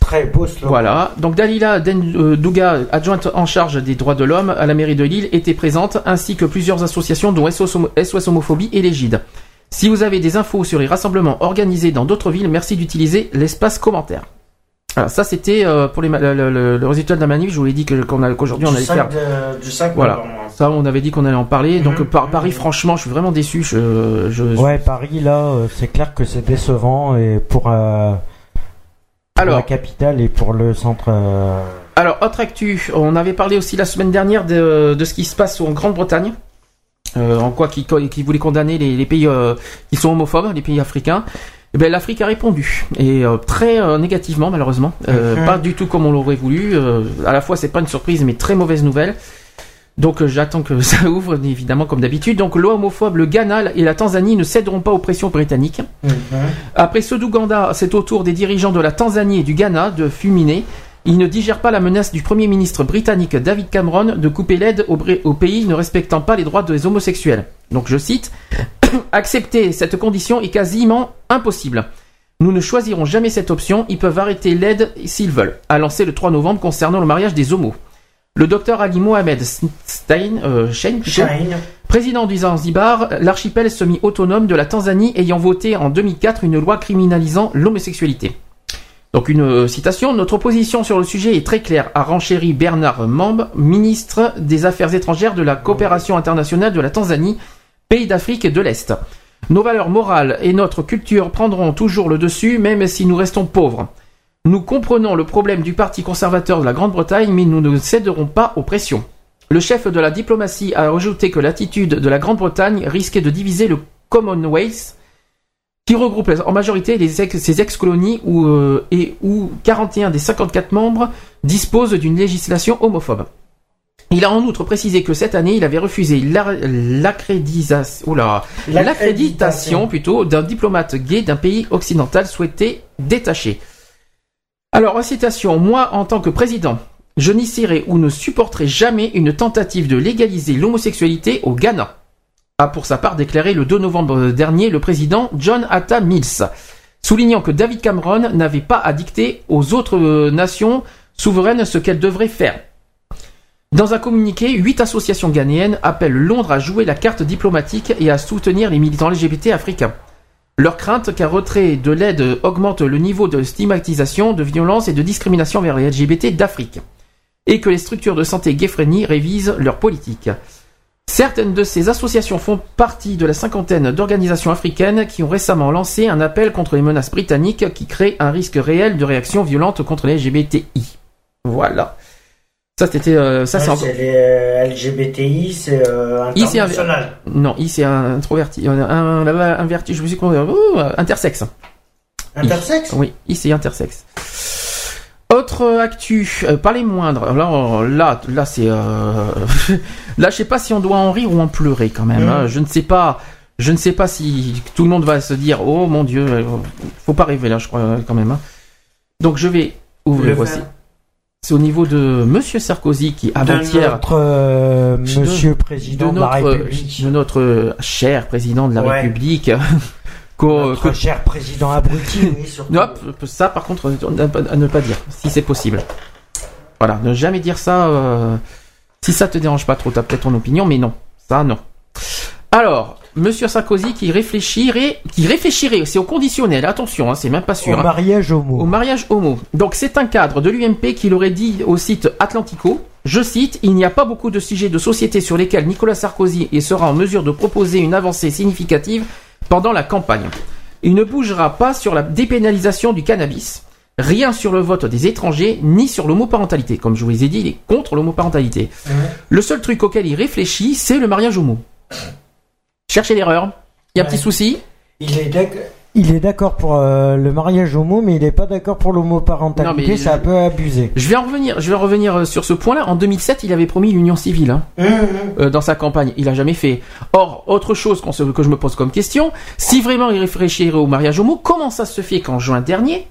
Très beau slogan. Voilà. Donc Dalila euh, Douga, adjointe en charge des droits de l'homme à la mairie de Lille, était présente, ainsi que plusieurs associations dont SOS, Homo- SOS Homophobie et l'Égide. Si vous avez des infos sur les rassemblements organisés dans d'autres villes, merci d'utiliser l'espace commentaire. Alors ça c'était euh, pour les le, le- le résultat de la manif. Je vous l'ai dit qu'aujourd'hui on allait 5 faire. de- du 5 Voilà. Ça on avait dit qu'on allait en parler. Donc Mhm. par- Paris, franchement, je suis vraiment déçu. Je, je... Ouais, Paris, là, euh, c'est clair que c'est décevant et pour, euh, pour Alors. la capitale et pour le centre. euh, Alors, autre actu, on avait parlé aussi la semaine dernière de, de ce qui se passe en Grande-Bretagne, euh, en quoi qui, qui voulait condamner les, les pays euh, qui sont homophobes, les pays africains. Eh ben, l'Afrique a répondu et euh, très euh, négativement malheureusement, Euh, Mhm. pas du tout comme on l'aurait voulu. Euh, à la fois, c'est pas une surprise, mais très mauvaise nouvelle. Donc euh, j'attends que ça ouvre, évidemment comme d'habitude. Donc l'homophobe, le Ghana et la Tanzanie ne céderont pas aux pressions britanniques. Après ceux d'Ouganda, c'est au tour des dirigeants de la Tanzanie et du Ghana de fulminer. Ils ne digèrent pas la menace du Premier ministre britannique David Cameron de couper l'aide au pays ne respectant pas les droits des homosexuels. Donc je cite, Accepter cette condition est quasiment impossible. Nous ne choisirons jamais cette option, ils peuvent arrêter l'aide s'ils veulent, a lancé le 3 novembre concernant le mariage des homos. Le docteur Ali Mohamed Stein, euh, Shein. Président du Zanzibar, l'archipel semi-autonome de la Tanzanie ayant voté en 2004 une loi criminalisant l'homosexualité. Donc une euh, citation, notre position sur le sujet est très claire, a renchéri Bernard Mambe, ministre des Affaires étrangères de la coopération internationale de la Tanzanie, pays d'Afrique de l'Est. Nos valeurs morales et notre culture prendront toujours le dessus, même si nous restons pauvres. Nous comprenons le problème du Parti conservateur de la Grande-Bretagne, mais nous ne céderons pas aux pressions. Le chef de la diplomatie a ajouté que l'attitude de la Grande-Bretagne risquait de diviser le Commonwealth, qui regroupe en majorité les ex- ses ex-colonies où, euh, et où 41 des 54 membres disposent d'une législation homophobe. Il a en outre précisé que cette année, il avait refusé l'accréditation plutôt d'un diplomate gay d'un pays occidental souhaité détaché. Alors, citation, moi, en tant que président, je n'essierai ou ne supporterai jamais une tentative de légaliser l'homosexualité au Ghana. A pour sa part déclaré le 2 novembre dernier le président John Atta Mills, soulignant que David Cameron n'avait pas à dicter aux autres euh, nations souveraines ce qu'elles devraient faire. Dans un communiqué, huit associations ghanéennes appellent Londres à jouer la carte diplomatique et à soutenir les militants LGBT africains. Leur crainte qu'un retrait de l'aide augmente le niveau de stigmatisation, de violence et de discrimination vers les LGBT d'Afrique, et que les structures de santé gay-friendly révisent leur politique. Certaines de ces associations font partie de la cinquantaine d'organisations africaines qui ont récemment lancé un appel contre les menaces britanniques qui créent un risque réel de réaction violente contre les LGBTI. Voilà. Ça c'était euh, ça c'est Ouais, encore c'est les euh, LGBTI, c'est euh, I, un- international. non, I c'est un introverti, un, un, un verti, je me suis con- ouh, intersexe. Intersexe? I. Oui, I c'est intersexe. Autre actu, euh, pas les moindres. Alors là, là c'est, euh... là je sais pas si on doit en rire ou en pleurer quand même. Mhm. hein. Je ne sais pas, je ne sais pas si tout le monde va se dire oh mon dieu, euh, faut pas rêver là, je crois quand même. hein. Donc je vais ouvrir faire. C'est au niveau de Monsieur Sarkozy qui De avant-hier notre euh, de- Monsieur Président de, la notre, République. de notre cher président de la Ouais. République. Notre que- cher président abruti, oui, surtout. Hop, ça par contre, à ne pas dire, si c'est possible. Voilà, ne jamais dire ça. euh, si ça te dérange pas trop, t'as peut-être ton opinion, mais non, ça non. Alors, Monsieur Sarkozy qui réfléchirait, qui réfléchirait, c'est au conditionnel, attention, hein, c'est même pas sûr. Au hein. mariage homo. Au mariage homo. Donc c'est un cadre de l'UMP qui l'aurait dit au site Atlantico. Je cite, il n'y a pas beaucoup de sujets de société sur lesquels Nicolas Sarkozy et sera en mesure de proposer une avancée significative pendant la campagne. Il ne bougera pas sur la dépénalisation du cannabis, rien sur le vote des étrangers, ni sur l'homoparentalité. Comme je vous ai dit, il est contre l'homoparentalité. Le seul truc auquel il réfléchit, c'est le mariage homo. Cherchez l'erreur. Il y a un Ouais. petit souci. Il est d'ac- il est d'accord pour euh, le mariage homo, mais il n'est pas d'accord pour l'homoparentalité, c'est un je- peu abusé. Je vais en revenir, je vais revenir euh, sur ce point-là. En 2007, il avait promis l'union civile. hein. euh, dans sa campagne. Il a jamais fait. Or, autre chose se- que je me pose comme question, si vraiment il réfléchirait au mariage homo, comment ça se fait qu'en juin dernier,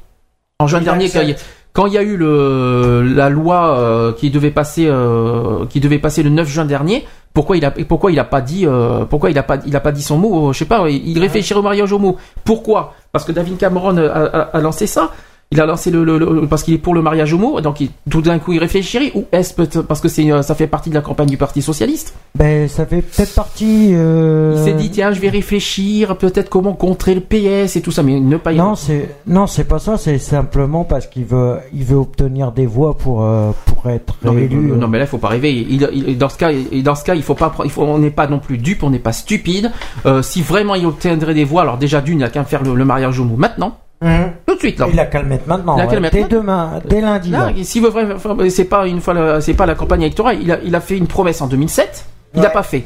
en juin Il dernier, quand il, y a- quand il y a eu le, la loi euh, qui devait passer, euh, qui devait passer le 9 juin dernier, pourquoi il a, pourquoi il a pas dit, euh, pourquoi il a pas, il a pas dit son mot, euh, je sais pas, il réfléchirait au mariage homo. Pourquoi? Parce que David Cameron a lancé ça. Il a lancé le, le- le- parce qu'il est pour le mariage homo, donc il- tout d'un coup il réfléchirait, ou est-ce parce que c'est euh, ça fait partie de la campagne du Parti socialiste Ben, ça fait peut-être partie. euh, Il s'est dit tiens je vais réfléchir, peut-être comment contrer le PS et tout ça, mais ne pas y Non, c'est non, c'est pas ça. C'est simplement parce qu'il veut, il veut obtenir des voix pour euh, pour être Non mais, réélu. non mais là il faut pas rêver. Il, il- dans ce cas, il- dans ce cas, il faut pas, il faut, on n'est pas non plus dupe, on n'est pas stupide. Euh, si vraiment il obtiendrait des voix, alors déjà d'une, il a qu'à faire le, le mariage homo maintenant, Mhm. tout de suite là. Il a qu'à le mettre maintenant. Il a qu'à ouais. le mettre dès maintenant. demain, dès lundi. S'il veut c'est pas une fois, la- c'est pas la campagne électorale. Il a, il a fait une promesse en 2007. Il n'a pas fait.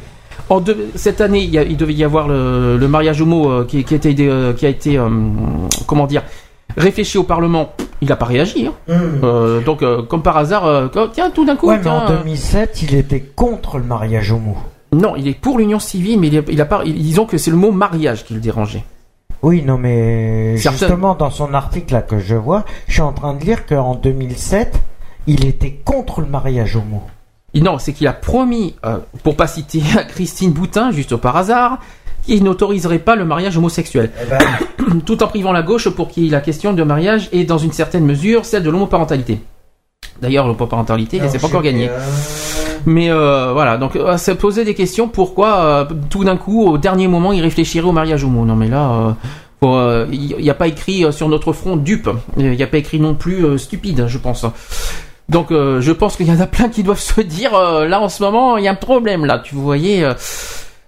En deux- cette année, il, y a- il devait y avoir le, le mariage homo euh, qui, qui a été, euh, qui a été, euh, comment dire, réfléchi au Parlement. Il n'a pas réagi. hein. Mhm. Euh, donc, comme par hasard, tiens, tout d'un coup, Ouais, mais en euh, 2007, il était contre le mariage homo. Non, il est pour l'union civile, mais il, a pas. Disons que c'est le mot mariage qui le dérangeait. Oui, non, mais justement, dans son article là que je vois, je suis en train de lire qu'en 2007, il était contre le mariage homo. Non, c'est qu'il a promis, euh, pour pas citer Christine Boutin, juste par hasard, qu'il n'autoriserait pas le mariage homosexuel, Eh ben, tout en privant la gauche pour ait la question de mariage et dans une certaine mesure celle de l'homoparentalité. D'ailleurs, l'homoparentalité, c'est pas encore gagné. Mais euh, voilà, donc euh, se poser des questions. Pourquoi euh, tout d'un coup, au dernier moment, il réfléchirait au mariage homo Non, mais là, euh, il n'y a pas écrit sur notre front dupe. Il n'y a pas écrit non plus stupide, je pense. Donc, je pense qu'il y en a plein qui doivent se dire là en ce moment, il y a un problème là. Tu voyais.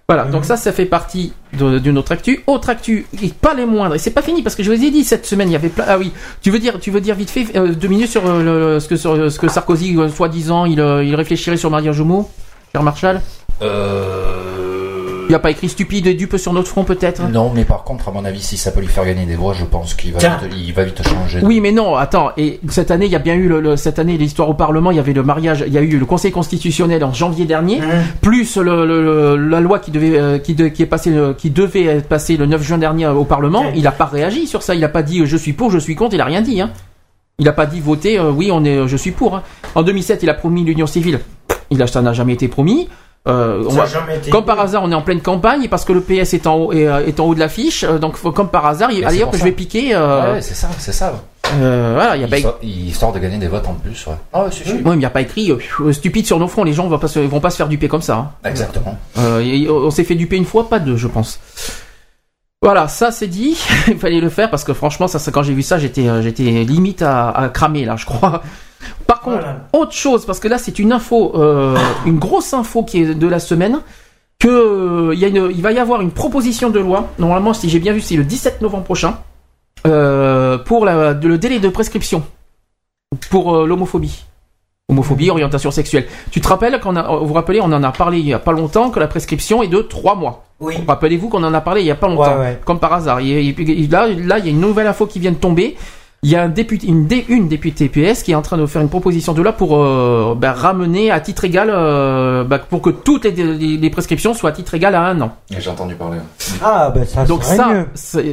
Euh, voilà, donc ça, ça fait partie d'une autre actu. Autre actu, et pas les moindres. Et c'est pas fini parce que je vous ai dit cette semaine, il y avait plein. Ah oui, tu veux dire, tu veux dire vite fait euh, deux minutes sur euh, le- ce que sur, euh, ce que Sarkozy, euh, soi-disant, il, euh, il réfléchirait sur mariage homo, cher Marshall. Il n'y a pas écrit stupide et dupe sur notre front peut-être? Non, mais par contre, à mon avis, si ça peut lui faire gagner des voix, je pense qu'il va, Tiens. vite, il va vite changer. Oui, mais non, attends. Et cette année, il y a bien eu le, le- cette année l'histoire au Parlement. Il y avait le mariage. Il y a eu le Conseil constitutionnel en janvier dernier, plus le, le- le- la loi qui devait euh, qui, de- qui est passée le- qui devait être passée le 9 juin dernier au Parlement. Il n'a pas réagi sur ça. Il n'a pas dit euh, je suis pour, je suis contre. Il a rien dit. Hein. Il n'a pas dit voter. euh, oui, on est, euh, je suis pour. hein. En 2007, il a promis l'union civile. Il a, ça n'a jamais été promis. Euh, on va- comme par hasard, on est en pleine campagne et parce que le PS est en haut, est, euh, est en haut de l'affiche. euh, donc, comme par hasard, il, c'est hop, pour je vais piquer. euh, Ouais, c'est ça, c'est ça. euh, voilà, il y a pas. Histoire, histoire de gagner des votes en plus, ouais. Ah ouais. Oui, mais il n'y a pas écrit stupide sur nos fronts. Les gens vont pas se, vont pas se faire duper comme ça. hein. Exactement. Euh, et- on s'est fait duper une fois, pas deux, je pense. Voilà, ça c'est dit. il fallait le faire parce que franchement, ça, ça, quand j'ai vu ça, j'étais, j'étais limite à, à cramer là, je crois. Par contre, autre chose, parce que là c'est une info, euh, une grosse info qui est de la semaine, que euh, il y a une, il va y avoir une proposition de loi. Normalement, si j'ai bien vu, c'est le 17 novembre prochain euh, pour la, le délai de prescription pour l'homophobie. Homophobie, orientation sexuelle. Tu te rappelles qu'on a, vous vous rappelez, on en a parlé il y a pas longtemps que la prescription est de trois mois. Oui. Rappelez-vous qu'on en a parlé il y a pas longtemps, Ouais, ouais. comme par hasard. Là, il y a une nouvelle info qui vient de tomber. Il y a un député, une, dé- une députée PS qui est en train de faire une proposition de loi pour euh, bah, ramener à titre égal, euh, bah, pour que toutes les, les- les prescriptions soient à titre égal à un an. J'ai entendu parler. Ah, ben ça Donc ça,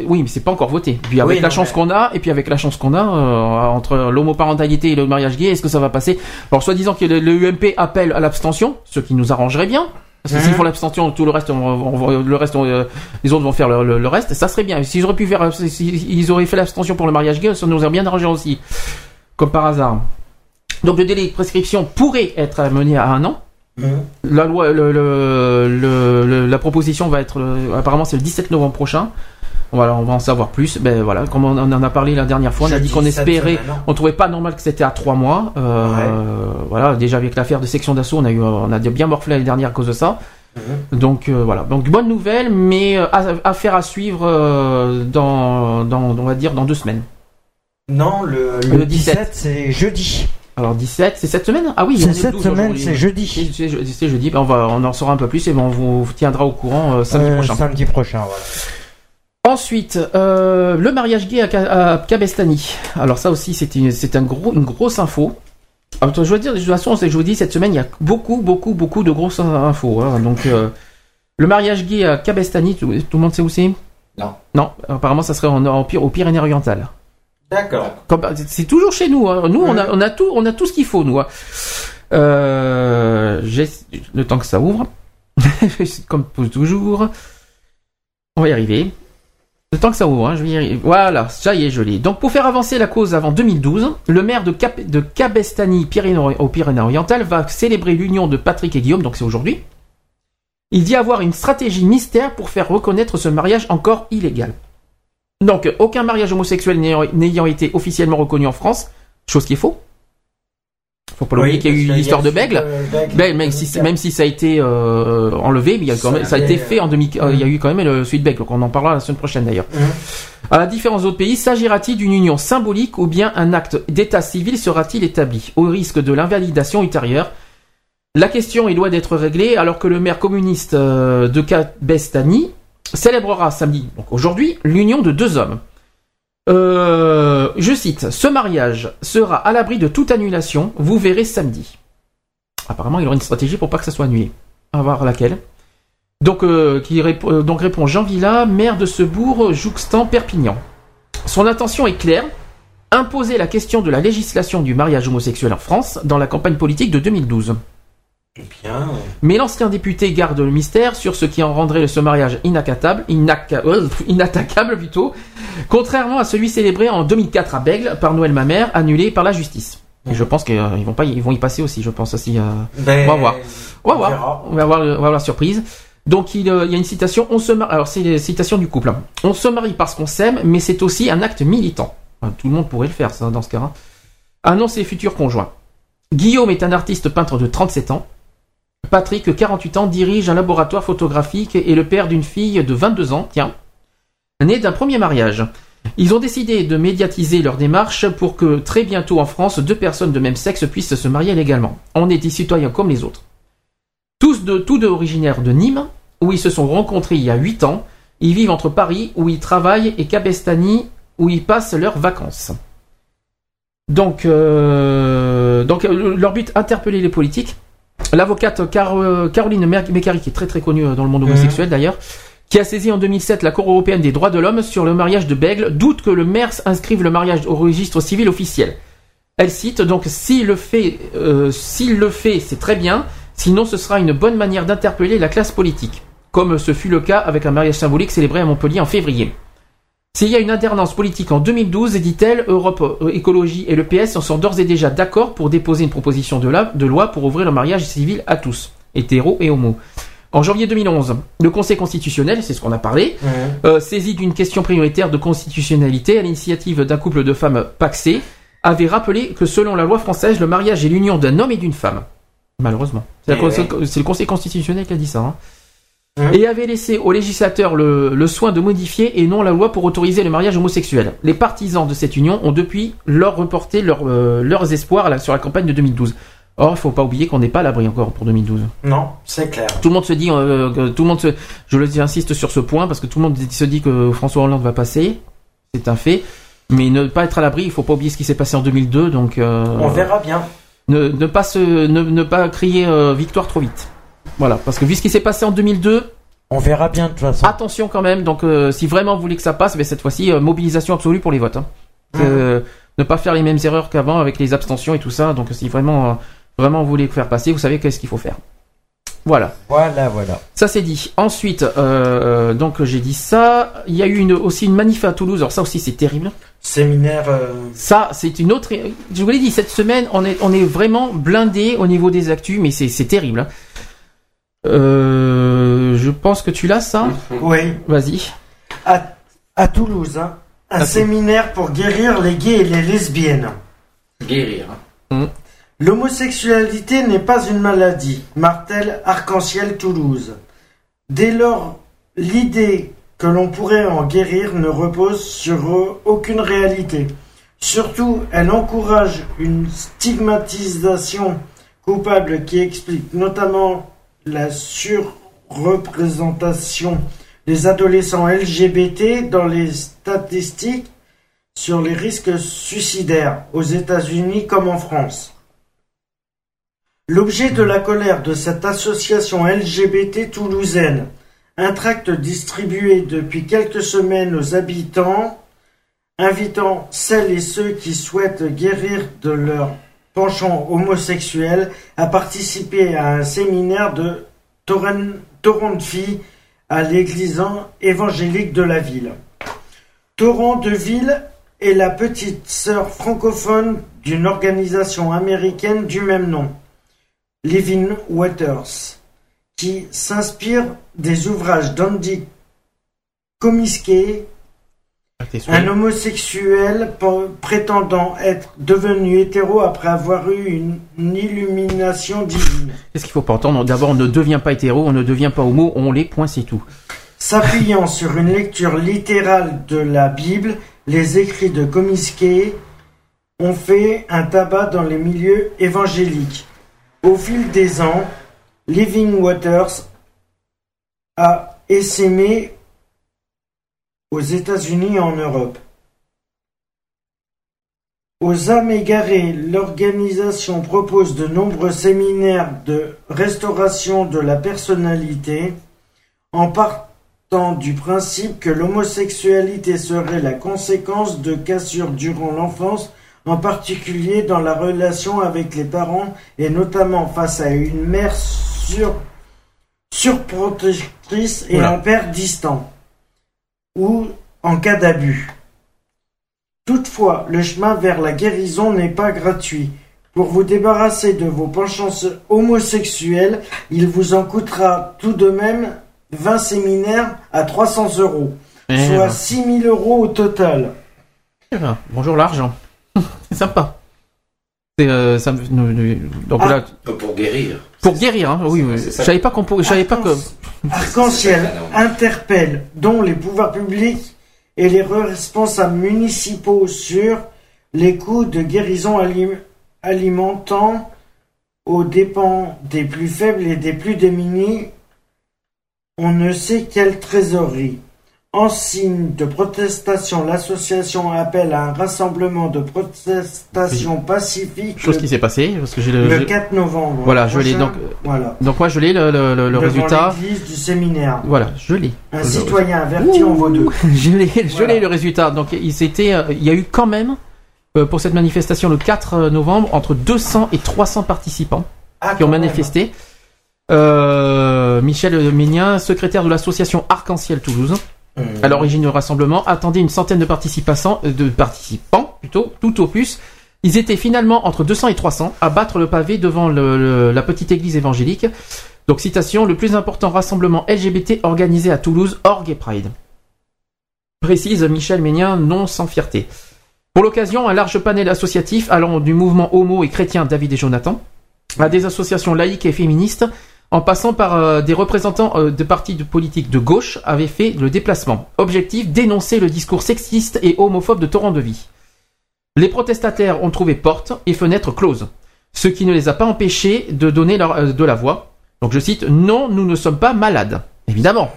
oui, mais c'est pas encore voté. Puis avec Oui, la non, chance qu'on a, et puis avec la chance qu'on a euh, entre l'homoparentalité et le mariage gay, est-ce que ça va passer? Alors, soi-disant que le, le UMP appelle à l'abstention, ce qui nous arrangerait bien. Parce que s'ils font l'abstention, tout le reste, on, le reste, on, euh, les autres vont faire le, le- le reste. Ça serait bien. S'ils auraient pu faire, s'ils auraient fait l'abstention pour le mariage gay, ça nous aurait bien arrangé aussi, comme par hasard. Donc le délai de prescription pourrait être amené à un an. La loi, le, le- le- le- la proposition va être, euh, apparemment c'est le 17 novembre prochain. Voilà, on va en savoir plus. Ben voilà, comme on en a parlé la dernière fois, on a dit qu'on espérait, on trouvait pas normal que c'était à trois mois. Euh, Voilà, déjà avec l'affaire de section d'assaut, on a eu, on a bien morflé l'année dernière à cause de ça. Mhm. Donc euh, voilà, donc bonne nouvelle, mais euh, à- affaire à suivre dans, dans, on va dire dans deux semaines. Non, le, le, Le 17. 17, c'est jeudi. Alors 17, c'est cette semaine? Ah oui, C'est cette 12 semaine, c'est jeudi. C'est- C'est je- c'est jeudi, ben on, va, on en saura un peu plus et ben on vous tiendra au courant euh, samedi Euh, prochain. Samedi prochain, voilà. Ensuite, euh, le mariage gay à, Kabestani. Alors ça aussi, c'est une, un gros, une grosse info. Alors, je veux dire, de toute façon, c'est que je vous dis, cette semaine, il y a beaucoup, beaucoup, beaucoup de grosses infos. hein. Donc, euh, le mariage gay à Kabestani, tout, tout le monde sait où c'est? Non. Non, apparemment, ça serait en, en, aux Pyrénées-Orientales. D'accord. C'est toujours chez nous. hein. Nous, on, a, on a tout, on a tout ce qu'il faut, nous. hein. Euh, le temps que ça ouvre, comme toujours, on va y arriver. Le temps que ça ouvre, hein. Voilà, ça y est, je l'ai. Donc pour faire avancer la cause avant 2012, le maire de, Cap de Cabestany Pyrénées- aux Pyrénées-Orientales va célébrer l'union de Patrick et Guillaume, donc c'est aujourd'hui. Il dit avoir une stratégie mystère pour faire reconnaître ce mariage encore illégal. Donc aucun mariage homosexuel n'ayant été officiellement reconnu en France, chose qui est faux. Faut pas l'oublier Oui, qu'il y a eu l'histoire de Bègle. Ben, même, si, même si ça a été euh, enlevé, mais il y a quand Ça même, ça a été fait en 2000. euh, Il y a eu quand même le suite Bègle, donc on en parlera la semaine prochaine d'ailleurs. Mhm. À la différence d'autres pays, s'agira-t-il d'une union symbolique ou bien un acte d'état civil sera-t-il établi? Au risque de l'invalidation ultérieure La question est loin d'être réglée alors que le maire communiste euh, de Cabestany célébrera samedi, donc aujourd'hui, l'union de deux hommes. Euh, je cite, ce mariage sera à l'abri de toute annulation, vous verrez samedi. Apparemment, il aura une stratégie pour pas que ça soit annulé. Va voir laquelle. Donc, euh, qui euh, répond Jean Villa, maire de ce bourg jouxtant Perpignan. Son intention est claire imposer la question de la législation du mariage homosexuel en France dans la campagne politique de 2012. Bien. Mais l'ancien député garde le mystère sur ce qui en rendrait ce mariage inaccatable, inaca- euh, inattaquable plutôt, contrairement à celui célébré en 2004 à Bègle par Noël Mamère, annulé par la justice. Et je pense qu'ils vont pas, ils vont y passer aussi, je pense aussi. euh, Ben, on va voir. On va voir. On va voir, le- on va voir la surprise. Donc il, euh, il y a une citation. On se marie. Alors c'est citation du couple. hein. On se marie parce qu'on s'aime, mais c'est aussi un acte militant. Enfin, tout le monde pourrait le faire, ça, dans ce cas. hein. Annonce les futurs conjoints. Guillaume est un artiste peintre de 37 ans. Patrick, 48 ans, dirige un laboratoire photographique et le père d'une fille de 22 ans, tiens, née d'un premier mariage. Ils ont décidé de médiatiser leur démarche pour que très bientôt en France, deux personnes de même sexe puissent se marier légalement. On est des citoyens comme les autres. Tous deux, tous deux originaires de Nîmes, où ils se sont rencontrés il y a 8 ans. Ils vivent entre Paris, où ils travaillent, et Cabestany, où ils passent leurs vacances. Donc, euh, donc euh, leur but, interpeller les politiques. L'avocate Car- euh, Caroline Mécari, qui est très très connue euh, dans le monde homosexuel d'ailleurs, qui a saisi en 2007 la Cour européenne des droits de l'homme sur le mariage de Bègle, doute que le maire inscrive le mariage au registre civil officiel. Elle cite donc s'il le fait, euh, s'il le fait, c'est très bien. Sinon, ce sera une bonne manière d'interpeller la classe politique, comme ce fut le cas avec un mariage symbolique célébré à Montpellier en février. S'il y a une alternance politique en 2012, dit-elle, Europe euh, Écologie et le PS en sont d'ores et déjà d'accord pour déposer une proposition de, la- de loi pour ouvrir le mariage civil à tous, hétéros et homo. En janvier 2011, le Conseil constitutionnel, c'est ce qu'on a parlé, euh, saisi d'une question prioritaire de constitutionnalité à l'initiative d'un couple de femmes paxées, avait rappelé que selon la loi française, le mariage est l'union d'un homme et d'une femme. Malheureusement. C'est Eh ouais. le Conseil constitutionnel qui a dit ça. hein. Hein Et avait laissé au législateur le, le soin de modifier et non la loi pour autoriser le mariage homosexuel. Les partisans de cette union ont depuis leur reporté leur, euh, leurs espoirs la- sur la campagne de 2012. Or, il faut pas oublier qu'on n'est pas à l'abri encore pour 2012. Non, c'est clair. Tout le monde se dit, euh, que tout le monde se, je le dis, insiste sur ce point parce que tout le monde se dit que François Hollande va passer, c'est un fait. Mais ne pas être à l'abri, il faut pas oublier ce qui s'est passé en 2002, donc euh, On verra bien. ne, ne pas se, ne, ne pas crier euh, victoire trop vite. Voilà, parce que vu ce qui s'est passé en 2002, On verra bien de toute façon. attention quand même. Donc, euh, si vraiment vous voulez que ça passe, ben, cette fois-ci, euh, mobilisation absolue pour les votes. hein. Euh, ne pas faire les mêmes erreurs qu'avant avec les abstentions et tout ça. Donc, si vraiment, vraiment vous voulez faire passer, vous savez qu'est-ce qu'il faut faire. Voilà. Voilà, voilà. Ça c'est dit. Ensuite, donc j'ai dit ça. Il y a eu une, aussi une manif à Toulouse. Alors ça aussi c'est terrible. Séminaire. Ça c'est une autre. Je vous l'ai dit cette semaine, on est on est vraiment blindé au niveau des actus, mais c'est c'est terrible. hein. Euh, je pense que tu l'as ça? Oui. Vas-y. À, à Toulouse, hein, un séminaire pour guérir les gays et les lesbiennes. Guérir. L'homosexualité n'est pas une maladie, martèle Arc-en-Ciel Toulouse. Dès lors, l'idée que l'on pourrait en guérir ne repose sur euh, aucune réalité. Surtout, elle encourage une stigmatisation coupable qui explique notamment la surreprésentation des adolescents LGBT dans les statistiques sur les risques suicidaires aux États-Unis comme en France. L'objet de la colère de cette association LGBT toulousaine, un tract distribué depuis quelques semaines aux habitants, invitant celles et ceux qui souhaitent guérir de leur penchant homosexuel à participer à un séminaire de torrent torrent de filles à l'église évangélique de la ville. Torrent de Ville est la petite sœur francophone d'une organisation américaine du même nom, Living Waters, qui s'inspire des ouvrages d'Andy Comiskey, un homosexuel prétendant être devenu hétéro après avoir eu une, une illumination divine. Qu'est-ce qu'il faut pas entendre? D'abord, on ne devient pas hétéro, on ne devient pas homo, on l'est, point, c'est tout. S'appuyant sur une lecture littérale de la Bible, les écrits de Comiskey ont fait un tabac dans les milieux évangéliques. Au fil des ans, Living Waters a essaimé aux États-Unis et en Europe. Aux âmes égarées, l'organisation propose de nombreux séminaires de restauration de la personnalité en partant du principe que l'homosexualité serait la conséquence de cassures durant l'enfance, en particulier dans la relation avec les parents et notamment face à une mère sur, surprotectrice et un père distant, ou en cas d'abus. Toutefois, le chemin vers la guérison n'est pas gratuit. Pour vous débarrasser de vos penchants homosexuels, il vous en coûtera tout de même 20 séminaires à 300 euros, Eh soit ben. 6000 euros au total. Eh ben, bonjour l'argent. c'est sympa. C'est, euh, ça me- donc Ah. là, Pour guérir. pour guérir, hein, oui, oui. Je savais pas qu'on pouvait, je savais pas que. Arc-en-ciel interpelle dont les pouvoirs publics et les responsables municipaux sur les coûts de guérison alim- alimentant aux dépens des plus faibles et des plus démunis on ne sait quelle trésorerie. En signe de protestation, l'association appelle à un rassemblement de protestation pacifique Chose le, qui s'est passée, parce que j'ai le. le j'ai- 4 novembre. Voilà, je l'ai donc. Voilà. Donc moi je l'ai le, le, le- Devant résultat. l'église du séminaire. Voilà, je l'ai. Un Le- citoyen averti en vaut deux. je l'ai, je Voilà. l'ai le résultat. Donc il s'était, euh, il y a eu quand même euh, pour cette manifestation le 4 novembre entre 200 et 300 participants Ah, qui ont même. manifesté. Euh, Michel Ménien, secrétaire de l'association Arc-en-Ciel Toulouse. À l'origine du rassemblement, attendait une centaine de participants, euh, de participants plutôt, tout au plus. Ils étaient finalement entre 200 et 300 à battre le pavé devant la petite église évangélique. Donc citation, le plus important rassemblement LGBT organisé à Toulouse, hors Gay Pride. Précise Michel Ménien, non sans fierté. Pour l'occasion, un large panel associatif allant du mouvement homo et chrétien David et Jonathan à des associations laïques et féministes, en passant par euh, des représentants euh, de partis de de gauche, avaient fait le déplacement. Objectif, dénoncer le discours sexiste et homophobe de Torrent de Vie. Les protestataires ont trouvé porte et fenêtre closes, ce qui ne les a pas empêchés de donner euh, de la voix. Donc je cite, non, nous ne sommes pas malades. Évidemment.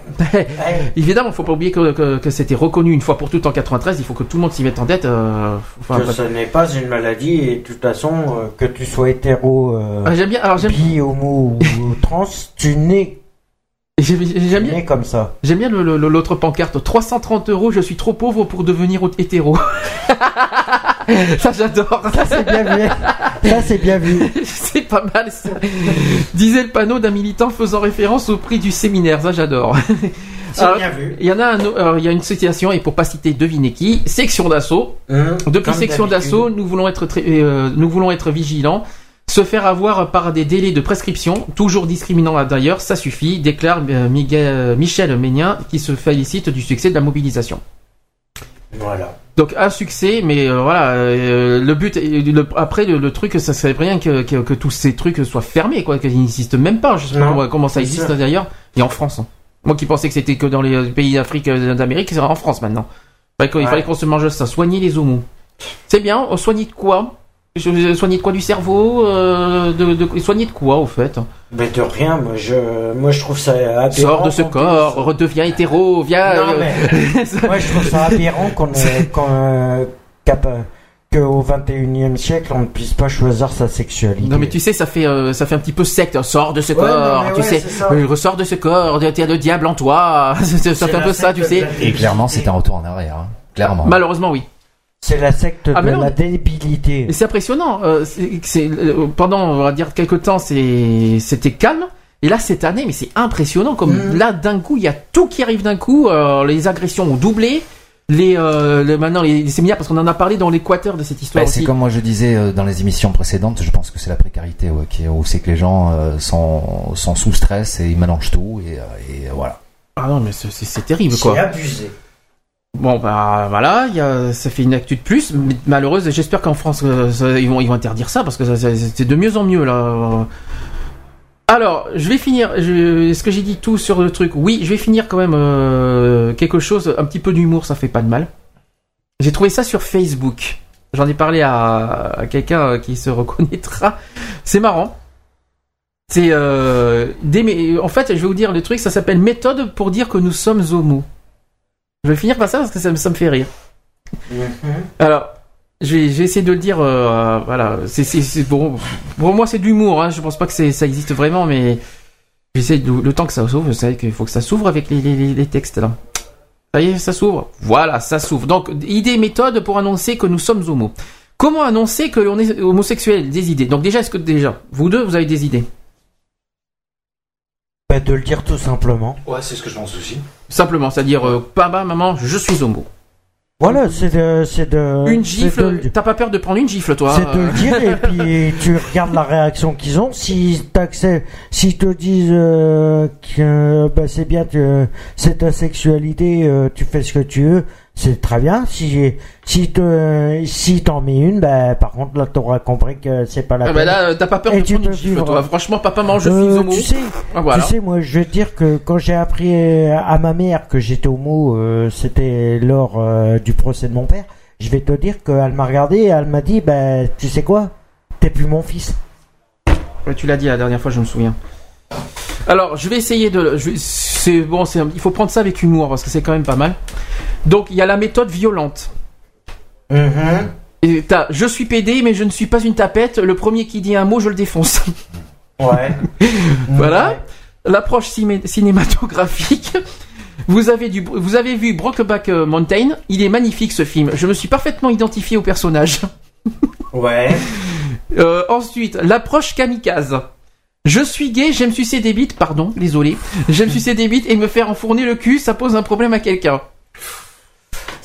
Évidemment, faut pas oublier que, que- que c'était reconnu une fois pour toutes en 93, il faut que tout le monde s'y mette en tête. euh, enfin, que ce n'est pas une maladie et de toute façon euh, que tu sois hétéro, euh, Ah, j'aime bien, alors j'aime bi, homo ou trans, tu nais, J'aime bien, comme ça. j'aime bien le- le- le- l'autre pancarte. 330 euros, je suis trop pauvre pour devenir hétéro. ça j'adore. Ça c'est bien vu. Ça c'est bien vu. C'est pas mal ça. Disait le panneau d'un militant faisant référence au prix du séminaire. Ça j'adore. C'est Alors, bien vu. Il y en a un, au- alors, il y a une citation et pour pas citer, devinez qui. Section d'assaut. Hum, Depuis section d'assaut, nous voulons être très, euh, nous voulons être vigilants. Se faire avoir par des délais de prescription, toujours discriminants d'ailleurs, ça suffit, déclare euh, Miguel- Michel Ménien, qui se félicite du succès de la mobilisation. Voilà. Donc un succès, mais euh, voilà, euh, le but, le- après le, le truc, ça serait rien que, que, que tous ces trucs soient fermés, quoi, qu'ils n'existent même pas. Je sais pas Non, comment, comment ça existe d'ailleurs, et en France. hein. Moi qui pensais que c'était que dans les euh, pays d'Afrique, d'Amérique, c'est en France maintenant. Il fallait qu'on- Il Ouais. fallait qu'on se mange ça, soigner les homos. C'est bien, euh, soigner de quoi? Soigner de quoi du cerveau euh, de, de, Soigner de quoi au fait? Mais de rien, moi je, moi je trouve ça aberrant. Sors de ce corps, redeviens hétéro, viens. Non, euh, mais moi je trouve ça aberrant qu'on cap- qu'au 21e siècle on ne puisse pas choisir sa sexualité. Non mais tu sais ça fait euh, ça fait un petit peu secte sors de ce Ouais, corps tu ouais, sais euh, ressors de ce corps tu as le diable en toi ça C'est fait un peu ça tu sais Et clairement, c'est un retour en arrière. hein. Clairement. malheureusement oui C'est la secte Ah, de non, la débilité. et c'est impressionnant euh, c'est euh, pendant on va dire quelques temps c'était calme et là cette année mais c'est impressionnant comme Mhm. là d'un coup il y a tout qui arrive d'un coup euh, les agressions ont doublé les, euh, les- maintenant les, les séminaires parce qu'on en a parlé dans l'équateur de cette histoire Bah, c'est comme moi je disais euh, dans les émissions précédentes, je pense que c'est la précarité ouais, qui, où c'est que les gens euh, sont, sont sous stress et ils mélangent tout et, et, voilà. Ah non mais c'est terrible quoi. C'est abusé. Bon bah voilà, ça fait une actu de plus, mais malheureuse. J'espère qu'en France euh, ils vont ils vont interdire ça parce que c'est de mieux en mieux là. Alors, je vais finir. Est-ce que j'ai dit tout sur le truc? Oui, je vais finir quand même euh, quelque chose, un petit peu d'humour, ça fait pas de mal. J'ai trouvé ça sur Facebook. J'en ai parlé à, quelqu'un euh, qui se reconnaîtra. C'est marrant. C'est en fait, je vais vous dire le truc. Ça s'appelle méthode pour dire que nous sommes homo. Je vais finir par ça parce que ça, me- ça me fait rire. Alors, je vais, je vais essayer de le dire. euh, voilà, c'est bon, pour moi c'est de l'humour. Hein, je pense pas que ça existe vraiment, mais j'essaie le temps que ça s'ouvre. Vous savez qu'il faut que ça s'ouvre avec les, les- les- les textes là. Ça y est, ça s'ouvre. Voilà, ça s'ouvre. Donc, idée et méthode pour annoncer que nous sommes homo. Comment annoncer que l'on est homosexuel? Des idées. Donc déjà, est-ce que déjà, vous deux, vous avez des idées? Bah, de le dire tout simplement. Ouais, c'est ce que je pense aussi. Simplement, c'est-à-dire, euh, papa, maman, je suis homo. Voilà, c'est de, c'est de. Une gifle, le- t'as pas peur de prendre une gifle, toi C'est de euh, le dire et puis tu regardes la réaction qu'ils ont. Si t'acceptes, s'ils te disent euh, que bah, c'est bien, tu- c'est ta sexualité, euh, tu fais ce que tu veux, c'est très bien. Si si te si t'en mets une, bah par contre là t'auras compris que c'est pas la Ah peine. bah là, euh, t'as pas peur Et de tu prendre une peux gifle, vivre. toi. Franchement, papa, maman, je Euh, homo. Tu sais, Ah, voilà. tu sais, moi, je veux dire que quand j'ai appris euh, à ma mère que j'étais homo, euh, c'était lors euh, du procès de mon père. Je vais te dire qu'elle m'a regardé et elle m'a dit, bah, tu sais quoi, t'es plus mon fils. Ouais, tu l'as dit la dernière fois, je me souviens. Alors, je vais essayer de. C'est bon. Il faut prendre ça avec humour parce que c'est quand même pas mal. Donc, il y a la méthode violente. Et t'as, je suis pédé, mais je ne suis pas une tapette. Le premier qui dit un mot, je le défonce. Ouais. voilà. L'approche cinématographique. Vous avez, du, vous avez vu Brokeback Mountain. Il est magnifique ce film. Je me suis parfaitement identifié au personnage. Ouais. Euh, ensuite, l'approche kamikaze. Je suis gay, j'aime sucer des bites, pardon, désolé. J'aime sucer des bites et me faire enfourner le cul, ça pose un problème à quelqu'un.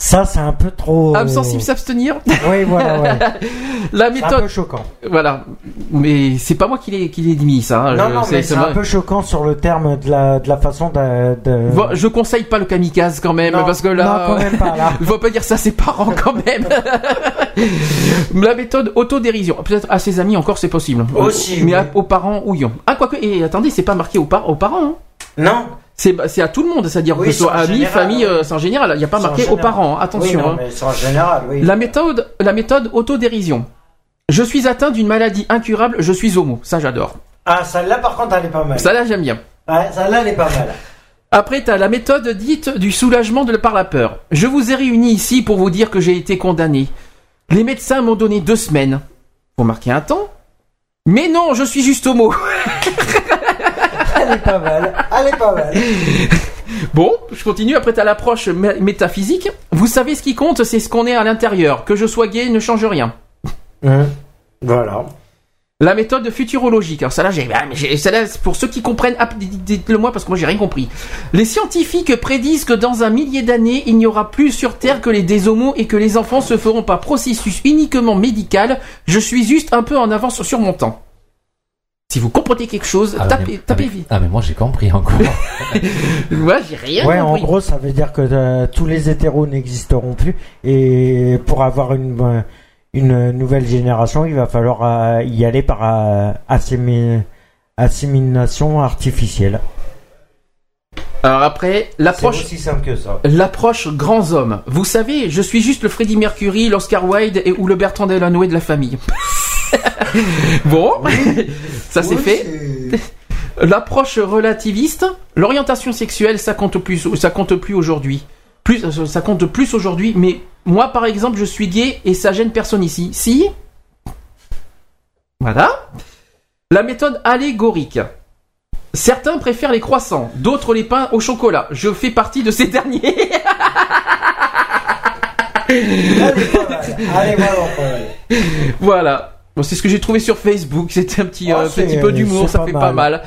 Ça, c'est un peu trop. Âme sensible s'abstenir Oui, voilà, ouais. La C'est un méthode. peu choquant. Voilà. Mais c'est pas moi qui l'ai, qui l'ai mis, ça. hein. Non, Je- non, mais c'est un peu choquant sur le terme de la, de la façon de. de- Bon, je conseille pas le kamikaze quand même, Non, parce que là. non, quand même pas, là. Faut pas dire ça à ses parents quand même. La méthode autodérision. Peut-être à ses amis encore c'est possible. Aussi, Mais oui. à- aux parents, oui. Ah, quoique, et attendez, c'est pas marqué aux, par- aux parents, hein. Non. C'est, c'est à tout le monde, c'est-à-dire Oui, que ce soit amis, famille, oui. euh, c'est en général. Il n'y a pas marqué aux parents, attention. Oui, non, hein. mais c'est en général, oui. La méthode, la méthode autodérision. Je suis atteint d'une maladie incurable, je suis homo. Ça, j'adore. Ah, celle-là, par contre, elle est pas mal. Ça, là, j'aime bien. Ouais, celle-là, elle est pas mal. Après, t'as la méthode dite du soulagement de par la peur. Je vous ai réunis ici pour vous dire que j'ai été condamné. Les médecins m'ont donné deux semaines. Faut marquer un temps? Mais non, je suis juste homo. Elle est pas mal. Elle est pas mal. Bon, je continue. Après, t'as l'approche mé- métaphysique. Vous savez, ce qui compte, c'est ce qu'on est à l'intérieur. Que je sois gay ne change rien. Hum, Voilà. La méthode futurologique. Alors ça là, j'ai, ah, pour ceux qui comprennent, ah, dites- dites-le moi parce que moi j'ai rien compris. Les scientifiques prédisent que dans un millier d'années, il n'y aura plus sur Terre que les désomos et que les enfants se feront par processus uniquement médical. Je suis juste un peu en avance sur mon temps. Si vous comprenez quelque chose, Ah, tapez, mais, tapez ah, vite. ah, mais moi j'ai compris encore. Moi j'ai rien Ouais, en gros, ça veut dire que euh, tous les hétéros n'existeront plus. Et pour avoir une, euh, une nouvelle génération, il va falloir euh, y aller par euh, assimilation artificielle. Alors après, l'approche. aussi simple que ça. L'approche grands hommes. Vous savez, je suis juste le Freddie Mercury, l'Oscar Wilde et ou le Bertrand Delanoë de la famille. bon, ça c'est fait. L'approche relativiste, l'orientation sexuelle, ça compte plus, ça compte plus aujourd'hui. Plus, ça compte plus aujourd'hui. Mais moi, par exemple, je suis gay et ça gêne personne ici. Si? Voilà. La méthode allégorique. Certains préfèrent les croissants, d'autres les pains au chocolat. Je fais partie de ces derniers. Allez, voilà. voilà. Bon, c'est ce que j'ai trouvé sur Facebook. C'était un petit, Ah, euh, petit peu d'humour, ça pas fait mal. pas mal.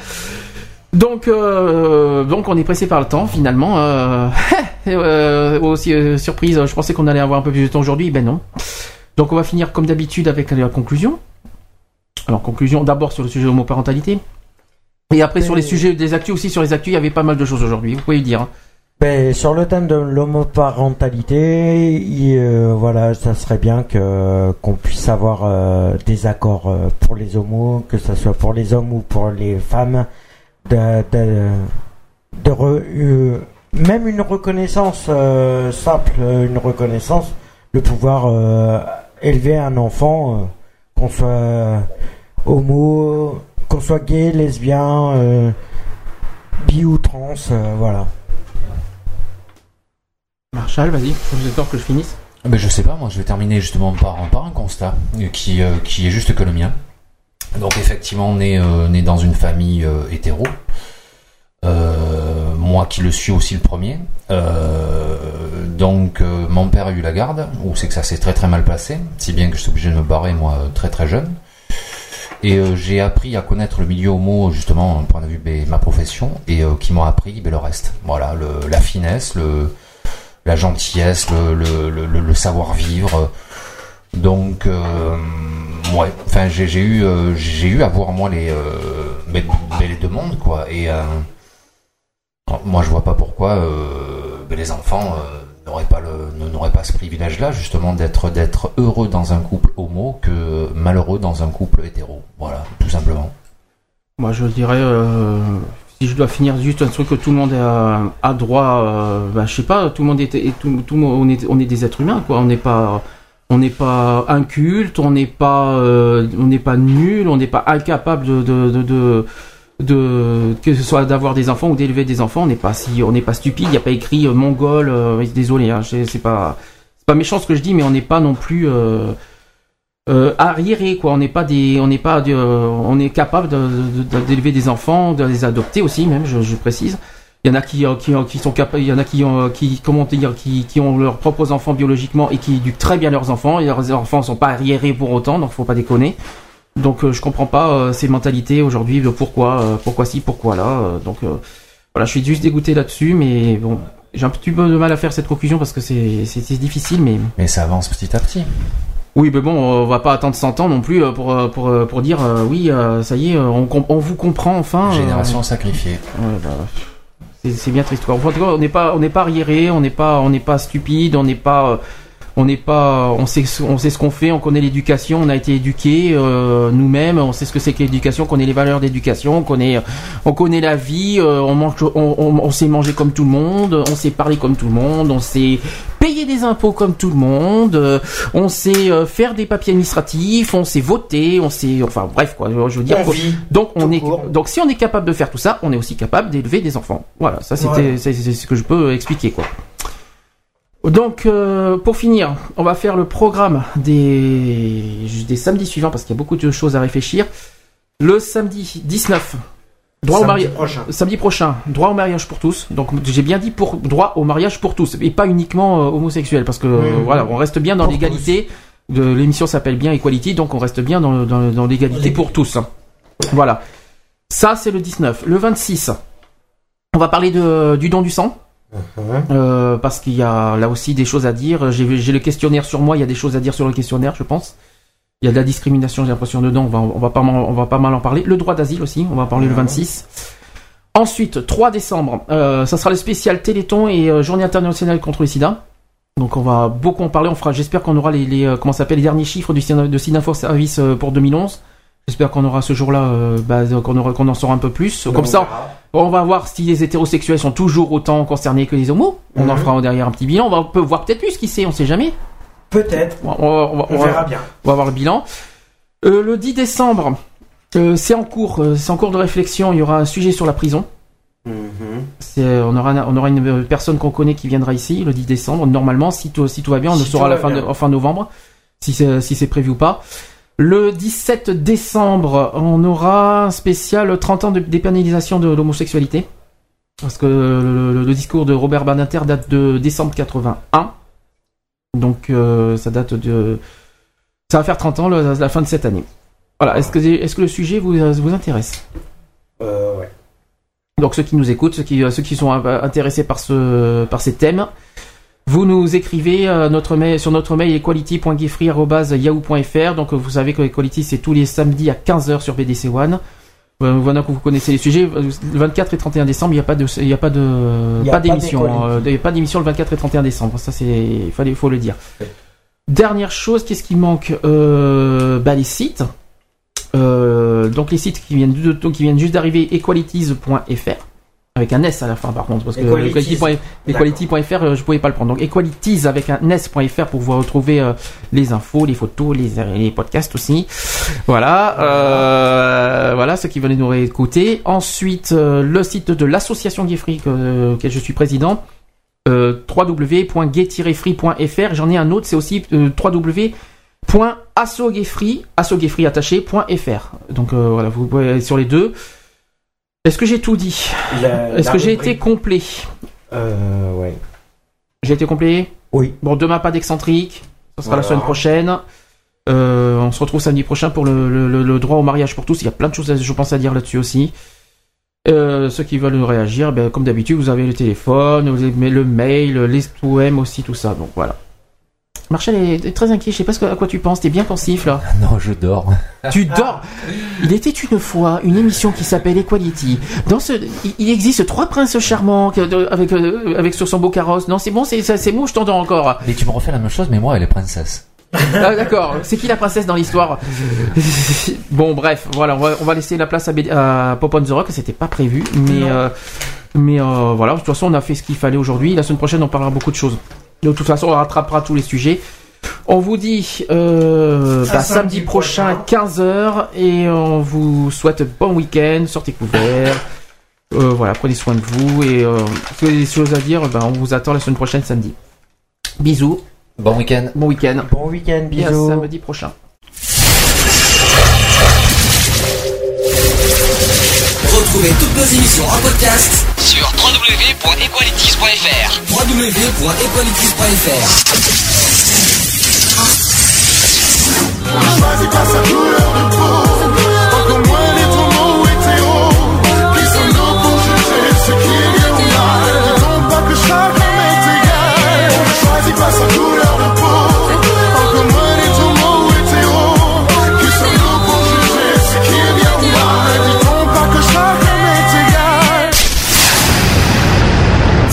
Donc, euh, donc on est pressé par le temps finalement. euh. aussi euh, surprise, je pensais qu'on allait avoir un peu plus de temps aujourd'hui, ben non. Donc on va finir comme d'habitude avec la conclusion. Alors conclusion d'abord sur le sujet de homoparentalité. Et après sur les sujets des actus aussi, sur les actus, il y avait pas mal de choses aujourd'hui, vous pouvez le dire. Ben, sur le thème de l'homoparentalité, euh, voilà, ça serait bien que qu'on puisse avoir euh, des accords euh, pour les homos, que ce soit pour les hommes ou pour les femmes, de, de, de re- euh, même une reconnaissance euh, simple, une reconnaissance, de pouvoir euh, élever un enfant, euh, qu'on soit homo, qu'on soit gay, lesbien, euh, bi ou trans, euh, voilà. Marshall, vas-y, vous êtes peur que je finisse Ben, je sais pas, moi je vais terminer justement par, un constat euh, qui, euh, qui est juste que le mien. Donc effectivement, est, euh, né dans une famille euh, hétéro. Euh, moi qui le suis aussi le premier. Donc mon père a eu la garde, où c'est que ça s'est très très mal passé, si bien que je suis obligé de me barrer moi très très jeune. Et j'ai appris à connaître le milieu homo justement, point de vue de ma profession, et qui m'a appris ben, le reste. Voilà, la finesse, le, la gentillesse, le, savoir-vivre. Donc, euh, ouais, enfin, j'ai j'ai eu, euh, j'ai eu à voir moi les, euh, mondes, quoi. Et euh, moi, je vois pas pourquoi ben, les enfants n'auraient pas ce privilège-là, justement, d'être d'être heureux dans un couple homo que malheureux dans un couple hétéro. Voilà, tout simplement. Moi, je dirais, si je dois finir juste un truc que tout le monde a, a droit, euh, bah, je sais pas, tout le monde est, tout, tout on est, on est des êtres humains, quoi. On n'est pas, on n'est pas inculte, on n'est pas, euh, on n'est pas nul, on n'est pas incapable de, de, de, de, que ce soit d'avoir des enfants ou d'élever des enfants. On n'est pas si, on n'est pas stupide. Il n'y a pas écrit euh, mongol. euh, désolé, hein, c'est pas, c'est pas méchant ce que je dis, mais on n'est pas non plus. Euh, quoi. On n'est pas des on n'est pas de- euh, on est capable de- de- de- d'élever des enfants de les adopter aussi même je, je précise. Il y en a qui euh, qui, euh, qui sont capables il y en a qui ont qui comment dire qui, qui ont leurs propres enfants biologiquement et qui éduquent très bien leurs enfants. Et leurs enfants sont pas arriérés pour autant donc faut pas déconner. Donc euh, je comprends pas euh, ces mentalités aujourd'hui de pourquoi euh, pourquoi si pourquoi là donc voilà je suis juste dégoûté là-dessus mais bon j'ai un petit peu de mal à faire cette conclusion parce que c'est difficile mais Mais ça avance petit à petit. Oui, mais bon, on va pas attendre 100 ans non plus euh, pour, euh, pour, euh, pour dire euh, oui, euh, ça y est, on, on vous comprend enfin. euh, Génération sacrifiée. ouais, bah, c'est- bien triste. Quoi. Enfin, en tout cas, on n'est pas, on n'est pas arriéré, on n'est pas, on n'est pas stupide, on n'est pas, euh, on n'est pas, on sait, ce- on sait ce qu'on fait, on connaît l'éducation, on a été éduqué euh, nous-mêmes, on sait ce que c'est que l'éducation, on connaît les valeurs d'éducation, on connaît, on connaît la vie, euh, on mange, on, on, on sait manger comme tout le monde, on sait parler comme tout le monde, on sait payer des impôts comme tout le monde, euh, on sait euh, faire des papiers administratifs, on sait voter, on sait, enfin bref quoi, je veux dire. Quoi. donc on est, donc si on est capable de faire tout ça, on est aussi capable d'élever des enfants. Voilà, ça c'était, c'est ce que je peux expliquer quoi. Donc euh, pour finir, on va faire le programme des des samedis suivants parce qu'il y a beaucoup de choses à réfléchir. Le samedi 19, droit au mariage. prochain. Samedi prochain, droit au mariage pour tous. Donc j'ai bien dit pour droit au mariage pour tous et pas uniquement euh, homosexuel parce que voilà, on reste bien dans l'égalité. L'émission s'appelle bien Equality, donc on reste bien dans, l'égalité pour tous. Voilà. Ça c'est le 19. Le 26, on va parler de, du don du sang. Euh, parce qu'il y a là aussi des choses à dire. J'ai le questionnaire sur moi, il y a des choses à dire sur le questionnaire, je pense. Il y a de la discrimination, j'ai l'impression dedans. On va, on va pas mal, on va pas mal en parler. Le droit d'asile aussi, on va en parler le 26. Ensuite, 3 décembre, euh, ça sera le spécial Téléthon et euh, Journée internationale contre le SIDA. Donc on va beaucoup en parler. On fera, j'espère qu'on aura les, les comment s'appelle les derniers chiffres du Sida- de Sinafo Service pour 2011. J'espère qu'on aura ce jour-là, bah, qu'on qu'on en saura un peu plus. Comme ça, on va voir si les hétérosexuels sont toujours autant concernés que les homos. On en Mhm. fera derrière un petit bilan. On va peut voir peut-être plus qui sait, on sait jamais. Peut-être. On, verra bien. On va voir le bilan. Euh, le 10 décembre, euh, c'est en cours, euh, c'est en cours de réflexion. Il y aura un sujet sur la prison. Euh, on aura, un- on aura une personne qu'on connaît qui viendra ici le 10 décembre. Normalement, si tout, si tout va bien, on le saura à la fin, de, en fin novembre, si c'est, si c'est prévu ou pas. Le 17 décembre, on aura un spécial 30 ans de dépénalisation de l'homosexualité. Parce que le, le- le discours de Robert Badinter date de décembre 81. Donc euh, ça date de... Ça va faire 30 ans le- la fin de cette année. Voilà, est-ce que, est-ce que le sujet vous, vous intéresse? Euh, ouais. Donc ceux qui nous écoutent, ceux qui, ceux qui sont euh, intéressés par ce, par ces thèmes, vous nous écrivez euh, notre mail, sur notre mail equality.giffrey.yahoo.fr. Donc vous savez que Equality c'est tous les samedis à 15h sur BDC One. Euh, Voilà que vous connaissez les sujets. Le 24 et 31 décembre, il n'y a pas de, il y a pas de, Il y a pas d'émission. Euh, Il n'y a pas d'émission le 24 et 31 décembre. Ça c'est, il fallait, faut le dire. Dernière chose, qu'est-ce qui manque? Euh, bah, les sites. Euh, donc les sites qui viennent, de- qui viennent juste d'arriver, equalities.fr avec un S à la fin par contre parce que equality.fr euh, je pouvais pas le prendre. Donc equalities avec un s.fr pour vous retrouver euh, les infos les photos les, les podcasts aussi. Voilà euh, voilà ceux qui veulent nous réécouter. Ensuite euh, le site de l'association Geoffrey que, auquel je suis président www.gay-free.fr j'en ai un autre c'est aussi euh, www.assogefree assogefree attaché.fr donc voilà vous pouvez aller sur les deux est-ce que j'ai tout dit Est-ce que j'ai été complet Euh, ouais. J'ai été complet Oui. Bon, demain, pas d'excentrique. Ce sera la semaine prochaine. Euh, on se retrouve samedi prochain pour le, le- le- le droit au mariage pour tous. Il y a plein de choses, je pense, à dire là-dessus aussi. Euh, ceux qui veulent réagir, ben, comme d'habitude, vous avez le téléphone, vous avez le mail, les poèmes aussi, tout ça. Donc voilà. Marshall est très inquiet. Je sais pas ce que- à quoi tu penses. T'es bien pensif là. Non, je dors. Tu dors. Il était une fois une émission qui s'appelle Equality. Dans ce, il- existe trois princes charmants avec euh, avec sur son beau carrosse. Non, c'est bon, c'est ça- c'est bon, je t'entends encore. Mais tu me refais la même chose, mais moi, elle est princesse. Ah, d'accord. C'est qui la princesse dans l'histoire Bon, bref, voilà, on va, on va laisser la place à, B- à Pop on the Rock. C'était pas prévu, mais euh, mais euh, voilà. De toute façon, on a fait ce qu'il fallait aujourd'hui. La semaine prochaine, on parlera beaucoup de choses. De toute façon, on rattrapera tous les sujets. On vous dit euh, bah, samedi prochain 15h et on vous souhaite bon week-end, sortez couverts. Euh, voilà, prenez soin de vous et euh, si vous avez des choses à dire, bah, on vous attend la semaine prochaine samedi. Bisous. Bon week-end. Bon week-end. Bon week-end, Et à bisous. samedi prochain. Retrouvez toutes nos émissions en podcast www.equalities.fr www.equalities.fr